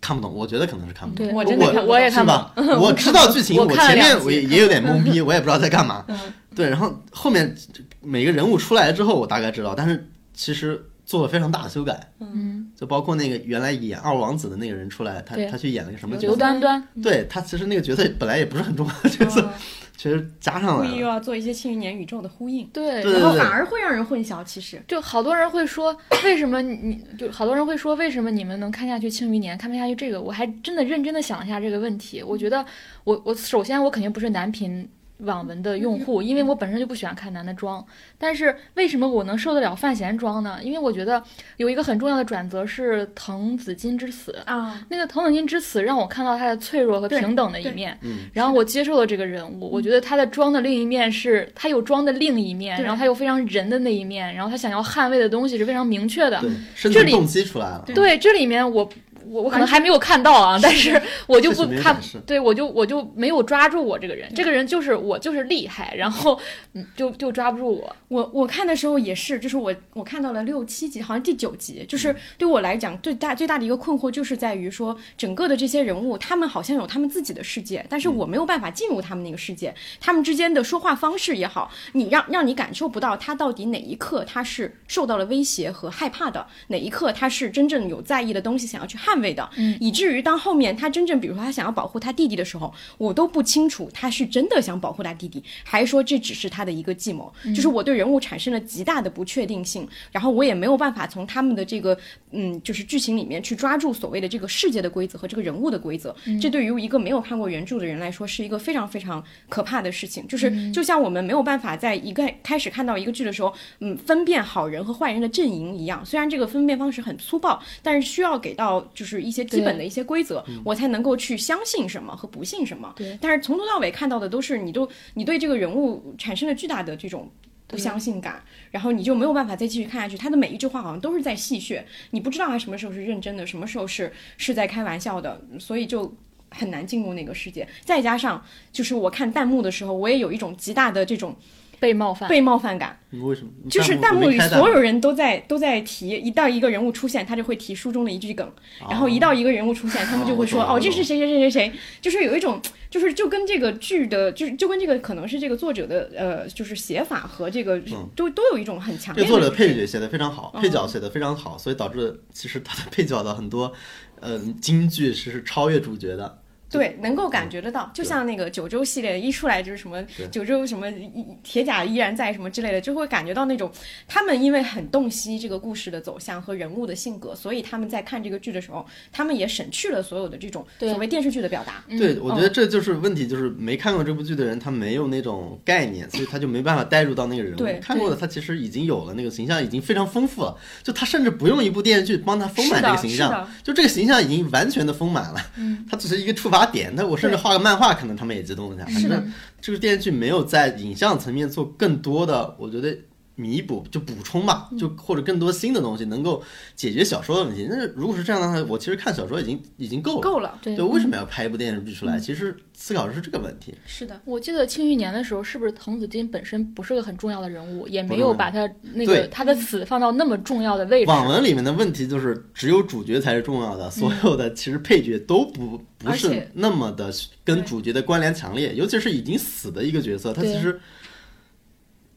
看不懂，我觉得可能是看不懂。对，我真的看不懂我也看吧懂。？我知道剧情，我我前面我也也有点懵逼，我也不知道在干嘛。嗯对，然后后面每个人物出来之后，我大概知道，但是其实做了非常大的修改，嗯，就包括那个原来演二王子的那个人出来，他他去演了个什么角刘色？端端，对他其实那个角色本来也不是很重要的角色，嗯 其实加上故来了。意又要做一些庆余年宇宙的呼应，对，对然后反而会让人混淆。其实，就好多人会说，为什么你你就好多人会说，为什么你们能看下去《庆余年》，看不下去这个？我还真的认真的想了一下这个问题。我觉得我我首先我肯定不是男频网文的用户，因为我本身就不喜欢看男的装。但是为什么我能受得了范闲装呢？因为我觉得有一个很重要的转折是滕子京之死。啊，那个滕子京之死让我看到他的脆弱和平等的一面，嗯然后我接受了这个人物，我觉得他的装的另一面是他有装的另一面，然后他有非常人的那一面，然后他想要捍卫的东西是非常明确的。这里存动机出来了。对，这里面我我我可能还没有看到啊，但是我就不看对我就我就没有抓住我这个人，这个人就是我就是厉害，然后嗯就就抓不住我。我我看的时候也是，就是我我看到了六七集，好像第九集，就是对我来讲最大最大的一个困惑，就是在于说整个的这些人物，他们好像有他们自己的世界，但是我没有办法进入他们那个世界，他们之间的说话方式也好，你让让你感受不到他到底哪一刻他是受到了威胁和害怕的，哪一刻他是真正有在意的东西想要去捍捍卫的，嗯。以至于当后面他真正，比如说他想要保护他弟弟的时候，我都不清楚他是真的想保护他弟弟，还说这只是他的一个计谋，嗯。就是我对人物产生了极大的不确定性，然后我也没有办法从他们的这个嗯，就是剧情里面去抓住所谓的这个世界的规则和这个人物的规则，这对于一个没有看过原著的人来说是一个非常非常可怕的事情，就是就像我们没有办法在一个开始看到一个剧的时候，嗯，分辨好人和坏人的阵营一样，虽然这个分辨方式很粗暴，但是需要给到就是一些基本的一些规则，我才能够去相信什么和不信什么。对，但是从头到尾看到的都是你都你对这个人物产生了巨大的这种。不相信感，然后你就没有办法再继续看下去。他的每一句话好像都是在戏谑，你不知道他什么时候是认真的，什么时候是是在开玩笑的，所以就很难进入那个世界。再加上就是我看弹幕的时候，我也有一种极大的这种被冒犯。被冒犯感，为什么？就是弹幕幕里所有人都在都在提，一到一个人物出现，他就会提书中的一句梗，然后一到一个人物出现，他们就会说哦，哦这是谁谁谁谁谁，就是有一种就是就跟这个剧的，就是就跟这个可能是这个作者的呃，就是写法和这个嗯。都都有一种很强这个作者的配角写的非常好，嗯。配角写的非常好，所以导致其实他的配角的很多，嗯，京剧是是超越主角的。对，能够感觉得到，就像那个九州系列一出来就是什么九州什么一铁甲依然在什么之类的，就会感觉到那种他们因为很洞悉这个故事的走向和人物的性格，所以他们在看这个剧的时候，他们也省去了所有的这种所谓电视剧的表达。对，我觉得嗯这就是问题，就是没看过这部剧的人，他没有那种概念，所以他就没办法带入到那个人对物。看过的他其实已经有了那个形象，已经非常丰富了，就他甚至不用一部电视剧帮他丰满这个形象，就这个形象已经完全的丰满了。嗯，他只是一个触发点，那我甚至画个漫画，可能他们也激动一下。反正这个电视剧没有在影像层面做更多的，我觉得。弥补就补充吧，就或者更多新的东西能够解决小说的问题。那如果是这样的话，我其实看小说已经已经够了。够了，对对，为什么要拍一部电视剧出来？其实思考的是这个问题。是的，我记得《庆余年》的时候，是不是滕子京本身不是个很重要的人物，也没有把他那个他的死放到那么重要的位置？网文里面的问题就是，只有主角才是重要的，所有的其实配角都不不是那么的跟主角的关联强烈，尤其是已经死的一个角色，他其实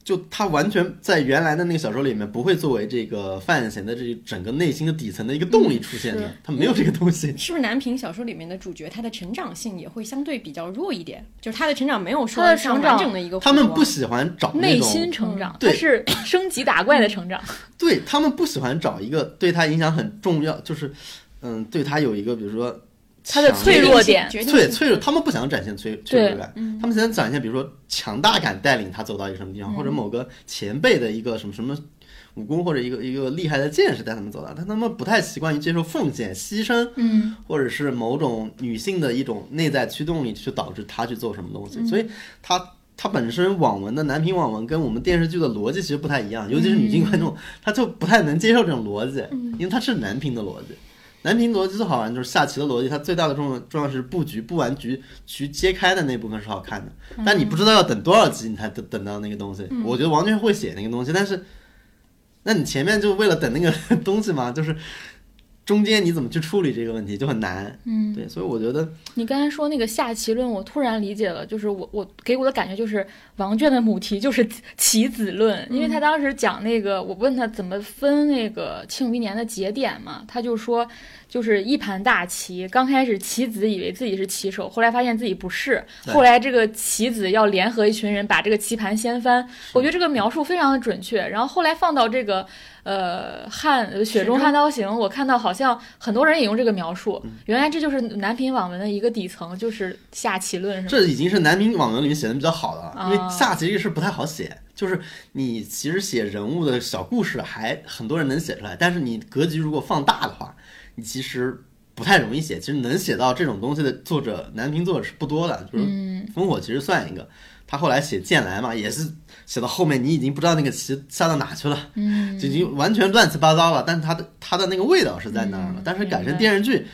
就他完全在原来的那个小说里面不会作为这个范闲的这整个内心的底层的一个动力出现的是，他没有这个东西。是不是南平小说里面的主角他的成长性也会相对比较弱一点？就是他的成长没有说像成长完整的一个他们不喜欢找内心成长，对他是升级打怪的成长。对他们不喜欢找一个对他影响很重要，就是嗯，对他有一个比如说他的脆弱点。对脆脆弱，他们不想展现脆脆弱感，嗯他们想展现比如说强大感带领他走到一个什么地方，或者某个前辈的一个什么什么武功或者一个一个厉害的剑士带他们走到，但他们不太习惯于接受奉献、牺牲，嗯，或者是某种女性的一种内在驱动力去导致他去做什么东西，所以他。他本身网文的男频网文跟我们电视剧的逻辑其实不太一样，尤其是女性观众，他就不太能接受这种逻辑，因为它是男频的逻辑。男频逻辑最好玩就是下棋的逻辑，它最大的重要重要是布局，布完局局揭开的那部分是好看的，但你不知道要等多少集你才等等到那个东西。我觉得王娟会写那个东西，但是，那你前面就为了等那个 东西吗，就是中间你怎么去处理这个问题就很难。嗯，对，所以我觉得你刚才说那个下棋论，我突然理解了，就是我我给我的感觉就是王卷的母题就是棋子论，因为他当时讲那个，我问他怎么分那个庆余年的节点嘛，他就说就是一盘大棋，刚开始棋子以为自己是棋手，后来发现自己不是，后来这个棋子要联合一群人把这个棋盘掀翻，我觉得这个描述非常的准确，然后后来放到这个。呃，汉呃雪中悍刀行，我看到好像很多人也用这个描述，原来这就是南屏网文的一个底层，就是下棋论，是吗？这已经是南屏网文里面写的比较好的了，因为啊下棋这个事不太好写，就是你其实写人物的小故事还很多人能写出来，但是你格局如果放大的话，你其实不太容易写。其实能写到这种东西的作者，男频作者是不多的，就是嗯烽火其实算一个。他后来写剑来嘛，也是写到后面，你已经不知道那个棋下到哪去了，嗯，就已经完全乱七八糟了。但是他的他的那个味道是在那儿了。嗯但是改成电视剧，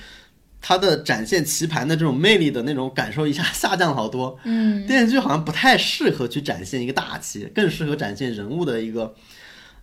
它的展现棋盘的这种魅力的那种感受一下 下降了好多。嗯电视剧好像不太适合去展现一个大棋，更适合展现人物的一个。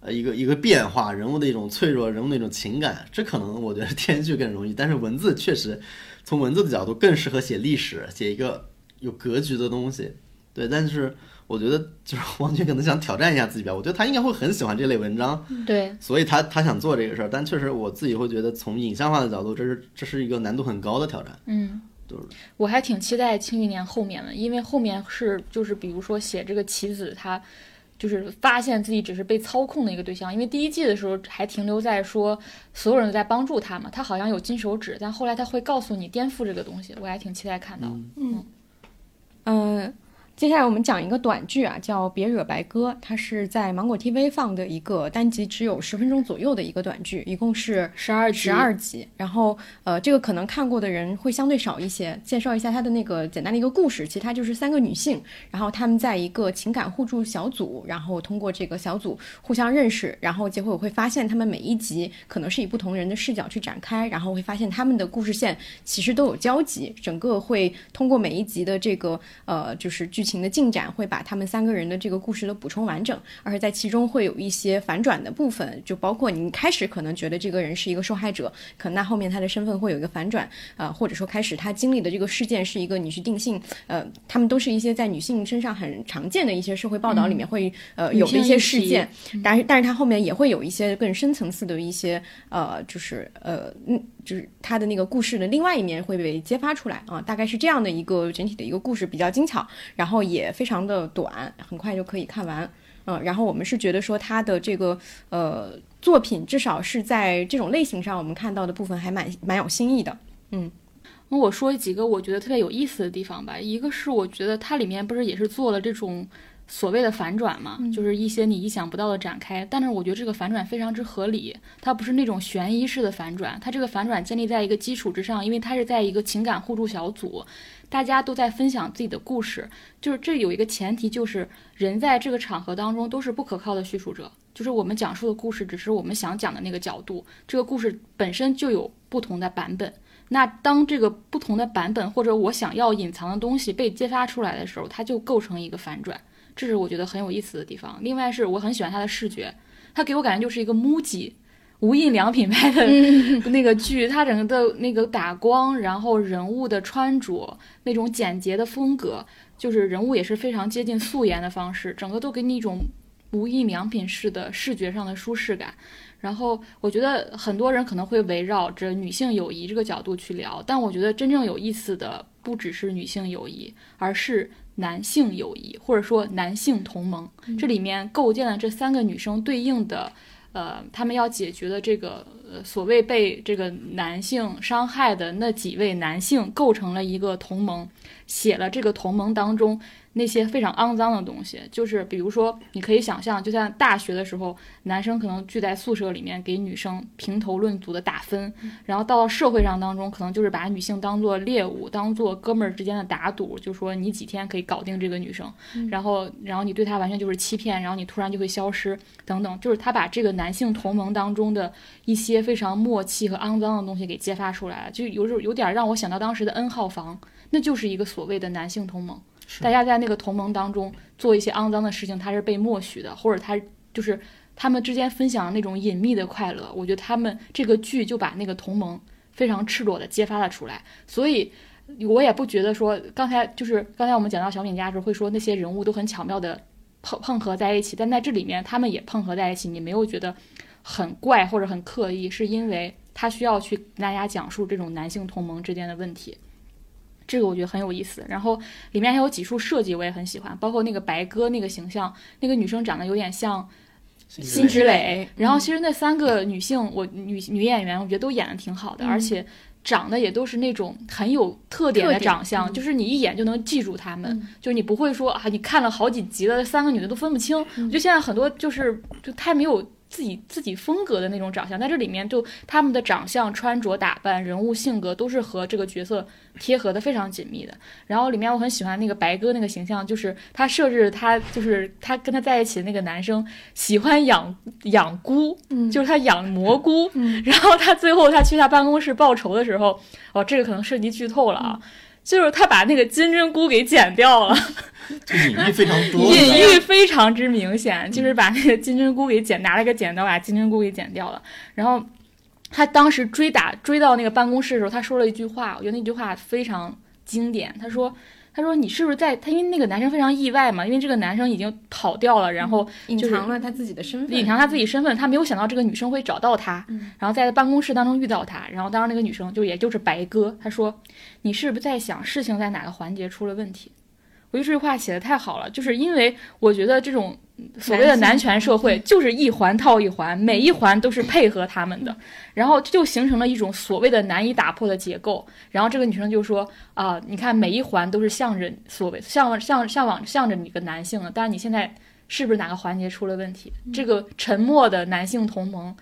呃，一个一个变化，人物的一种脆弱，人物的一种情感，这可能我觉得电视剧更容易，但是文字确实从文字的角度更适合写历史，写一个有格局的东西。对，但是我觉得就是 王军可能想挑战一下自己吧，我觉得他应该会很喜欢这类文章，对，所以他他想做这个事儿。但确实我自己会觉得，从影像化的角度，这是这是一个难度很高的挑战。嗯就是。我还挺期待《庆余年》后面的，因为后面是就是比如说写这个棋子他。就是发现自己只是被操控的一个对象，因为第一季的时候还停留在说所有人都在帮助他嘛，他好像有金手指，但后来他会告诉你颠覆这个东西，我还挺期待看到。嗯，接下来我们讲一个短剧啊，叫《别惹白鸽》，它是在芒果 TV 放的一个单集只有十分钟左右的一个短剧，一共是十二十二集。然后呃，这个可能看过的人会相对少一些。介绍一下它的那个简单的一个故事，其实它就是三个女性，然后她们在一个情感互助小组，然后通过这个小组互相认识，然后结果我会发现她们每一集可能是以不同人的视角去展开，然后会发现她们的故事线其实都有交集，整个会通过每一集的这个呃就是剧情的进展，会把他们三个人的这个故事都补充完整，而且在其中会有一些反转的部分，就包括你开始可能觉得这个人是一个受害者，可能那后面他的身份会有一个反转，呃，或者说开始他经历的这个事件是一个你去定性，呃，他们都是一些在女性身上很常见的一些社会报道里面会、呃有的一些事件，但是但是他后面也会有一些更深层次的一些呃，就是呃嗯。就是他的那个故事的另外一面会被揭发出来啊，大概是这样的一个整体的一个故事，比较精巧，然后也非常的短，很快就可以看完。嗯，然后我们是觉得说他的这个呃作品，至少是在这种类型上，我们看到的部分还蛮蛮有新意的。嗯那我说几个我觉得特别有意思的地方吧。一个是我觉得它里面不是也是做了这种所谓的反转嘛，就是一些你意想不到的展开。但是我觉得这个反转非常之合理，它不是那种悬疑式的反转，它这个反转建立在一个基础之上，因为它是在一个情感互助小组，大家都在分享自己的故事。就是这有一个前提，就是人在这个场合当中都是不可靠的叙述者，就是我们讲述的故事只是我们想讲的那个角度，这个故事本身就有不同的版本。那当这个不同的版本或者我想要隐藏的东西被揭发出来的时候，它就构成一个反转，这是我觉得很有意思的地方。另外是我很喜欢它的视觉，它给我感觉就是一个 MUJI 无印良品拍的那个剧，它整个的那个打光，然后人物的穿着那种简洁的风格，就是人物也是非常接近素颜的方式，整个都给你一种无印良品式的视觉上的舒适感。然后我觉得很多人可能会围绕着女性友谊这个角度去聊，但我觉得真正有意思的不只是女性友谊，而是男性友谊，或者说男性同盟。这里面构建了这三个女生对应的，呃，他们要解决的这个呃所谓被这个男性伤害的那几位男性，构成了一个同盟，写了这个同盟当中。那些非常肮脏的东西，就是比如说，你可以想象，就像大学的时候，男生可能聚在宿舍里面给女生评头论足的打分，然后到了社会上当中，可能就是把女性当做猎物，当做哥们儿之间的打赌，就说你几天可以搞定这个女生，然后然后你对她完全就是欺骗，然后你突然就会消失，等等，就是他把这个男性同盟当中的一些非常默契和肮脏的东西给揭发出来了，就有种有点让我想到当时的 N 号房，那就是一个所谓的男性同盟。大家在那个同盟当中做一些肮脏的事情，他是被默许的，或者他就是他们之间分享那种隐秘的快乐。我觉得他们这个剧就把那个同盟非常赤裸的揭发了出来，所以我也不觉得说刚才就是刚才我们讲到小敏家的时候会说那些人物都很巧妙的碰碰合在一起，但在这里面他们也碰合在一起，你没有觉得很怪或者很刻意，是因为他需要去跟大家讲述这种男性同盟之间的问题。这个我觉得很有意思，然后里面还有几处设计我也很喜欢，包括那个白鸽那个形象，那个女生长得有点像辛芷蕾，然后其实那三个女性，我女女演员我觉得都演的挺好的，而且长得也都是那种很有特点的长相，就是你一眼就能记住她们，就是你不会说啊，你看了好几集了，三个女的都分不清。我觉得现在很多就是就太没有。自己自己风格的那种长相，在这里面就他们的长相、穿着打扮、人物性格都是和这个角色贴合的非常紧密的。然后里面我很喜欢那个白哥那个形象，就是他设置他就是他跟他在一起的那个男生喜欢养养菇，就是他养 蘑菇。然后他最后他去他办公室报仇的时候，哦，这个可能涉及剧透了啊，就是他把那个金针菇给剪掉了。这隐喻非常多，隐喻非常之明显，就是把那个金针菇给剪，拿了个剪刀把金针菇给剪掉了。然后他当时追打追到那个办公室的时候，他说了一句话，我觉得那句话非常经典。他说：“他说你是不是在他因为那个男生非常意外嘛，因为这个男生已经跑掉了，然后隐就是藏了他自己的身份，隐藏他自己身份，他没有想到这个女生会找到他，然后在办公室当中遇到他，然后当时那个女生就也就是白鸽，他说你是不是在想事情在哪个环节出了问题？我觉得这句话写的太好了，就是因为我觉得这种嗯所谓的男权社会就是一环套一环，每一环都是配合他们的，然后就形成了一种所谓的难以打破的结构。然后这个女生就说啊、你看每一环都是向着所谓向向向往向着你个男性的，但是你现在是不是哪个环节出了问题？这个沉默的男性同盟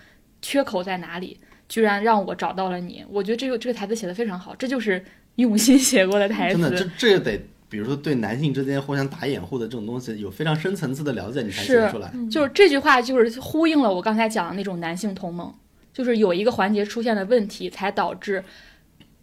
缺口在哪里？居然让我找到了你，我觉得这个这个台词写的非常好，这就是用心写过的台词。真的，这这得，比如说对男性之间互相打掩护的这种东西，有非常深层次的了解，你才写得是出来。就是这句话，就是呼应了我刚才讲的那种男性同盟，就是有一个环节出现了问题，才导致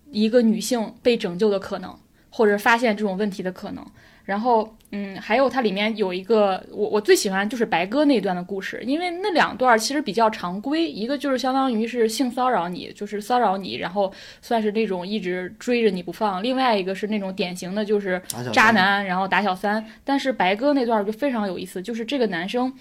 一个女性被拯救的可能，或者发现这种问题的可能。然后，嗯，还有它里面有一个我我最喜欢就是白鸽那段的故事，因为那两段其实比较常规，一个就是相当于是性骚扰你，就是骚扰你，然后算是那种一直追着你不放；另外一个是那种典型的就是渣男，然后打小三。但是白鸽那段就非常有意思，就是这个男生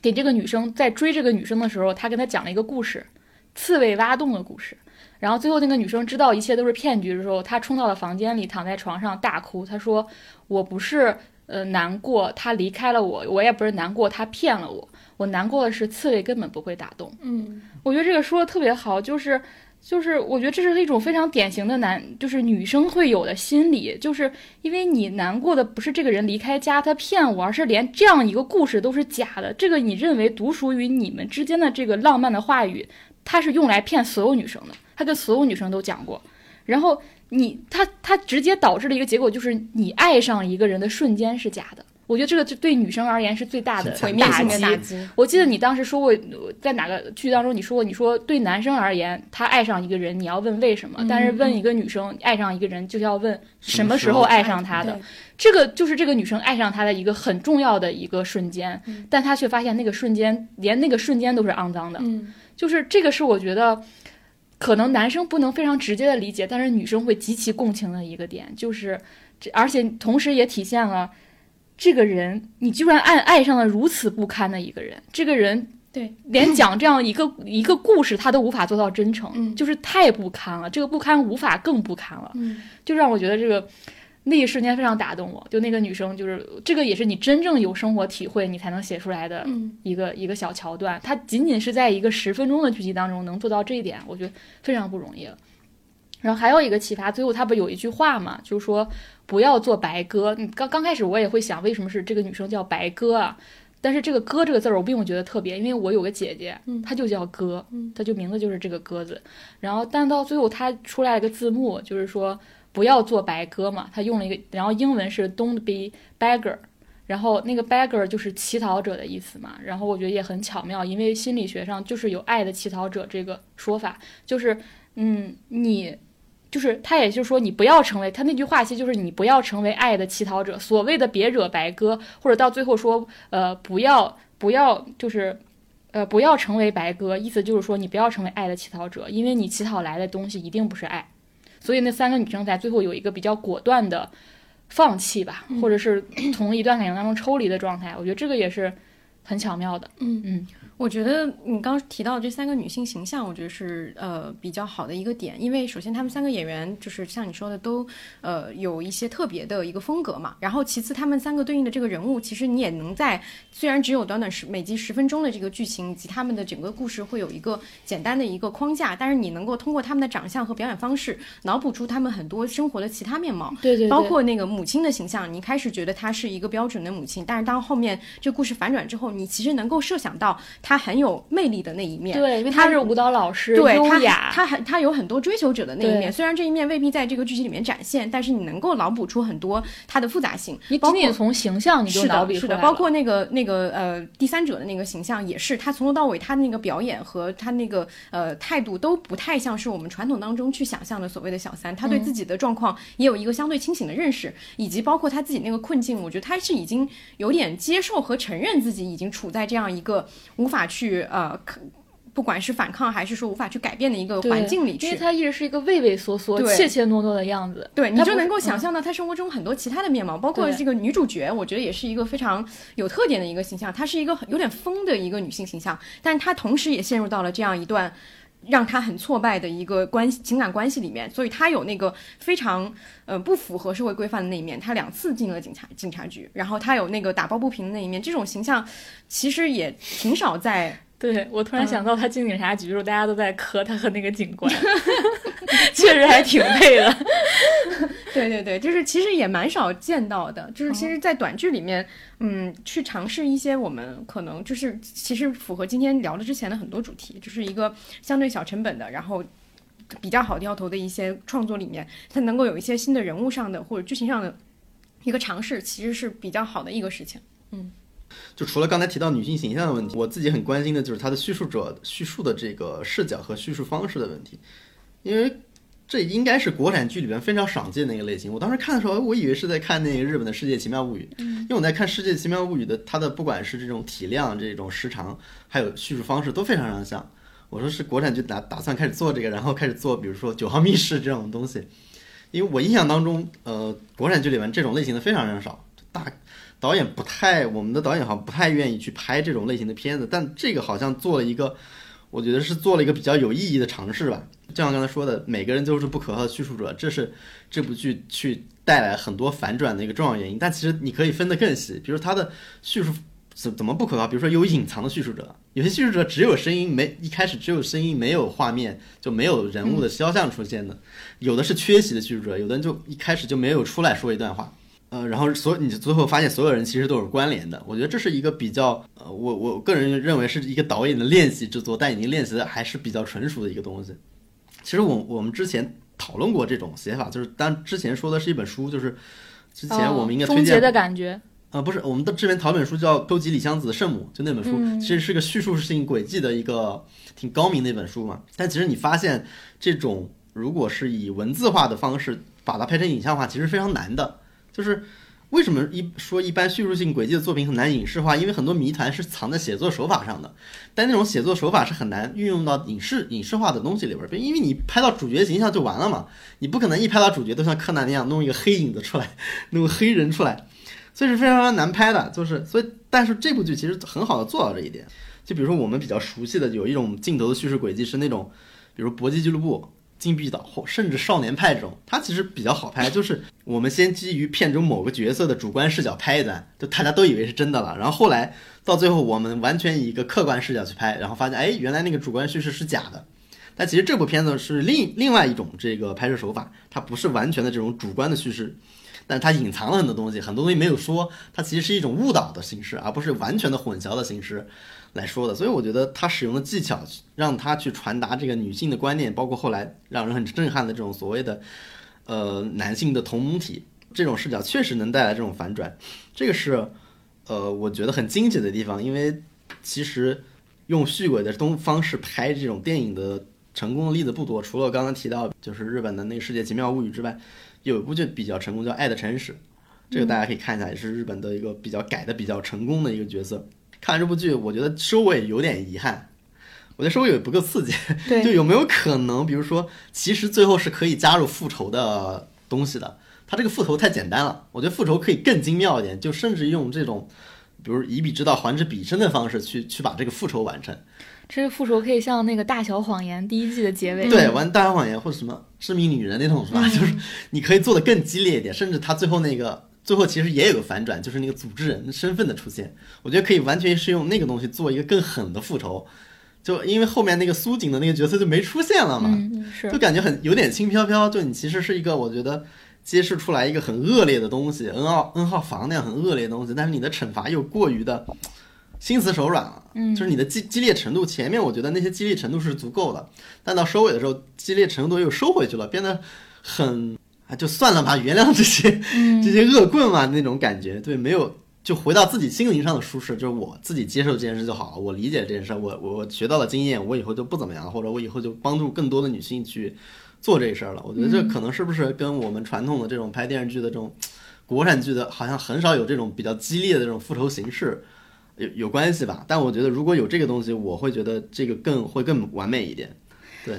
给这个女生在追这个女生的时候，他跟她讲了一个故事，刺猬挖洞的故事。然后最后那个女生知道一切都是骗局的时候，她冲到了房间里，躺在床上大哭。她说：“我不是呃难过他离开了我，我也不是难过他骗了我，我难过的是刺猬根本不会打洞。”嗯，我觉得这个说的特别好，就是就是我觉得这是一种非常典型的男，就是女生会有的心理，就是因为你难过的不是这个人离开家他骗我，而是连这样一个故事都是假的，这个你认为独属于你们之间的这个浪漫的话语，它是用来骗所有女生的，他跟所有女生都讲过，然后你他他直接导致了一个结果，就是你爱上一个人的瞬间是假的。我觉得这个就对女生而言是最大的毁灭性的打击。我记得你当时说过，呃在哪个剧当中你说过，你说对男生而言，他爱上一个人，你要问为什么；但是问一个女生爱上一个人，就是要问什么时候爱上他的。这个就是这个女生爱上他的一个很重要的一个瞬间，但她却发现那个瞬间连那个瞬间都是肮脏的。嗯，就是这个是我觉得。可能男生不能非常直接的理解，但是女生会极其共情的一个点，就是这，而且同时也体现了这个人，你居然爱爱上了如此不堪的一个人，这个人对，连讲这样一个一个故事他都无法做到真诚，嗯就是太不堪了，这个不堪无法更不堪了，嗯。就让我觉得这个那一瞬间非常打动我。就那个女生，就是这个也是你真正有生活体会，你才能写出来的嗯一个一个小桥段。它仅仅是在一个十分钟的剧集当中能做到这一点，我觉得非常不容易了。然后还有一个启发，最后他不有一句话嘛，就是说不要做白鸽。你刚刚开始我也会想，为什么是这个女生叫白鸽啊？但是这个“鸽”这个字儿，我并不觉得特别，因为我有个姐姐，她就叫鸽，她就名字就是这个鸽字。然后，但到最后它出来一个字幕，就是说不要做白鸽嘛，他用了一个，然后英文是 “Don't be beggar”，然后那个 beggar 就是乞讨者的意思嘛。然后我觉得也很巧妙，因为心理学上就是有爱的乞讨者这个说法，就是嗯，你就是他，也就是说你不要成为他那句话，其实就是你不要成为爱的乞讨者。所谓的别惹白鸽，或者到最后说呃不要不要就是。呃，不要成为白鸽，意思就是说你不要成为爱的乞讨者，因为你乞讨来的东西一定不是爱。所以那三个女生在最后有一个比较果断的放弃吧，或者是从一段感情当中抽离的状态。我觉得这个也是很巧妙的。嗯嗯，我觉得你刚刚提到这三个女性形象，我觉得是呃比较好的一个点，因为首先她们三个演员就是像你说的都呃有一些特别的一个风格嘛，然后其次她们三个对应的这个人物，其实你也能在虽然只有短短十每集十分钟的这个剧情以及他们的整个故事会有一个简单的一个框架，但是你能够通过他们的长相和表演方式脑补出他们很多生活的其他面貌。对对对，包括那个母亲的形象，你一开始觉得她是一个标准的母亲，但是当后面这故事反转之后，你其实能够设想到她很有魅力的那一面。对，因为她她是舞蹈老师，对她优雅，他很他有很多追求者的那一面，虽然这一面未必在这个剧集里面展现，但是你能够脑补出很多他的复杂性。你包括仅仅从形象你就是脑的，是的，补出来了包括那个那个呃第三者的那个形象也是，他从头到尾他那个表演和他那个呃态度都不太像是我们传统当中去想象的所谓的小三，他对嗯自己的状况也有一个相对清醒的认识，以及包括他自己那个困境，我觉得他是已经有点接受和承认自己已经处在这样一个无法去呃。不管是反抗还是说无法去改变的一个环境里去。因为他一直是一个畏畏缩缩、怯怯懦懦的样子。对，你就能够想象到她生活中很多其他的面貌，包括这个女主角，我觉得也是一个非常有特点的一个形象。她是一个很有点疯的一个女性形象，但她同时也陷入到了这样一段让他很挫败的一个关系情感关系里面，所以他有那个非常呃不符合社会规范的那一面。他两次进了警察警察局，然后他有那个打抱不平的那一面，这种形象其实也挺少在对我突然嗯想到他进警察局的时候，大家都在磕他和那个警官，确实还挺配的。对对对，就是其实也蛮少见到的，就是其实，在短剧里面，嗯，去尝试一些我们可能就是其实符合今天聊的之前的很多主题，就是一个相对小成本的，然后比较好掉头的一些创作里面，它能够有一些新的人物上的或者剧情上的一个尝试，其实是比较好的一个事情。就除了刚才提到女性形象的问题，我自己很关心的就是它的叙述者叙述的这个视角和叙述方式的问题，因为这应该是国产剧里边非常少见的一个类型。我当时看的时候，我以为是在看那个日本的《世界奇妙物语》，因为我在看《世界奇妙物语》的，它的不管是这种体量、这种时长，还有叙述方式都非常非常像。我说是国产剧打打算开始做这个，然后开始做比如说《九号密室》这种东西，因为我印象当中，呃，国产剧里面这种类型的非常非常少，大导演不太，我们的导演好像不太愿意去拍这种类型的片子，但这个好像做了一个，我觉得是做了一个比较有意义的尝试吧。就像刚才说的，每个人都是不可靠的叙述者，这是这部剧去带来很多反转的一个重要原因。但其实你可以分得更细，比如他的叙述怎怎么不可靠，比如说有隐藏的叙述者，有些叙述者只有声音，没一开始只有声音，没有画面，就没有人物的肖像出现的；有的是缺席的叙述者，有的人就一开始就没有出来说一段话。呃，然后所你最后发现所有人其实都是关联的，我觉得这是一个比较呃，我我个人认为是一个导演的练习之作，但已经练习的还是比较成熟的一个东西。其实我我们之前讨论过这种写法，就是当之前说的是一本书，就是之前我们应该推荐的感觉，啊、不是，我们的这边讨论本书叫《偷吉李香子的圣母》，就那本书，其实是个叙述性轨迹的一个挺高明的一本书嘛。但其实你发现，这种如果是以文字化的方式把它拍成影像化，其实非常难的。就是为什么一说一般叙述性轨迹的作品很难影视化？因为很多谜团是藏在写作手法上的，但那种写作手法是很难运用到影视影视化的东西里边儿，因为你拍到主角形象就完了嘛，你不可能一拍到主角都像柯南那样弄一个黑影子出来，弄个黑人出来。所以是非常非常难拍的，就是所以，但是这部剧其实很好的做到这一点。就比如说我们比较熟悉的有一种镜头的叙事轨迹是那种，比如《搏击俱乐部》、《禁闭岛》或甚至《少年派》这种，它其实比较好拍，就是我们先基于片中某个角色的主观视角拍一段，就大家都以为是真的了，然后后来到最后我们完全以一个客观视角去拍，然后发现哎，原来那个主观叙事是假的。但其实这部片子是另另外一种这个拍摄手法，它不是完全的这种主观的叙事，但它隐藏了很多东西，很多东西没有说，它其实是一种误导的形式，而不是完全的混淆的形式来说的。所以我觉得他使用的技巧，让他去传达这个女性的观念，包括后来让人很震撼的这种所谓的呃男性的同盟体这种视角，确实能带来这种反转。这个是呃我觉得很惊喜的地方，因为其实用续轨的东方式拍这种电影的成功的例子不多，除了刚刚提到就是日本的那个《世界奇妙物语》之外，有一部就比较成功，叫《爱的诚实》，这个大家可以看一下，也是日本的一个比较改的比较成功的一个角色。看完这部剧，我觉得收尾有点遗憾，我觉得收尾也不够刺激。对就有没有可能，比如说，其实最后是可以加入复仇的东西的？他这个复仇太简单了，我觉得复仇可以更精妙一点，就甚至用这种，比如以彼之道还之彼身的方式去去把这个复仇完成。这个复仇可以像那个《大小谎言》第一季的结尾，对，玩大小谎言或者什么致命女人那种是吧？就是你可以做的更激烈一点，甚至他最后那个最后其实也有个反转，就是那个组织人身份的出现，我觉得可以完全是用那个东西做一个更狠的复仇。就因为后面那个苏锦的那个角色就没出现了嘛，嗯，是就感觉很有点轻飘飘。就你其实是一个，我觉得揭示出来一个很恶劣的东西，N 号 N 号房那样很恶劣的东西，但是你的惩罚又过于的心慈手软了。嗯就是你的激激烈程度，前面我觉得那些激烈程度是足够的，但到收尾的时候，激烈程度又收回去了，变得很啊，就算了吧，原谅这些、这些恶棍嘛那种感觉。对，没有。就回到自己心灵上的舒适，就是我自己接受这件事就好了，我理解这件事，我我学到了经验，我以后就不怎么样，或者我以后就帮助更多的女性去做这事儿了。我觉得这可能是不是跟我们传统的这种拍电视剧的这种国产剧的，好像很少有这种比较激烈的这种复仇形式，有有关系吧。但我觉得如果有这个东西，我会觉得这个更会更完美一点。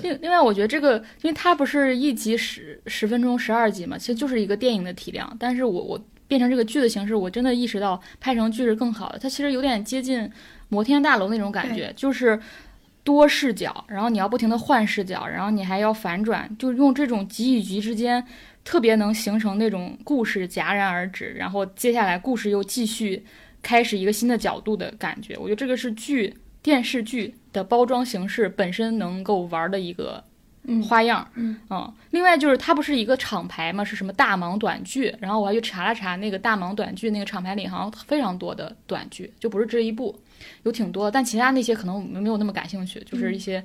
另另外，我觉得这个，因为它不是一集十十分钟、十二集嘛，其实就是一个电影的体量。但是我我变成这个剧的形式，我真的意识到拍成剧是更好的。它其实有点接近摩天大楼那种感觉，就是多视角，然后你要不停的换视角，然后你还要反转，就用这种集与集之间特别能形成那种故事戛然而止，然后接下来故事又继续开始一个新的角度的感觉。我觉得这个是剧电视剧的包装形式本身能够玩的一个花样。嗯另外就是它不是一个厂牌嘛，是什么大盲短剧？然后我还去查了查，那个大盲短剧那个厂牌里好像非常多的短剧，就不是这一部，有挺多的，但其他那些可能我们没有那么感兴趣，就是一些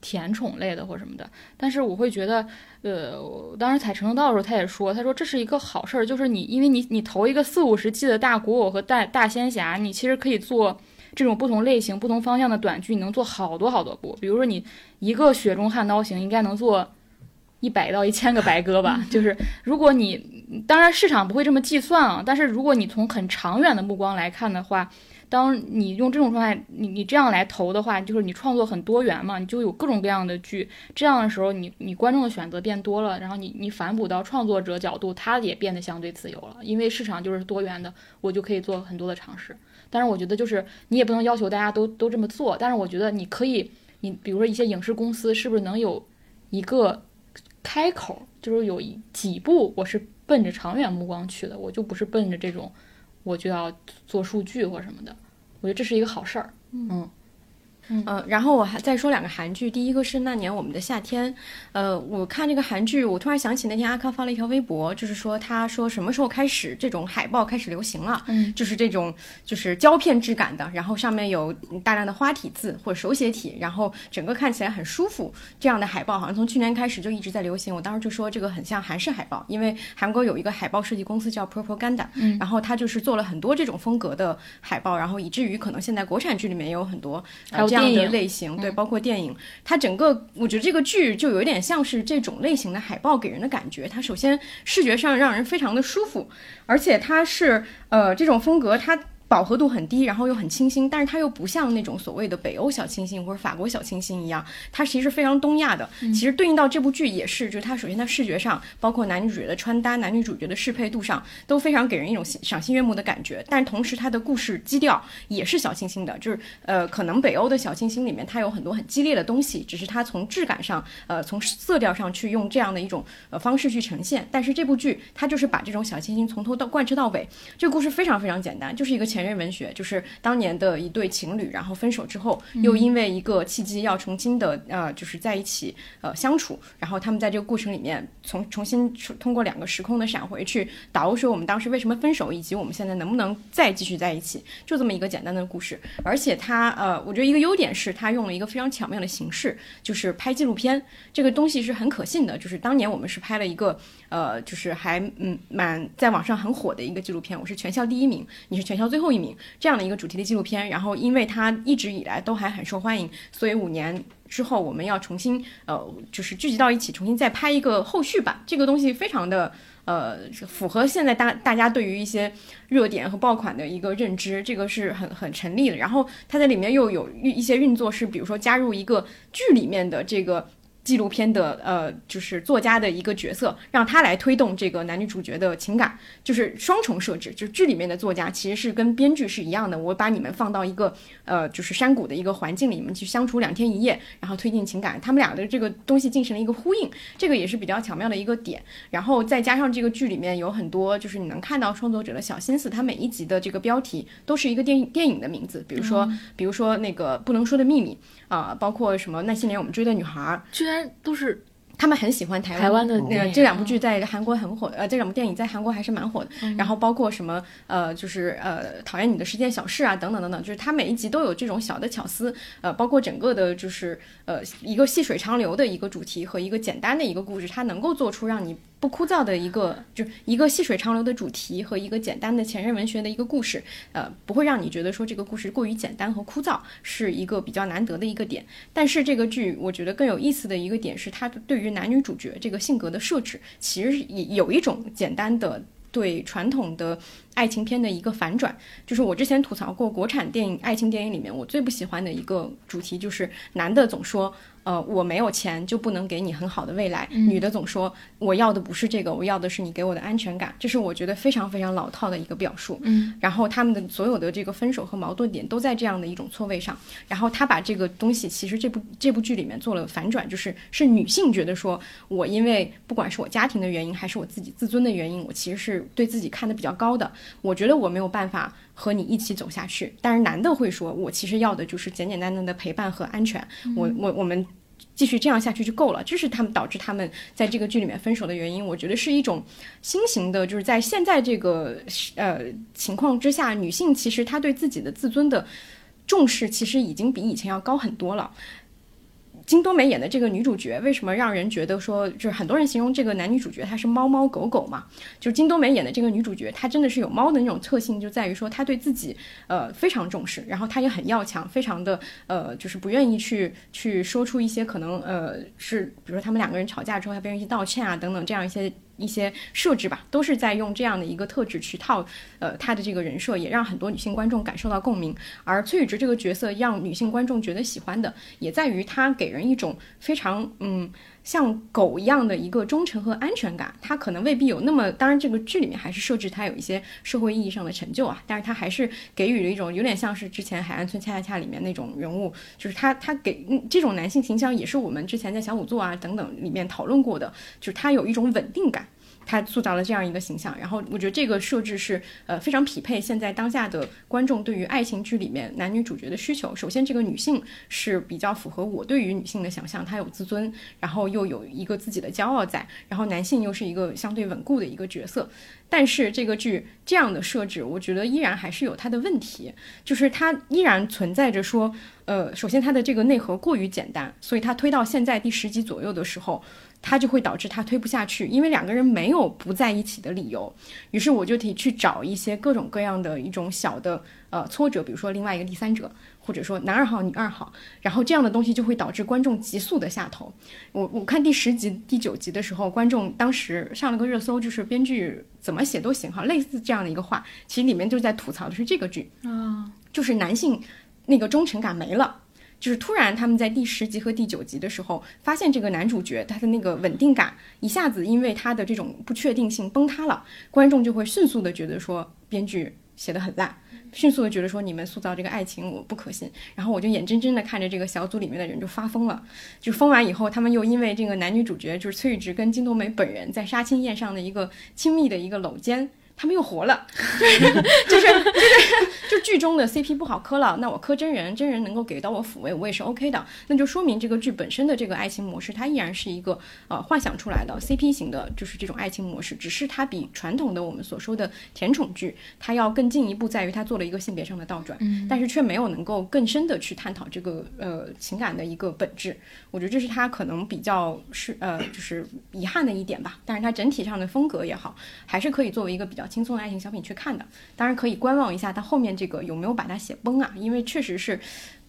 甜宠类的或什么的。但是我会觉得，呃，我当时踩成道的时候，他也说，他说这是一个好事儿，就是你因为你你投一个四五十季的大古偶和大大仙侠，你其实可以做。这种不同类型、不同方向的短剧，你能做好多好多部。比如说，你一个雪中悍刀行应该能做一百到一千个白鸽吧。就是如果你当然市场不会这么计算啊，但是如果你从很长远的目光来看的话，当你用这种状态，你你这样来投的话，就是你创作很多元嘛，你就有各种各样的剧。这样的时候，你你观众的选择变多了，然后你你反哺到创作者角度，他也变得相对自由了，因为市场就是多元的，我就可以做很多的尝试。但是我觉得就是你也不能要求大家都都这么做，但是我觉得你可以，你比如说一些影视公司是不是能有一个开口，就是有一几部我是奔着长远目光去的，我就不是奔着这种我就要做数据或什么的，我觉得这是一个好事儿。嗯，呃，然后我还再说两个韩剧，第一个是那年我们的夏天，呃，我看这个韩剧，我突然想起那天阿康发了一条微博，就是说他说什么时候开始这种海报开始流行了，嗯，就是这种就是胶片质感的，然后上面有大量的花体字或者手写体，然后整个看起来很舒服，这样的海报好像从去年开始就一直在流行。我当时就说这个很像韩式海报，因为韩国有一个海报设计公司叫 Propaganda，嗯然后他就是做了很多这种风格的海报，然后以至于可能现在国产剧里面也有很多还有呃这样的类型，对，嗯包括电影，它整个我觉得这个剧就有点像是这种类型的海报给人的感觉。它首先视觉上让人非常的舒服，而且它是呃这种风格它。饱和度很低，然后又很清新，但是它又不像那种所谓的北欧小清新或者法国小清新一样，它其实是非常东亚的。其实对应到这部剧也是，就是它首先它视觉上，包括男女主角的穿搭、男女主角的适配度上，都非常给人一种赏心悦目的感觉。但同时它的故事基调也是小清新的，就是呃，可能北欧的小清新里面它有很多很激烈的东西，只是它从质感上，呃，从色调上去用这样的一种呃方式去呈现。但是这部剧它就是把这种小清新从头到贯彻到尾。这个故事非常非常简单，就是一个前任文学，就是当年的一对情侣，然后分手之后，又因为一个契机要重新的呃，就是在一起呃相处，然后他们在这个过程里面重重新通过两个时空的闪回去倒说我们当时为什么分手，以及我们现在能不能再继续在一起，就这么一个简单的故事。而且它呃，我觉得一个优点是它用了一个非常巧妙的形式，就是拍纪录片，这个东西是很可信的。就是当年我们是拍了一个呃，就是还嗯蛮在网上很火的一个纪录片，我是全校第一名，你是全校最后后一名这样的一个主题的纪录片。然后因为它一直以来都还很受欢迎，所以五年。之后我们要重新呃，就是聚集到一起，重新再拍一个后续版。这个东西非常的呃，符合现在大大家对于一些热点和爆款的一个认知，这个是很很成立的。然后它在里面又有一些运作，是比如说加入一个剧里面的这个。纪录片的呃，就是作家的一个角色，让他来推动这个男女主角的情感，就是双重设置。就是剧里面的作家其实是跟编剧是一样的，我把你们放到一个呃，就是山谷的一个环境里，你们去相处两天一夜，然后推进情感，他们俩的这个东西进行了一个呼应，这个也是比较巧妙的一个点。然后再加上这个剧里面有很多，就是你能看到创作者的小心思，他每一集的这个标题都是一个电影电影的名字，比如说，比如说那个不能说的秘密啊、包括什么那些年我们追的女孩，居然都是他们很喜欢台湾台湾的那这两部剧在韩国很火，呃，这两部电影在韩国还是蛮火的。嗯然后包括什么呃，就是呃，讨厌你的十件小事啊，等等等等，就是它每一集都有这种小的巧思，呃，包括整个的就是呃一个细水长流的一个主题和一个简单的一个故事，它能够做出让你不枯燥的一个，就一个细水长流的主题和一个简单的前任文学的一个故事，呃，不会让你觉得说这个故事过于简单和枯燥，是一个比较难得的一个点。但是这个剧我觉得更有意思的一个点是，它对于男女主角这个性格的设置，其实也有一种简单的。对传统的爱情片的一个反转。就是我之前吐槽过国产电影爱情电影里面，我最不喜欢的一个主题就是男的总说。呃，我没有钱就不能给你很好的未来。女的总说我要的不是这个，我要的是你给我的安全感，这是我觉得非常非常老套的一个表述。嗯，然后他们的所有的这个分手和矛盾点都在这样的一种错位上。然后他把这个东西，其实这部这部剧里面做了反转，就是是女性觉得说，我因为不管是我家庭的原因，还是我自己自尊的原因，我其实是对自己看得比较高的。我觉得我没有办法和你一起走下去。但是男的会说，我其实要的就是简简单单的陪伴和安全。我我我们。继续这样下去就够了，这是他们导致他们在这个剧里面分手的原因。我觉得是一种新型的，就是在现在这个呃情况之下，女性其实她对自己的自尊的重视，其实已经比以前要高很多了。金多美演的这个女主角，为什么让人觉得说，就是很多人形容这个男女主角她是猫猫狗狗嘛？就是金多美演的这个女主角，她真的是有猫的那种特性，就在于说她对自己呃非常重视，然后她也很要强，非常的呃就是不愿意去去说出一些可能呃是，比如说他们两个人吵架之后要被人去道歉啊等等这样一些。一些设置吧，都是在用这样的一个特质去套，呃，他的这个人设，也让很多女性观众感受到共鸣。而崔宇植这个角色让女性观众觉得喜欢的，也在于他给人一种非常嗯像狗一样的一个忠诚和安全感。他可能未必有那么，当然这个剧里面还是设置他有一些社会意义上的成就啊，但是他还是给予了一种有点像是之前《海岸村恰恰恰》里面那种人物，就是他他给这种男性形象也是我们之前在小五座啊等等里面讨论过的，就是他有一种稳定感。他塑造了这样一个形象，然后我觉得这个设置是呃非常匹配现在当下的观众对于爱情剧里面男女主角的需求。首先，这个女性是比较符合我对于女性的想象，她有自尊，然后又有一个自己的骄傲在，然后男性又是一个相对稳固的一个角色。但是这个剧这样的设置，我觉得依然还是有它的问题，就是它依然存在着说，呃，首先它的这个内核过于简单，所以它推到现在第十集左右的时候。它就会导致他推不下去，因为两个人没有不在一起的理由。于是我就得去找一些各种各样的一种小的呃挫折，比如说另外一个第三者，或者说男二号、女二号，然后这样的东西就会导致观众急速的下头。我我看第十集、第九集的时候，观众当时上了个热搜，就是编剧怎么写都行哈，类似这样的一个话，其实里面就在吐槽的是这个剧啊，就是男性那个忠诚感没了。就是突然，他们在第十集和第九集的时候，发现这个男主角他的那个稳定感一下子因为他的这种不确定性崩塌了，观众就会迅速的觉得说编剧写的很烂，迅速的觉得说你们塑造这个爱情我不可信，然后我就眼睁睁的看着这个小组里面的人就发疯了，就疯完以后，他们又因为这个男女主角就是崔宇植跟金多美本人在杀青宴上的一个亲密的一个搂肩。他们又活了，就是就是就剧中的 CP 不好磕了，那我磕真人，真人能够给到我抚慰，我也是 OK 的，那就说明这个剧本身的这个爱情模式，它依然是一个呃幻想出来的 CP 型的，就是这种爱情模式，只是它比传统的我们所说的甜宠剧，它要更进一步，在于它做了一个性别上的倒转，但是却没有能够更深的去探讨这个呃情感的一个本质，我觉得这是它可能比较是呃就是遗憾的一点吧，但是它整体上的风格也好，还是可以作为一个比较。轻松的爱情小品去看的，当然可以观望一下它后面这个有没有把它写崩啊？因为确实是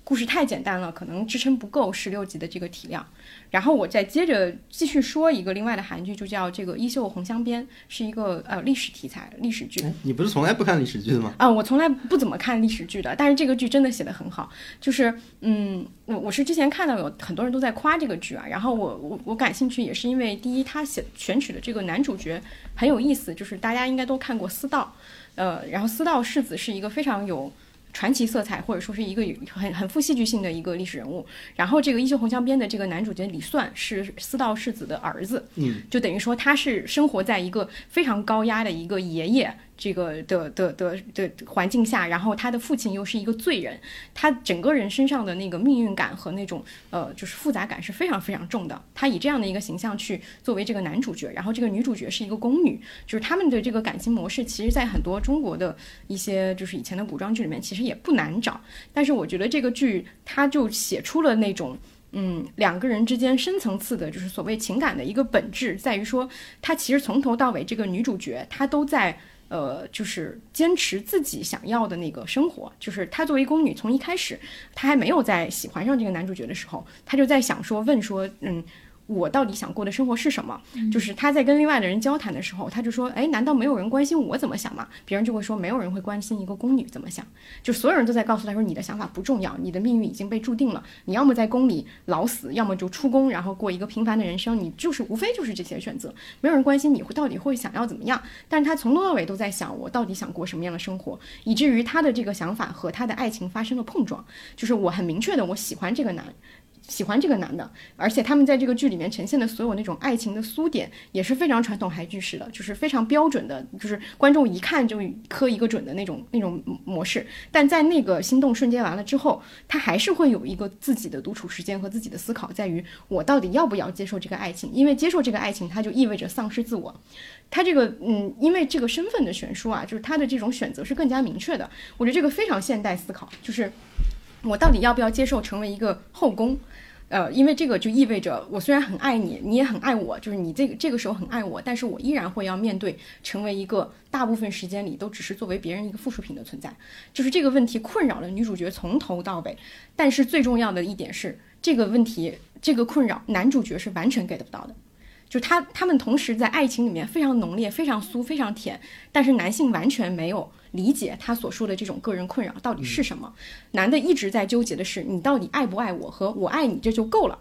故事太简单了，可能支撑不够十六集的这个体量。然后我再接着继续说一个另外的韩剧，就叫这个《衣袖红镶边》，是一个呃历史题材历史剧。你不是从来不看历史剧的吗？啊，我从来不怎么看历史剧的，但是这个剧真的写得很好。就是嗯，我我是之前看到有很多人都在夸这个剧啊，然后我我我感兴趣也是因为第一，他写选取的这个男主角很有意思，就是大家应该都看过《私道》，呃，然后《私道世子》是一个非常有。传奇色彩，或者说是一个很很富戏剧性的一个历史人物。然后这个《一袖红镶边》的这个男主角李算是四道世子的儿子，嗯，就等于说他是生活在一个非常高压的一个爷爷。这个的的的的环境下，然后他的父亲又是一个罪人，他整个人身上的那个命运感和那种呃，就是复杂感是非常非常重的。他以这样的一个形象去作为这个男主角，然后这个女主角是一个宫女，就是他们的这个感情模式，其实在很多中国的一些就是以前的古装剧里面，其实也不难找。但是我觉得这个剧，它就写出了那种嗯，两个人之间深层次的，就是所谓情感的一个本质，在于说，他其实从头到尾，这个女主角她都在。呃，就是坚持自己想要的那个生活，就是她作为宫女，从一开始，她还没有在喜欢上这个男主角的时候，她就在想说，问说，嗯，我到底想过的生活是什么？就是他在跟另外的人交谈的时候，他就说：“哎，难道没有人关心我怎么想吗？”别人就会说：“没有人会关心一个宫女怎么想。”就所有人都在告诉他说：“你的想法不重要，你的命运已经被注定了。你要么在宫里老死，要么就出宫，然后过一个平凡的人生。你就是无非就是这些选择，没有人关心你会到底会想要怎么样。”但是他从头到尾都在想：“我到底想过什么样的生活？”以至于他的这个想法和他的爱情发生了碰撞。就是我很明确的，我喜欢这个男。喜欢这个男的，而且他们在这个剧里面呈现的所有那种爱情的苏点也是非常传统韩剧式的，就是非常标准的，就是观众一看就磕一个准的那种那种模式。但在那个心动瞬间完了之后，他还是会有一个自己的独处时间和自己的思考，在于我到底要不要接受这个爱情？因为接受这个爱情，它就意味着丧失自我。他这个嗯，因为这个身份的悬殊啊，就是他的这种选择是更加明确的。我觉得这个非常现代思考，就是我到底要不要接受成为一个后宫？呃，因为这个就意味着我虽然很爱你，你也很爱我，就是你这个这个时候很爱我，但是我依然会要面对成为一个大部分时间里都只是作为别人一个附属品的存在，就是这个问题困扰了女主角从头到尾。但是最重要的一点是，这个问题这个困扰男主角是完全 get 不到的。就他他们同时在爱情里面非常浓烈、非常酥、非常甜，但是男性完全没有理解他所说的这种个人困扰到底是什么。男的一直在纠结的是你到底爱不爱我和我爱你这就够了。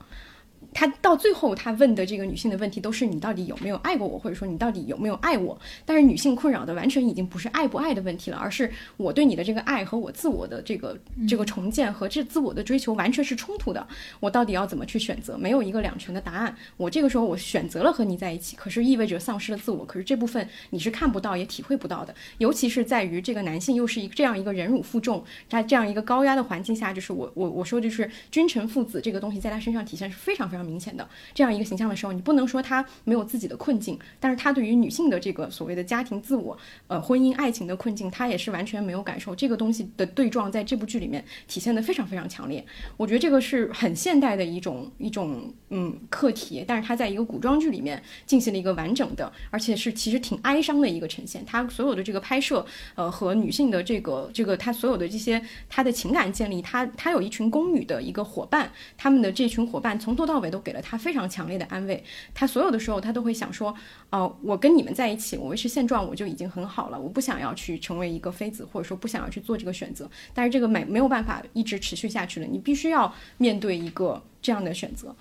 他到最后，他问的这个女性的问题都是你到底有没有爱过我，或者说你到底有没有爱我？但是女性困扰的完全已经不是爱不爱的问题了，而是我对你的这个爱和我自我的这个这个重建和这自我的追求完全是冲突的。我到底要怎么去选择？没有一个两全的答案。我这个时候我选择了和你在一起，可是意味着丧失了自我。可是这部分你是看不到也体会不到的，尤其是在于这个男性又是一个这样一个忍辱负重，在这样一个高压的环境下，就是我我我说就是君臣父子这个东西在他身上体现是非常非常。明显的这样一个形象的时候，你不能说他没有自己的困境，但是他对于女性的这个所谓的家庭自我、呃婚姻爱情的困境，他也是完全没有感受。这个东西的对撞在这部剧里面体现的非常非常强烈。我觉得这个是很现代的一种一种嗯课题，但是他在一个古装剧里面进行了一个完整的，而且是其实挺哀伤的一个呈现。他所有的这个拍摄，呃和女性的这个这个他所有的这些他的情感建立，他他有一群宫女的一个伙伴，他们的这群伙伴从头到尾。都给了他非常强烈的安慰，他所有的时候他都会想说，哦，我跟你们在一起，我维持现状我就已经很好了，我不想要去成为一个妃子，或者说不想要去做这个选择。但是这个没没有办法一直持续下去了，你必须要面对一个这样的选择。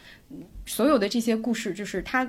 所有的这些故事，就是他。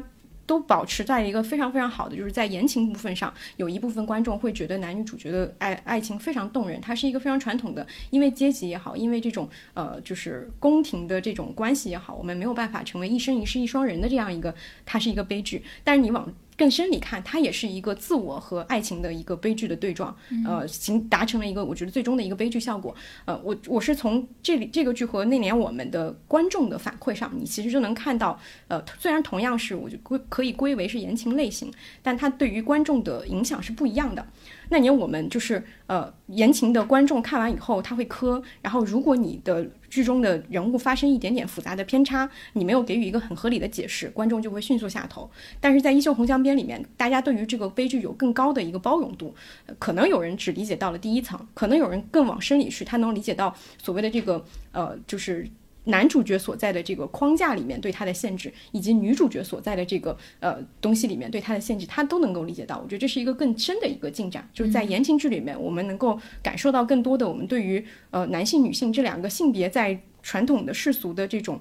都保持在一个非常非常好的，就是在言情部分上，有一部分观众会觉得男女主角的爱爱情非常动人。它是一个非常传统的，因为阶级也好，因为这种呃就是宫廷的这种关系也好，我们没有办法成为一生一世一双人的这样一个，它是一个悲剧。但是你往更深里看，它也是一个自我和爱情的一个悲剧的对撞，呃，形达成了一个我觉得最终的一个悲剧效果。呃，我我是从这里这个剧和那年我们的观众的反馈上，你其实就能看到，呃，虽然同样是我就归可以归为是言情类型，但它对于观众的影响是不一样的。那年我们就是呃言情的观众看完以后他会磕，然后如果你的剧中的人物发生一点点复杂的偏差，你没有给予一个很合理的解释，观众就会迅速下头。但是在《衣袖红镶边》里面，大家对于这个悲剧有更高的一个包容度，可能有人只理解到了第一层，可能有人更往深里去，他能理解到所谓的这个呃就是。男主角所在的这个框架里面对他的限制，以及女主角所在的这个呃东西里面对他的限制，他都能够理解到。我觉得这是一个更深的一个进展，就是在言情剧里面，我们能够感受到更多的我们对于呃男性、女性这两个性别在传统的世俗的这种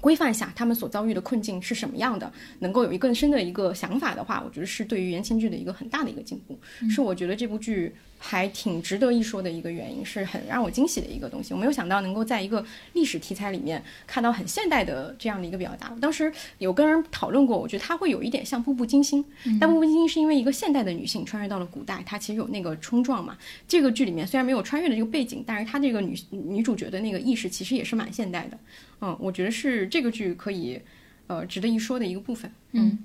规范下，他们所遭遇的困境是什么样的，能够有一更深的一个想法的话，我觉得是对于言情剧的一个很大的一个进步，是我觉得这部剧。还挺值得一说的一个原因，是很让我惊喜的一个东西。我没有想到能够在一个历史题材里面看到很现代的这样的一个表达。当时有跟人讨论过，我觉得它会有一点像《步步惊心》，但《步步惊心》是因为一个现代的女性穿越到了古代，它其实有那个冲撞嘛。这个剧里面虽然没有穿越的这个背景，但是它这个女女主角的那个意识其实也是蛮现代的。嗯，我觉得是这个剧可以呃值得一说的一个部分。嗯。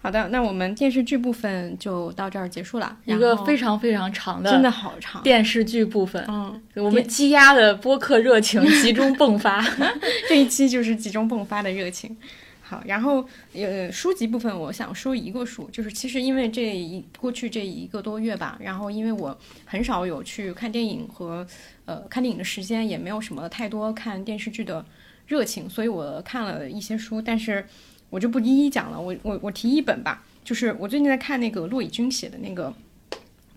好的，那我们电视剧部分就到这儿结束了。一个非常非常长的，真的好长电视剧部分。嗯，我们积压的播客热情 集中迸发，这一期就是集中迸发的热情。好，然后呃，书籍部分我想说一个书，就是其实因为这一过去这一个多月吧，然后因为我很少有去看电影和呃看电影的时间，也没有什么太多看电视剧的热情，所以我看了一些书，但是。我就不一一讲了，我我我提一本吧，就是我最近在看那个骆以军写的那个。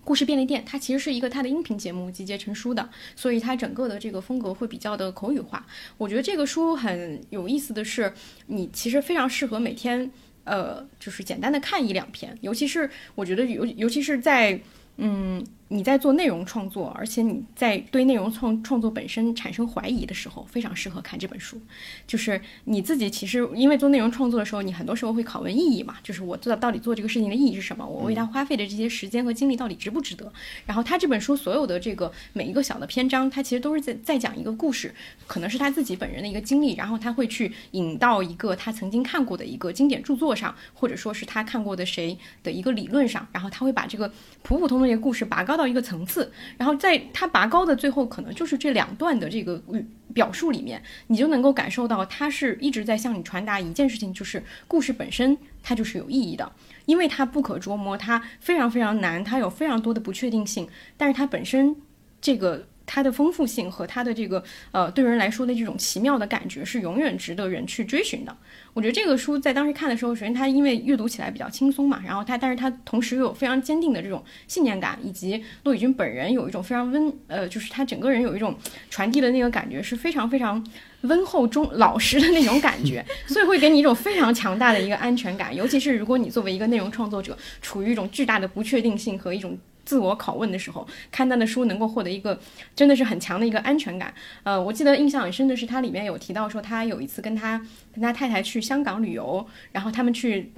故事便利店，它其实是一个它的音频节目集结成书的，所以它整个的这个风格会比较的口语化。我觉得这个书很有意思的是，你其实非常适合每天，呃，就是简单的看一两篇，尤其是我觉得尤尤其是在，嗯。你在做内容创作，而且你在对内容创创作本身产生怀疑的时候，非常适合看这本书。就是你自己其实因为做内容创作的时候，你很多时候会拷问意义嘛，就是我做到底做这个事情的意义是什么？我为它花费的这些时间和精力到底值不值得？然后他这本书所有的这个每一个小的篇章，他其实都是在在讲一个故事，可能是他自己本人的一个经历，然后他会去引到一个他曾经看过的一个经典著作上，或者说是他看过的谁的一个理论上，然后他会把这个普普通通的一个故事拔高到一个层次，然后在它拔高的最后，可能就是这两段的这个语表述里面，你就能够感受到，它是一直在向你传达一件事情，就是故事本身它就是有意义的，因为它不可捉摸，它非常非常难，它有非常多的不确定性，但是它本身这个。它的丰富性和它的这个呃，对人来说的这种奇妙的感觉是永远值得人去追寻的。我觉得这个书在当时看的时候，首先它因为阅读起来比较轻松嘛，然后它，但是它同时又有非常坚定的这种信念感，以及骆以军本人有一种非常温呃，就是他整个人有一种传递的那个感觉是非常非常温厚中老实的那种感觉，所以会给你一种非常强大的一个安全感。尤其是如果你作为一个内容创作者，处于一种巨大的不确定性和一种。自我拷问的时候，看他的书能够获得一个真的是很强的一个安全感。呃，我记得印象很深的是，他里面有提到说，他有一次跟他跟他太太去香港旅游，然后他们去。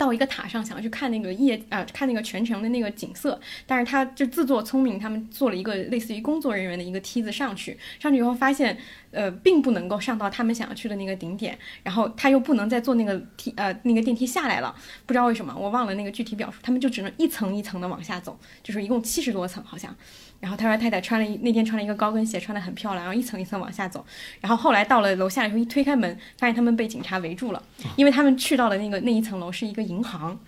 到一个塔上，想要去看那个夜啊，看那个全程的那个景色，但是他就自作聪明，他们做了一个类似于工作人员的一个梯子上去，上去以后发现，呃，并不能够上到他们想要去的那个顶点，然后他又不能再坐那个梯呃那个电梯下来了，不知道为什么，我忘了那个具体表述，他们就只能一层一层的往下走，就是一共七十多层好像。然后他说太太穿了一那天穿了一个高跟鞋，穿的很漂亮，然后一层一层往下走。然后后来到了楼下以后，一推开门，发现他们被警察围住了，因为他们去到的那个那一层楼是一个银行。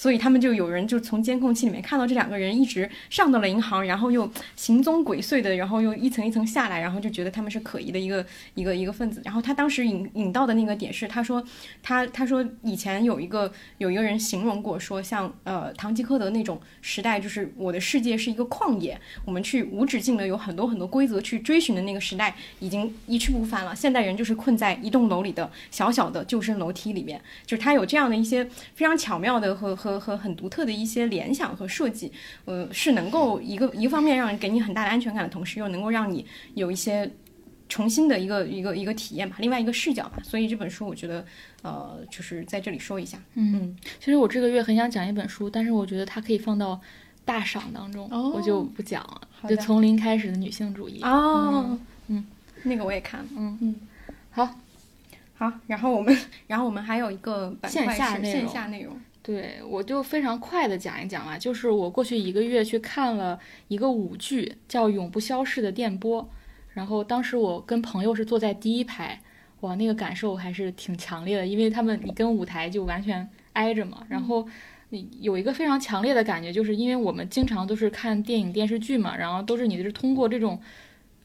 所以他们就有人就从监控器里面看到这两个人一直上到了银行，然后又行踪鬼祟的，然后又一层一层下来，然后就觉得他们是可疑的一个一个一个分子。然后他当时引引到的那个点是，他说他他说以前有一个有一个人形容过说，像呃堂吉诃德那种时代，就是我的世界是一个旷野，我们去无止境的有很多很多规则去追寻的那个时代已经一去不返了。现代人就是困在一栋楼里的小小的救生楼梯里面，就是他有这样的一些非常巧妙的和和。和和很独特的一些联想和设计，呃，是能够一个一个方面让人给你很大的安全感的同时，又能够让你有一些重新的一个一个一个体验吧，另外一个视角吧。所以这本书我觉得，呃，就是在这里说一下。嗯，其实我这个月很想讲一本书，但是我觉得它可以放到大赏当中，我就不讲了。就从零开始的女性主义。哦，嗯，那个我也看了。嗯嗯，好，好，然后我们，然后我们还有一个板块是线下内容。对，我就非常快的讲一讲啊，就是我过去一个月去看了一个舞剧，叫《永不消逝的电波》，然后当时我跟朋友是坐在第一排，哇，那个感受还是挺强烈的，因为他们你跟舞台就完全挨着嘛，然后你有一个非常强烈的感觉，就是因为我们经常都是看电影电视剧嘛，然后都是你是通过这种，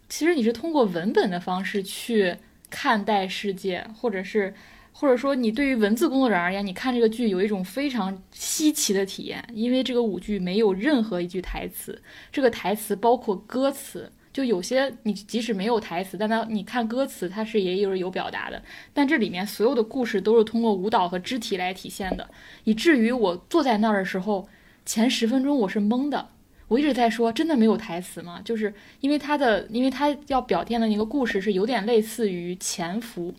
其实你是通过文本的方式去看待世界，或者是。或者说，你对于文字工作者而言，你看这个剧有一种非常稀奇的体验，因为这个舞剧没有任何一句台词，这个台词包括歌词，就有些你即使没有台词，但它你看歌词，它是也有有表达的，但这里面所有的故事都是通过舞蹈和肢体来体现的，以至于我坐在那儿的时候，前十分钟我是懵的，我一直在说，真的没有台词吗？就是因为他的，因为他要表现的那个故事是有点类似于潜伏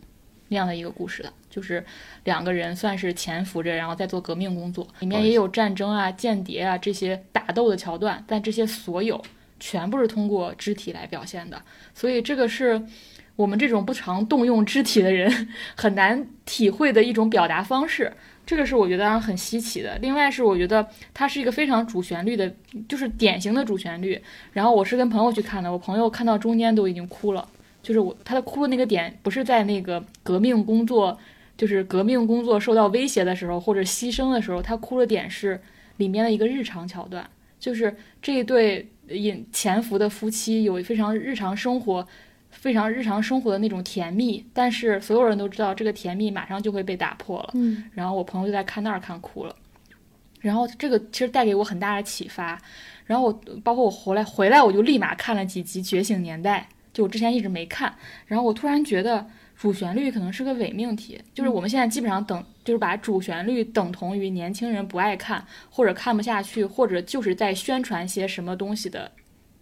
那样的一个故事的。就是两个人算是潜伏着，然后在做革命工作，里面也有战争啊、间谍啊这些打斗的桥段，但这些所有全部是通过肢体来表现的，所以这个是我们这种不常动用肢体的人 很难体会的一种表达方式，这个是我觉得很稀奇的。另外是我觉得它是一个非常主旋律的，就是典型的主旋律。然后我是跟朋友去看的，我朋友看到中间都已经哭了，就是我他的哭的那个点不是在那个革命工作。就是革命工作受到威胁的时候，或者牺牲的时候，他哭的点是里面的一个日常桥段，就是这一对隐潜伏的夫妻有非常日常生活，非常日常生活的那种甜蜜，但是所有人都知道这个甜蜜马上就会被打破了。嗯然后我朋友就在看那儿看哭了，然后这个其实带给我很大的启发。然后我包括我回来回来我就立马看了几集《觉醒年代》，就我之前一直没看，然后我突然觉得主旋律可能是个伪命题，就是我们现在基本上等就是把主旋律等同于年轻人不爱看或者看不下去，或者就是在宣传些什么东西的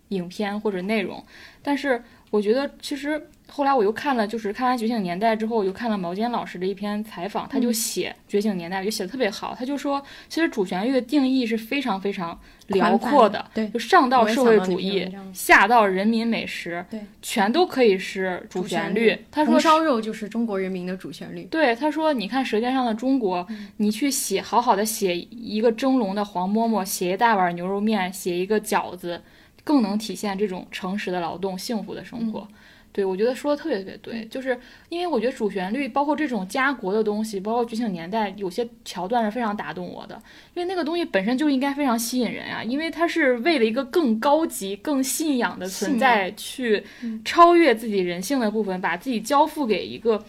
影片或者内容，但是我觉得其实后来我又看了，就是看完《觉醒年代》之后，我又看了毛尖老师的一篇采访，他就写《觉醒年代》，就写的特别好。他就说，其实主旋律的定义是非常非常辽阔的，对就上到社会主义，下到人民美食，对，全都可以是主旋律。他说红烧肉就是中国人民的主旋律。对，他说：“你看《舌尖上的中国》，你去写好好的写一个蒸笼的黄馍馍，写一大碗牛肉面，写一个饺子，更能体现这种诚实的劳动、幸福的生活。对，我觉得说的特别特别对，就是因为我觉得主旋律，包括这种家国的东西，包括觉醒年代，有些桥段是非常打动我的，因为那个东西本身就应该非常吸引人啊，因为它是为了一个更高级、更信仰的存在去超越自己人性的部分，把自己交付给一个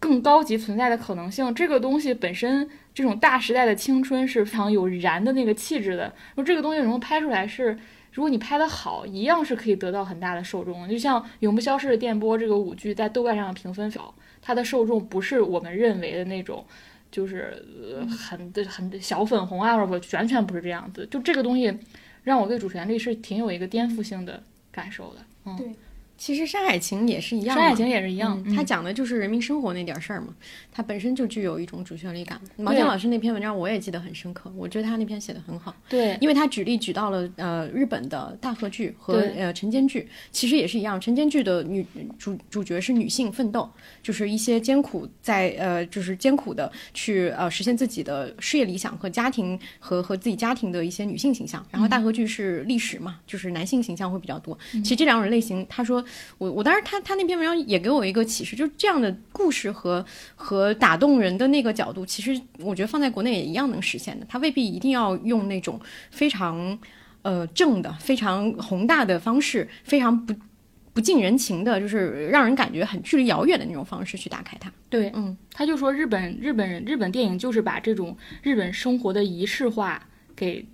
更高级存在的可能性。这个东西本身，这种大时代的青春是非常有燃的那个气质的。然后这个东西能够拍出来是。如果你拍的好，一样是可以得到很大的受众。就像《永不消逝的电波》这个舞剧，在豆瓣上的评分少，它的受众不是我们认为的那种，就是很的很小粉红啊，完全不是这样子。就这个东西，让我对主旋律是挺有一个颠覆性的感受的。嗯，对其实《山海情》也是一样嘛，山海情也是一样，嗯，它嗯讲的就是人民生活那点事儿嘛，它本身就具有一种主旋律感。毛尖老师那篇文章我也记得很深刻，我觉得他那篇写的很好，对因为他举例举到了呃日本的大河剧和呃晨间剧，其实也是一样，晨间剧的女主主角是女性奋斗，就是一些艰苦在呃就是艰苦的去呃实现自己的事业理想和家庭和和自己家庭的一些女性形象，然后大河剧是历史嘛，就是男性形象会比较多。其实这两种类型，他说我我当时他他那篇文章也给我一个启示，就是这样的故事和和打动人的那个角度，其实我觉得放在国内也一样能实现的。他未必一定要用那种非常呃正的、非常宏大的方式，非常不不近人情的，就是让人感觉很距离遥远的那种方式去打开它。对，嗯，他就说日本日本人日本电影就是把这种日本生活的仪式化给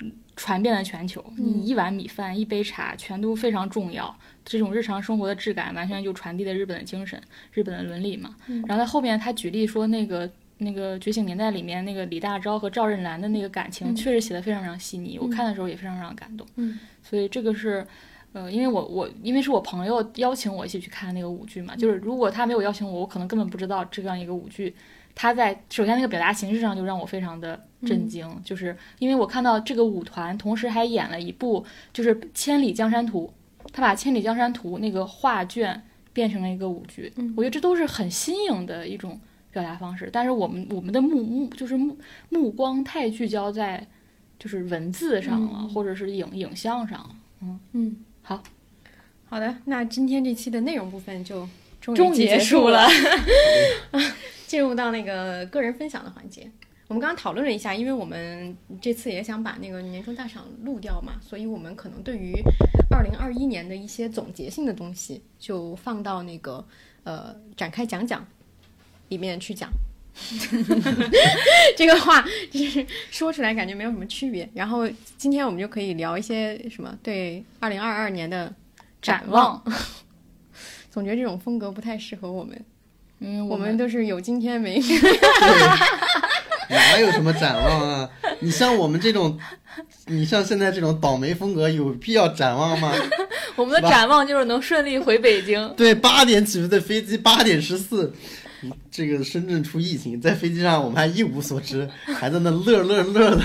嗯传遍了全球。你一碗米饭、一杯茶，全都非常重要。这种日常生活的质感，完全就传递了日本的精神、日本的伦理嘛。然后在后面他举例说，那个那个《觉醒年代》里面那个李大钊和赵荏兰的那个感情，确实写的非常非常细腻。我看的时候也非常非常感动。嗯，所以这个是。呃，因为我我因为是我朋友邀请我一起去看那个舞剧嘛，就是如果他没有邀请我，我可能根本不知道这样一个舞剧。他在首先那个表达形式上就让我非常的震惊，就是因为我看到这个舞团同时还演了一部就是《千里江山图》，他把《千里江山图》那个画卷变成了一个舞剧，我觉得这都是很新颖的一种表达方式。但是我们我们的目目就是目目光太聚焦在就是文字上了，或者是影影像上了。嗯，好，好的，那今天这期的内容部分就终终于结结束了了，进入到那个个人分享的环节。我们刚刚讨论了一下，因为我们这次也想把那个年终大赏录掉嘛，所以我们可能对于二零二一年的一些总结性的东西，就放到那个呃展开讲讲里面去讲。这个话就是说出来感觉没有什么区别。然后今天我们就可以聊一些什么对二零二二年的展望。望，总觉得这种风格不太适合我们，嗯，我我们都是有今天没 哪有什么展望啊？你像我们这种，你像现在这种倒霉风格，有必要展望吗？我们的展望就是能顺利回北京。对，八点起飞的飞机，八点十四，这个深圳出疫情，在飞机上我们还一无所知，还在那乐乐乐的。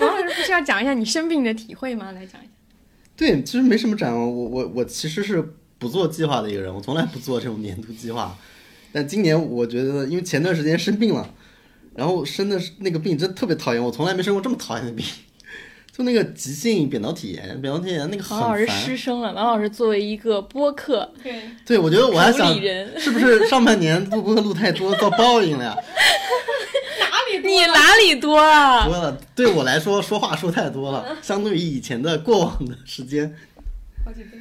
王老师不是要讲一下你生病的体会吗？来讲一下。对，其实没什么展望。我我我其实是不做计划的一个人，我从来不做这种年度计划。但今年我觉得，因为前段时间生病了，然后生的是那个病真的特别讨厌，我从来没生过这么讨厌的病，就那个急性扁桃体炎，扁桃体炎那个很王老师烦。失声了。王老师作为一个播客对，对，我觉得我还想，是不是上半年录播录太多遭报应了呀？你哪里多啊？多了，对我来说说话说太多了，相对于以前的过往的时间，好几倍。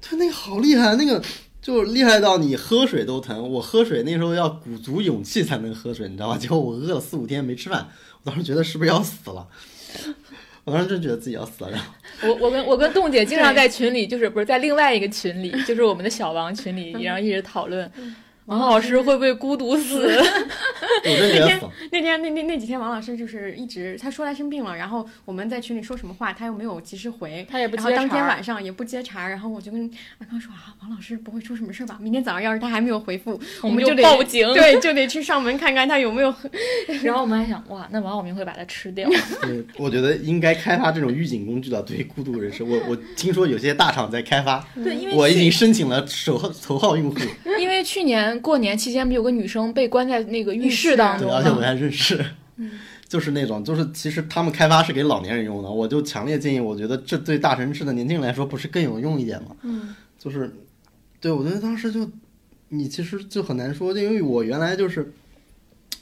对，那个好厉害，那个就厉害到你喝水都疼。我喝水那时候要鼓足勇气才能喝水，你知道吧？结果我饿了四五天没吃饭，我当时觉得是不是要死了？我当时真觉得自己要死了。然后我我跟我跟冻姐经常在群里，就是不是在另外一个群里，就是我们的小王群里，然后一直讨论王老师会不会孤独死。我真觉得死了。那天那那那几天，王老师就是一直他说他生病了，然后我们在群里说什么话，他又没有及时回，他也不接然后当天晚上也不接茬儿，然后我就跟阿康说啊，王老师不会出什么事儿吧？明天早上要是他还没有回复，我们就得报警对，就得去上门看看他有没有。然后我们还想，哇，那王晓明会把它吃掉。对，我觉得应该开发这种预警工具的，对于孤独人士，我我听说有些大厂在开发，对，因为我已经申请了首号头号用户，因为去年过年期间，不有个女生被关在那个浴室当对，中而且我吗？还认识，就是那种，就是其实他们开发是给老年人用的，我就强烈建议，我觉得这对大城市的年轻人来说不是更有用一点吗？嗯，就是，对我觉得当时就，你其实就很难说，因为我原来就是，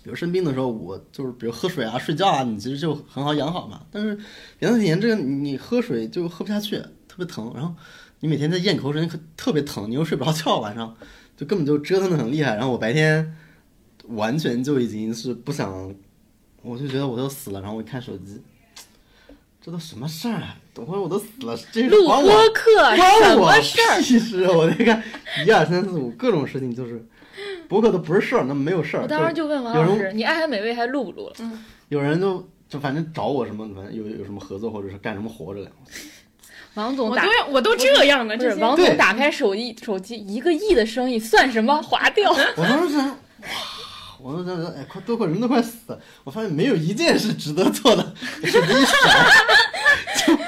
比如生病的时候，我就是比如喝水啊、睡觉啊，你其实就很好养好嘛。但是前段时间这个你喝水就喝不下去，特别疼，然后你每天在咽口水，可特别疼，你又睡不着觉，晚上就根本就折腾的很厉害。然后我白天完全就已经是不想，我就觉得我都死了，然后我一看手机。这都什么事儿啊？等会儿我都死了，这录播课关我什么事儿？其实！我那个 一二三四五各种事情就是，播客都不是事儿，那没有事儿。我当时就问王老师：“你爱很美味还录不录了有人就就反正找我什么，反正有有什么合作或者是干什么活着的。？”王总打我都要我都这样了，不是这王总打开手机，手机一个亿的生意算什么？划掉。我当时想，哇，我都觉得哎，快都快人都快死了。我发现没有一件是值得做的，手机一甩，就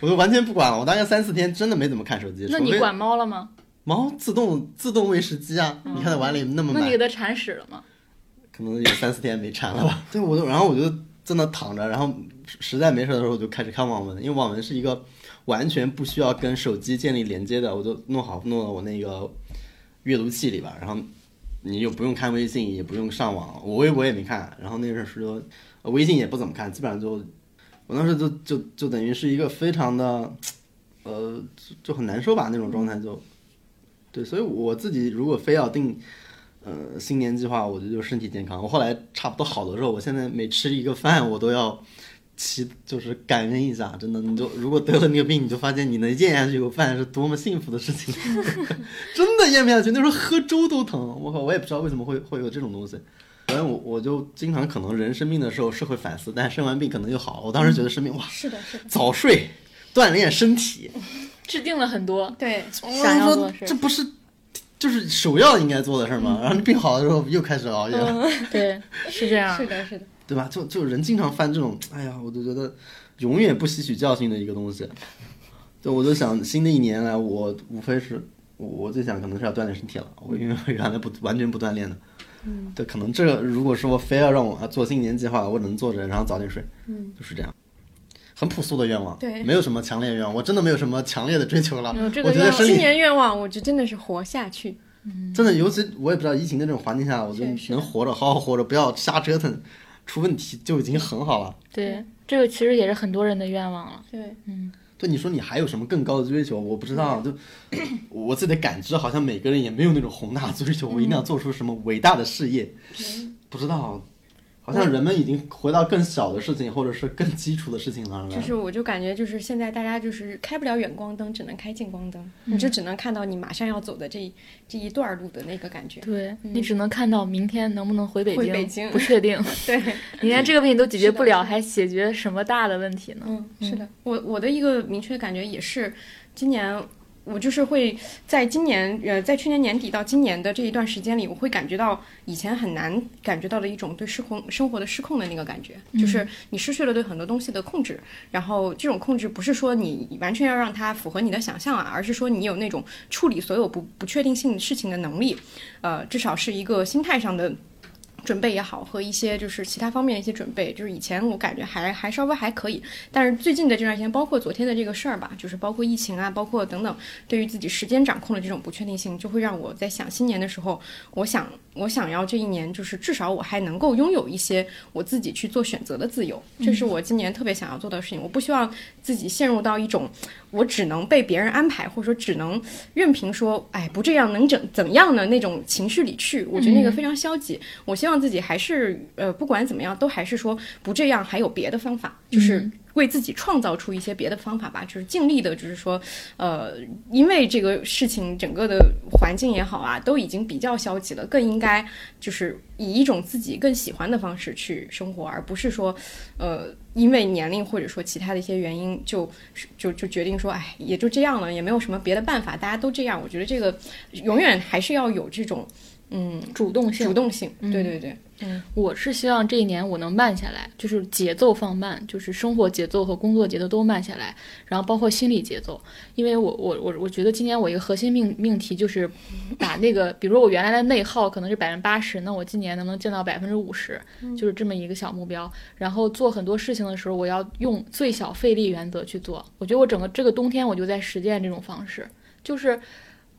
我就完全不管了。我大概三四天真的没怎么看手机。那你管猫了吗？猫自动自动喂食机啊？你看它碗里那么满那你给，它铲屎了吗？可能有三四天没铲了吧。对，我就然后我就在那躺着，然后实在没事的时候我就开始看网文，因为网文是一个完全不需要跟手机建立连接的，我就弄好弄到我那个阅读器里边，然后你又不用看微信，也不用上网，我微博也没看，然后那阵时候微信也不怎么看，基本上就我当时就就就等于是一个非常的呃就很难受吧那种状态就。对，所以我自己如果非要定呃，新年计划，我觉得就身体健康。我后来差不多好的时候，我现在每吃一个饭，我都要祈，就是感恩一下。真的，你就如果得了那个病，你就发现你能咽下去一口饭是多么幸福的事情。真的咽不下去，那时候喝粥都疼。我靠，我也不知道为什么会会有这种东西。反正我我就经常可能人生病的时候是会反思，但生完病可能就好。我当时觉得生病哇，是的，是的，早睡，锻炼身体，制定了很多对，想要做的事这不是就是首要应该做的事儿吗？然后你病好了之后又开始熬夜了。对，是这样 是。的，是的，对吧？就就人经常犯这种，哎呀，我就觉得永远不吸取教训的一个东西。对，我就想新的一年来，我无非是我我最想可能是要锻炼身体了。我因为原来不完全不锻炼的，嗯，对，可能这个如果说非要让我做新年计划，我只能坐着，然后早点睡，嗯，就是这样。很朴素的愿望，对没有什么强烈愿望，我真的没有什么强烈的追求了。没有这个愿望我觉得新年愿望，我就真的是活下去。真的，尤其我也不知道疫情的这种环境下，我觉得是是能活着，好好活着，不要瞎折腾，出问题就已经很好了。对，这个其实也是很多人的愿望了。对，嗯对你说你还有什么更高的追求？我不知道，就我自己的感知，好像每个人也没有那种宏大的追求，我一定要做出什么伟大的事业，不知道，好像人们已经回到更小的事情，或者是更基础的事情上了。就是我就感觉就是现在大家就是开不了远光灯，只能开近光灯，你就只能看到你马上要走的这一这一段路的那个感觉。对你只能看到明天能不能回北京，回北京不确定。对，你连这个问题都解决不了，还解决什么大的问题呢？嗯，是的，我我的一个明确感觉也是，今年我就是会在今年呃，在去年年底到今年的这一段时间里，我会感觉到以前很难感觉到的一种对失控生活的失控的那个感觉，就是你失去了对很多东西的控制，然后这种控制不是说你完全要让它符合你的想象啊，而是说你有那种处理所有不不确定性事情的能力，呃，至少是一个心态上的。准备也好，和一些就是其他方面的一些准备，就是以前我感觉还还稍微还可以，但是最近的这段时间，包括昨天的这个事儿吧，就是包括疫情啊，包括等等，对于自己时间掌控的这种不确定性，就会让我在想新年的时候，我想我想要这一年就是至少我还能够拥有一些我自己去做选择的自由，这是我今年特别想要做的事情。我不希望自己陷入到一种我只能被别人安排，或者说只能任凭说，哎，不这样能怎怎么样呢那种情绪里去，我觉得那个非常消极。我希望自己还是呃，不管怎么样，都还是说不这样，还有别的方法，就是为自己创造出一些别的方法吧，就是尽力的，就是说，呃，因为这个事情整个的环境也好啊，都已经比较消极了，更应该就是以一种自己更喜欢的方式去生活，而不是说，呃，因为年龄或者说其他的一些原因就就就决定说，哎，也就这样了，也没有什么别的办法，大家都这样。我觉得这个永远还是要有这种嗯主动性主。动性，对对对，嗯我是希望这一年我能慢下来，就是节奏放慢，就是生活节奏和工作节奏都慢下来，然后包括心理节奏。因为我我我我觉得今年我一个核心命命题就是把那个，比如说我原来的内耗可能是百分之八十，那我今年能不能降到百分之五十，就是这么一个小目标。然后做很多事情的时候，我要用最小费力原则去做。我觉得我整个这个冬天我就在实践这种方式，就是。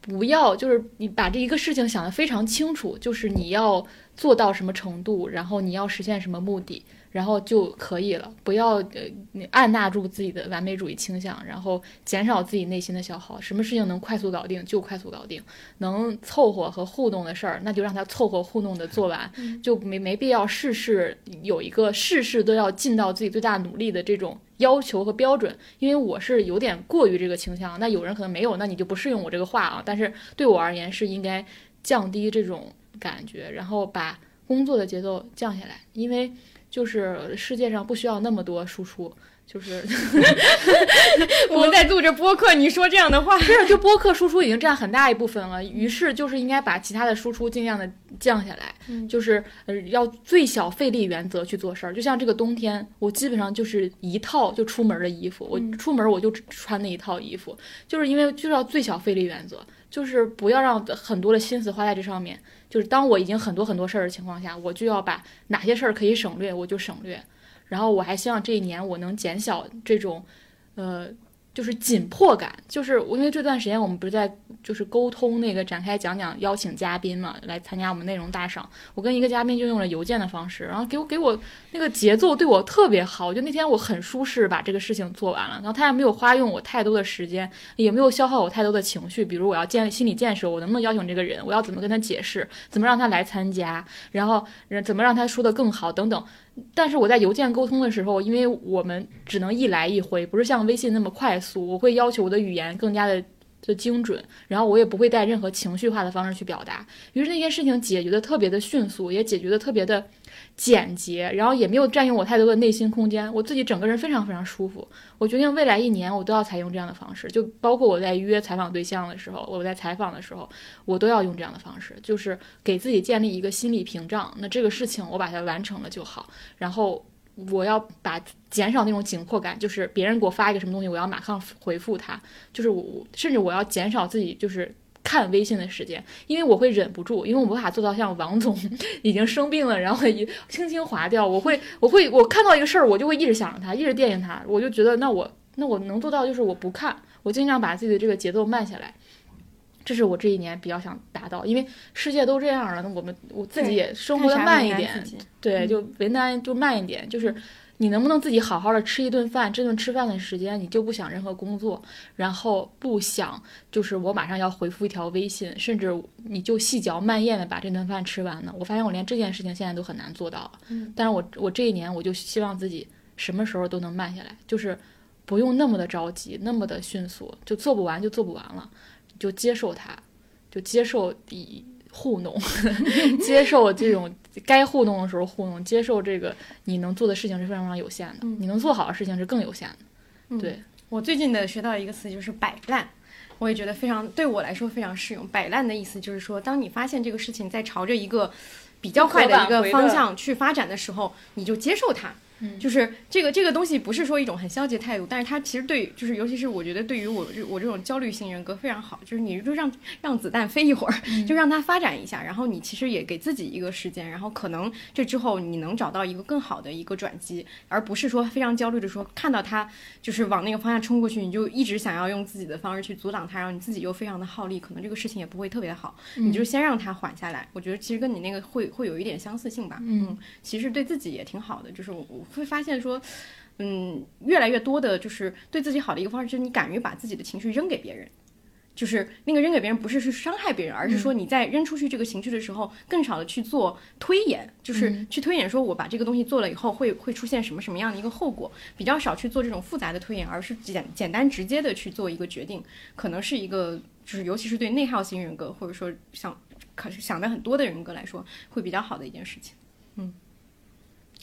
不要，就是你把这一个事情想得非常清楚，就是你要做到什么程度，然后你要实现什么目的，然后就可以了。不要呃，你按捺住自己的完美主义倾向，然后减少自己内心的消耗。什么事情能快速搞定就快速搞定，能凑合和互动的事儿，那就让他凑合互动的做完，就没没必要事事有一个事事都要尽到自己最大努力的这种要求和标准。因为我是有点过于这个倾向，那有人可能没有，那你就不适用我这个话啊。但是对我而言是应该降低这种感觉，然后把工作的节奏降下来，因为就是世界上不需要那么多输出，就是 我们在录着播客，你说这样的话，是就播客输出已经占很大一部分了，于是就是应该把其他的输出尽量的降下来，就是呃要最小费力原则去做事儿。就像这个冬天，我基本上就是一套就出门的衣服，我出门我就穿那一套衣服，就是因为就是要最小费力原则，就是不要让很多的心思花在这上面。就是当我已经很多很多事儿的情况下，我就要把哪些事儿可以省略，我就省略。然后我还希望这一年我能减小这种，呃，就是紧迫感。就是因为这段时间我们不是在就是沟通那个展开讲讲邀请嘉宾嘛，来参加我们内容大赏。我跟一个嘉宾就用了邮件的方式，然后给我给我那个节奏对我特别好。就那天我很舒适把这个事情做完了，然后他也没有花用我太多的时间，也没有消耗我太多的情绪。比如我要建立心理建设，我能不能邀请这个人？我要怎么跟他解释？怎么让他来参加？然后怎么让他说的更好？等等。但是我在邮件沟通的时候，因为我们只能一来一回，不是像微信那么快速，我会要求我的语言更加的的精准，然后我也不会带任何情绪化的方式去表达。于是那件事情解决的特别的迅速，也解决的特别的简洁，然后也没有占用我太多的内心空间，我自己整个人非常非常舒服。我决定未来一年我都要采用这样的方式，就包括我在约采访对象的时候，我在采访的时候，我都要用这样的方式，就是给自己建立一个心理屏障。那这个事情我把它完成了就好，然后我要把减少那种紧迫感，就是别人给我发一个什么东西，我要马上回复他，就是我甚至我要减少自己就是。看微信的时间，因为我会忍不住，因为我无法做到像王总已经生病了，然后一 轻轻划掉。我会，我会，我看到一个事儿，我就会一直想着他，一直惦记他。我就觉得，那我那我能做到就是我不看，我尽量把自己的这个节奏慢下来。这是我这一年比较想达到，因为世界都这样了，那我们我自己也生活的慢一点，对，就为难就慢一点，就是你能不能自己好好的吃一顿饭？这顿吃饭的时间，你就不想任何工作，然后不想就是我马上要回复一条微信，甚至你就细嚼慢咽的把这顿饭吃完呢？我发现我连这件事情现在都很难做到了。嗯，但是我我这一年我就希望自己什么时候都能慢下来，就是不用那么的着急，那么的迅速，就做不完就做不完了，就接受它，就接受以糊弄，接受这种该糊弄的时候糊弄，接受这个你能做的事情是非常非常有限的，嗯你能做好的事情是更有限的。嗯对，我最近的学到一个词就是摆烂，我也觉得非常对我来说非常适用。摆烂的意思就是说，当你发现这个事情在朝着一个比较快的一个方向去发展的时候，你就接受它，嗯。就是这个这个东西不是说一种很消极的态度，但是它其实对，就是尤其是我觉得对于我这我这种焦虑型人格非常好，就是你就让让子弹飞一会儿，就让它发展一下，然后你其实也给自己一个时间，然后可能这之后你能找到一个更好的一个转机，而不是说非常焦虑的说看到它就是往那个方向冲过去，你就一直想要用自己的方式去阻挡它，然后你自己又非常的耗力，可能这个事情也不会特别的好，你就先让它缓下来。我觉得其实跟你那个会会有一点相似性吧，嗯，其实对自己也挺好的，就是我我会发现说。嗯，越来越多的就是对自己好的一个方式，就是你敢于把自己的情绪扔给别人。就是那个扔给别人，不是去伤害别人，而是说你在扔出去这个情绪的时候，更少的去做推演，就是去推演说我把这个东西做了以后会会出现什么什么样的一个后果，比较少去做这种复杂的推演，而是简简单直接的去做一个决定，可能是一个就是尤其是对内耗型人格或者说想可是想的很多的人格来说，会比较好的一件事情。嗯，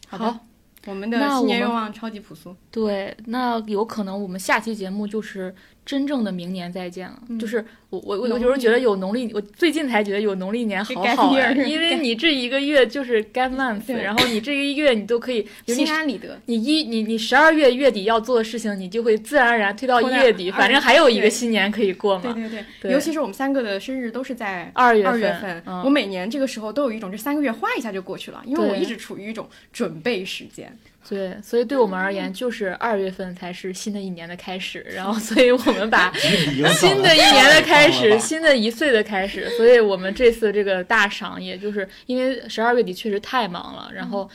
好的，我们的新年愿望超级朴素。对，那有可能我们下期节目就是真正的明年再见了。就是我我我有时候觉得有农历，我最近才觉得有农历年好好啊，因为你这一个月就是 gap month，然后你这一个月你都可以，心安理得，你一你你十二月月底要做的事情，你就会自然而然推到一月底，反正还有一个新年可以过嘛。对对对，对尤其是我们三个的生日都是在二月二月份份，嗯我每年这个时候都有一种这三个月哗一下就过去了，因为我一直处于一种准备时间。对，所以对我们而言，就是二月份才是新的一年的开始。然后，所以我们把新的一年的开始，新的一岁的开始，所以我们这次这个大赏，也就是因为十二月底确实太忙了，然后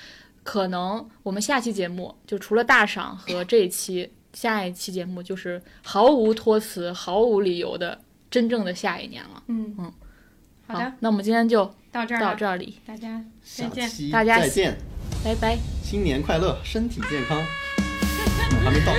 可能我们下期节目就除了大赏和这一期，下一期节目就是毫无托词、毫无理由的真正的下一年了。嗯嗯，好的，那我们今天就到到这儿到，这里，大家再下见。期大家再见，拜拜。新年快乐，身体健康。我还没到。